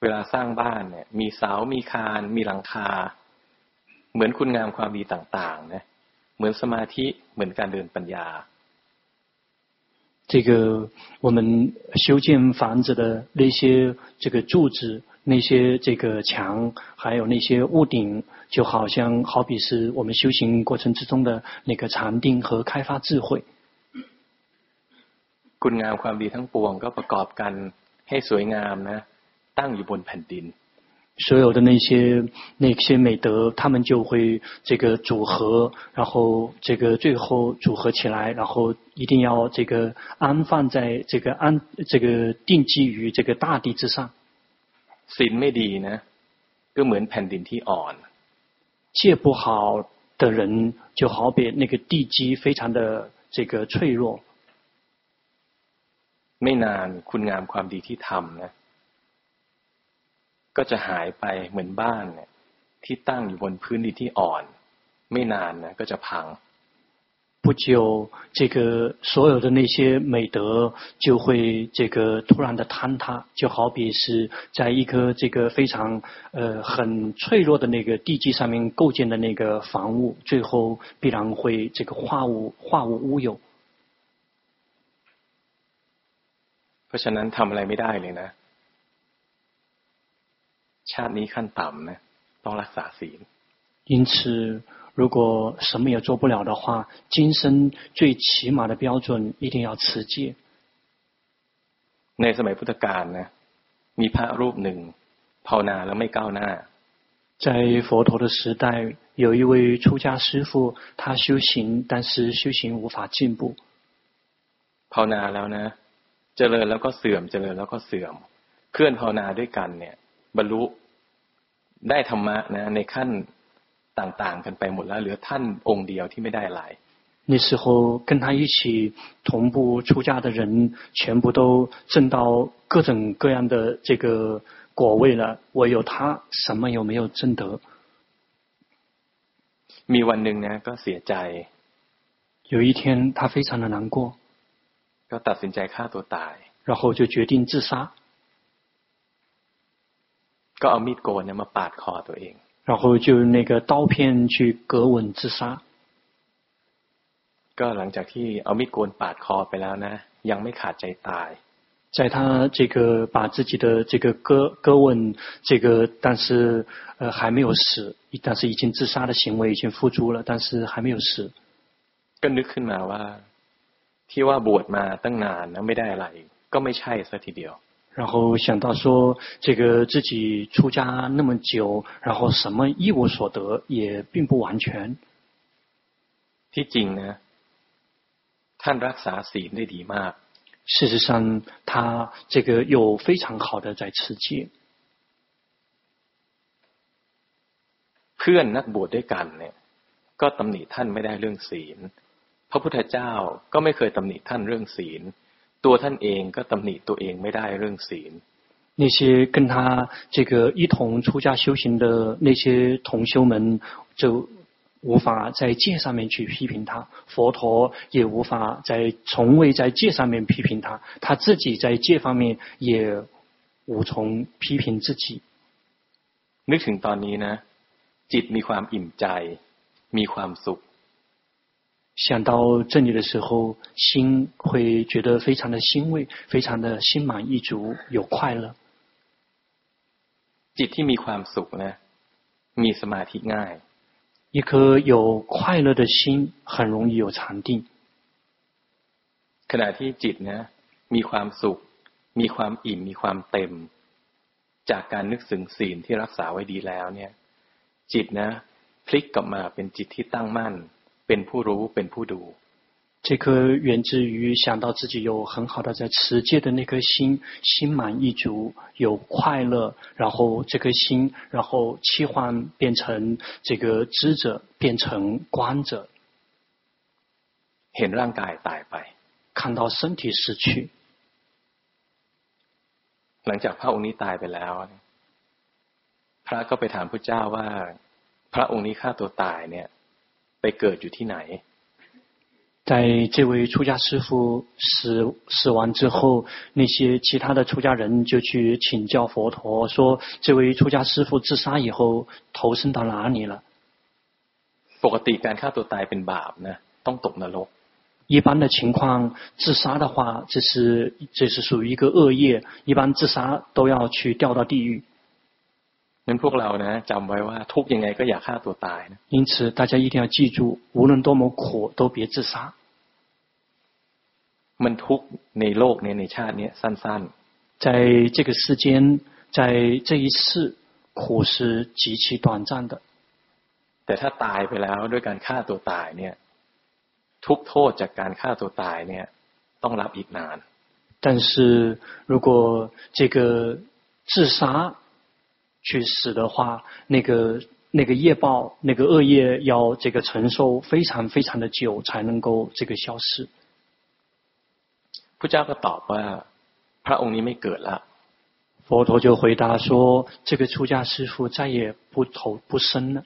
เวลาสร้างบ้านเนี่ยมีเสามีคานมีหลังคาเหมือนคุณงามความดีต่างๆนะเหมือนสมาธิเหมือนการเดินปัญญา这个我们修建房子的那些这个柱子。 那些这个墙，还有那些屋顶，就好像好比是我们修行过程之中的那个禅定和开发智慧。คุณงามความดีทั้งปวงก็ประกอบกันให้สวยงามนะตั้งอยู่บนแผ่นดิน。所有的那些那些美德，他们就会这个组合，然后这个最后组合起来，然后一定要这个安放在这个安这个定基于这个大地之上。 ศีลไม่ดีนะก็เหมือนแผ่นดินที่อ่อน戒不好的人就好比那个地基非常的这个脆弱ไม่นานคุณงามความดีที่ทำนะก็จะหายไปเหมือนบ้านเนี่ยที่ตั้งอยู่บนพื้นดินที่อ่อน ไม่นานนะก็จะพัง 不久，这个所有的那些美德就会这个突然的坍塌，就好比是在一颗这个非常呃很脆弱的那个地基上面构建的那个房屋，最后必然会这个化无化无乌有。เพราะฉะนั้นทำอะไรไม่ได้เลยนะชาตินี้ขั้นต่ำนะต้องรักษาศีล因此。 如果什么也做不了的话，今生最起码的标准一定要持戒。ในสมัยพุทธกาลนะมีพระรูปหนึ่งภาวนาแล้วไม่ก้าวหน้า在佛陀的时代，有一位出家师父，他修行，但是修行无法进步。ภาวนาแล้วนะเจริญแล้วก็เสื่อมเจริญแล้วก็เสื่อมเคลื่อนภาวนาด้วยกันเนี่ยบรรลุได้ธรรมะนะในขั้น ต่างๆกันไปหมดแล้วเหลือท่านองค์เดียวที่ไม่ได้อะไร那时候跟他一起同步出家的人，全部都证到各种各样的这个果位了，唯有他什么也没有证得。มีวันหนึ่งนะก็เสียใจ。有一天，他非常的难过。 ก็ตัดสินใจฆ่าตัวตาย然后就决定自杀ก็เอามีดโกนเนี่ยมาปาดคอตัวเอง 然后就用那个刀片去割腕自杀ก็หลังจากที่เอามีดโกนปาดคอไปแล้วนะ ยังไม่ขาดใจตาย在他这个把自己的这个割割腕，这个但是呃还没有死，但是已经自杀的行为已经付诸了，但是还没有死。ก็นึกขึ้นมาว่าที่ว่าบวชมาตั้งนานแล้วไม่ได้อะไรก็ไม่ใช่ซะทีเดียว 然后想到说，这个自己出家那么久，然后什么一无所得，也并不完全。ที่จริงนะท่านรักษาศีลได้ดีมาก事实上，他这个有非常好的在持戒。เพื่อนนักบวชด้วยกันเนี่ยก็ตำหนิท่านไม่ได้เรื่องศีลพระพุทธเจ้าก็ไม่เคยตำหนิท่านเรื่องศีล ตัวท่านเองก็ตำหนิตัวเองไม่ได้เรื่องศีล那些跟他这个一同出家修行的那些同修们就。无法在戒上面去批评他，佛陀也无法在从未在戒上面批评他，他自己在戒方面也无从批评自己。นึกถึงตอนนี้นะจิตมีความอิ่มใจมีความสุข 想到这里的时候，心会觉得非常的欣慰，非常的心满意足，有快乐。จิตที่มีความสุขนะมีสมาธิง่าย一颗有快乐的心，很容易有禅定。ขณะที่จิตนะมีความสุข มีความอิ่ม มีความเต็ม จากการนึกถึงศีลที่รักษาไว้ดีแล้วเนี่ย จิตนะพลิกกลับมาเป็นจิตที่ตั้งมั่น เป็นผู้รู้ เป็นผู้ดู这颗源自于想到自己有很好的在持戒的那颗心，心满意足，有快乐，然后这颗心，然后切换变成这个知者，变成观者，เห็นร่างกายตายไป看到身体死去。หลังจากพระองค์นี้ตายไปแล้ว พระก็ไปถามพระเจ้าว่า พระองค์นี้ฆ่าตัวตายเนี่ย ไปเกิดอยู่ที่ไหน在这位出家师父死死完之后，那些其他的出家人就去请教佛陀，说：这位出家师父自杀以后投生到哪里了？ปกติการฆ่าตัวตายเป็นบาปนะต้องตกนรก。一般的情况，自杀的话，这是这是属于一个恶业，一般自杀都要去掉到地狱。 งั้นพวกเรานะจำไว้ว่าทุกยังไงก็อย่าฆ่าตัวตายนะ因此，大家一定要记住，无论多么苦，都别自杀。มันทุกในโลกนี้ในชาตินี้สั้นๆ，在这个世间，在这一世，苦是极其短暂的。แต่ถ้าตายไปแล้วด้วยการฆ่าตัวตายเนี่ย ทุกโทษจากการฆ่าตัวตายเนี่ย ต้องรับอีกนาน。但是如果这个自杀， 去死的话，那个那个业报，那个恶业要这个承受非常非常的久，才能够这个消失。พระเจ้าก็ตอบว่าพระองค์นี้ไม่เกิด了。佛陀就回答说：这个出家师父再也不投不生了。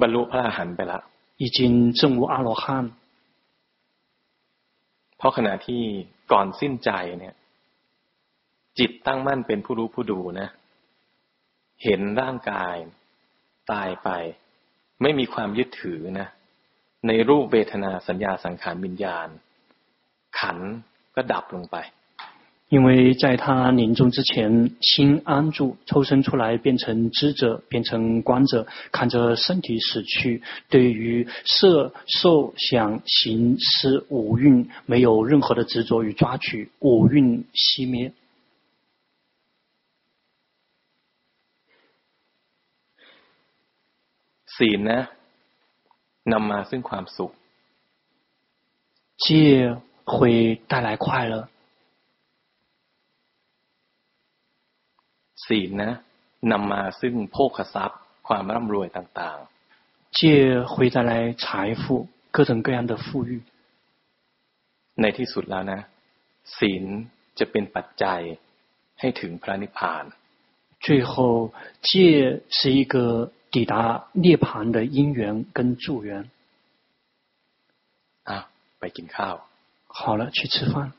บรรลุพระอรหันต์ไป了。已经证悟阿罗汉。เพราะขณะที่ก่อนสิ้นใจเนี่ย จิตตั้งมั่นเป็นผู้รู้ผู้ดูนะ เห็นร่างกายตายไป ไม่มีความยึดถือนะ ในรูปเวทนาสัญญาสังขารวิญญาณ ขันก็ดับลงไป因为在他临终之前，心安住，抽身出来，变成知者，变成观者，看着身体死去，对于色、受、想、行、识五蕴，没有任何的执着与抓取，五蕴熄灭。 ศีลนะนำมาซึ่งความสุข戒会带来快乐ศีลนะนำมาซึ่งโภคทรัพย์ความร่ำรวยต่างๆ戒会带来财富各种各样的富裕ในที่สุดแล้วนะศีลจะเป็นปัจจัยให้ถึงพระนิพพาน最后戒是一个 抵达涅槃的因缘跟助缘。啊，ไปกินข้าว 好了，去吃饭。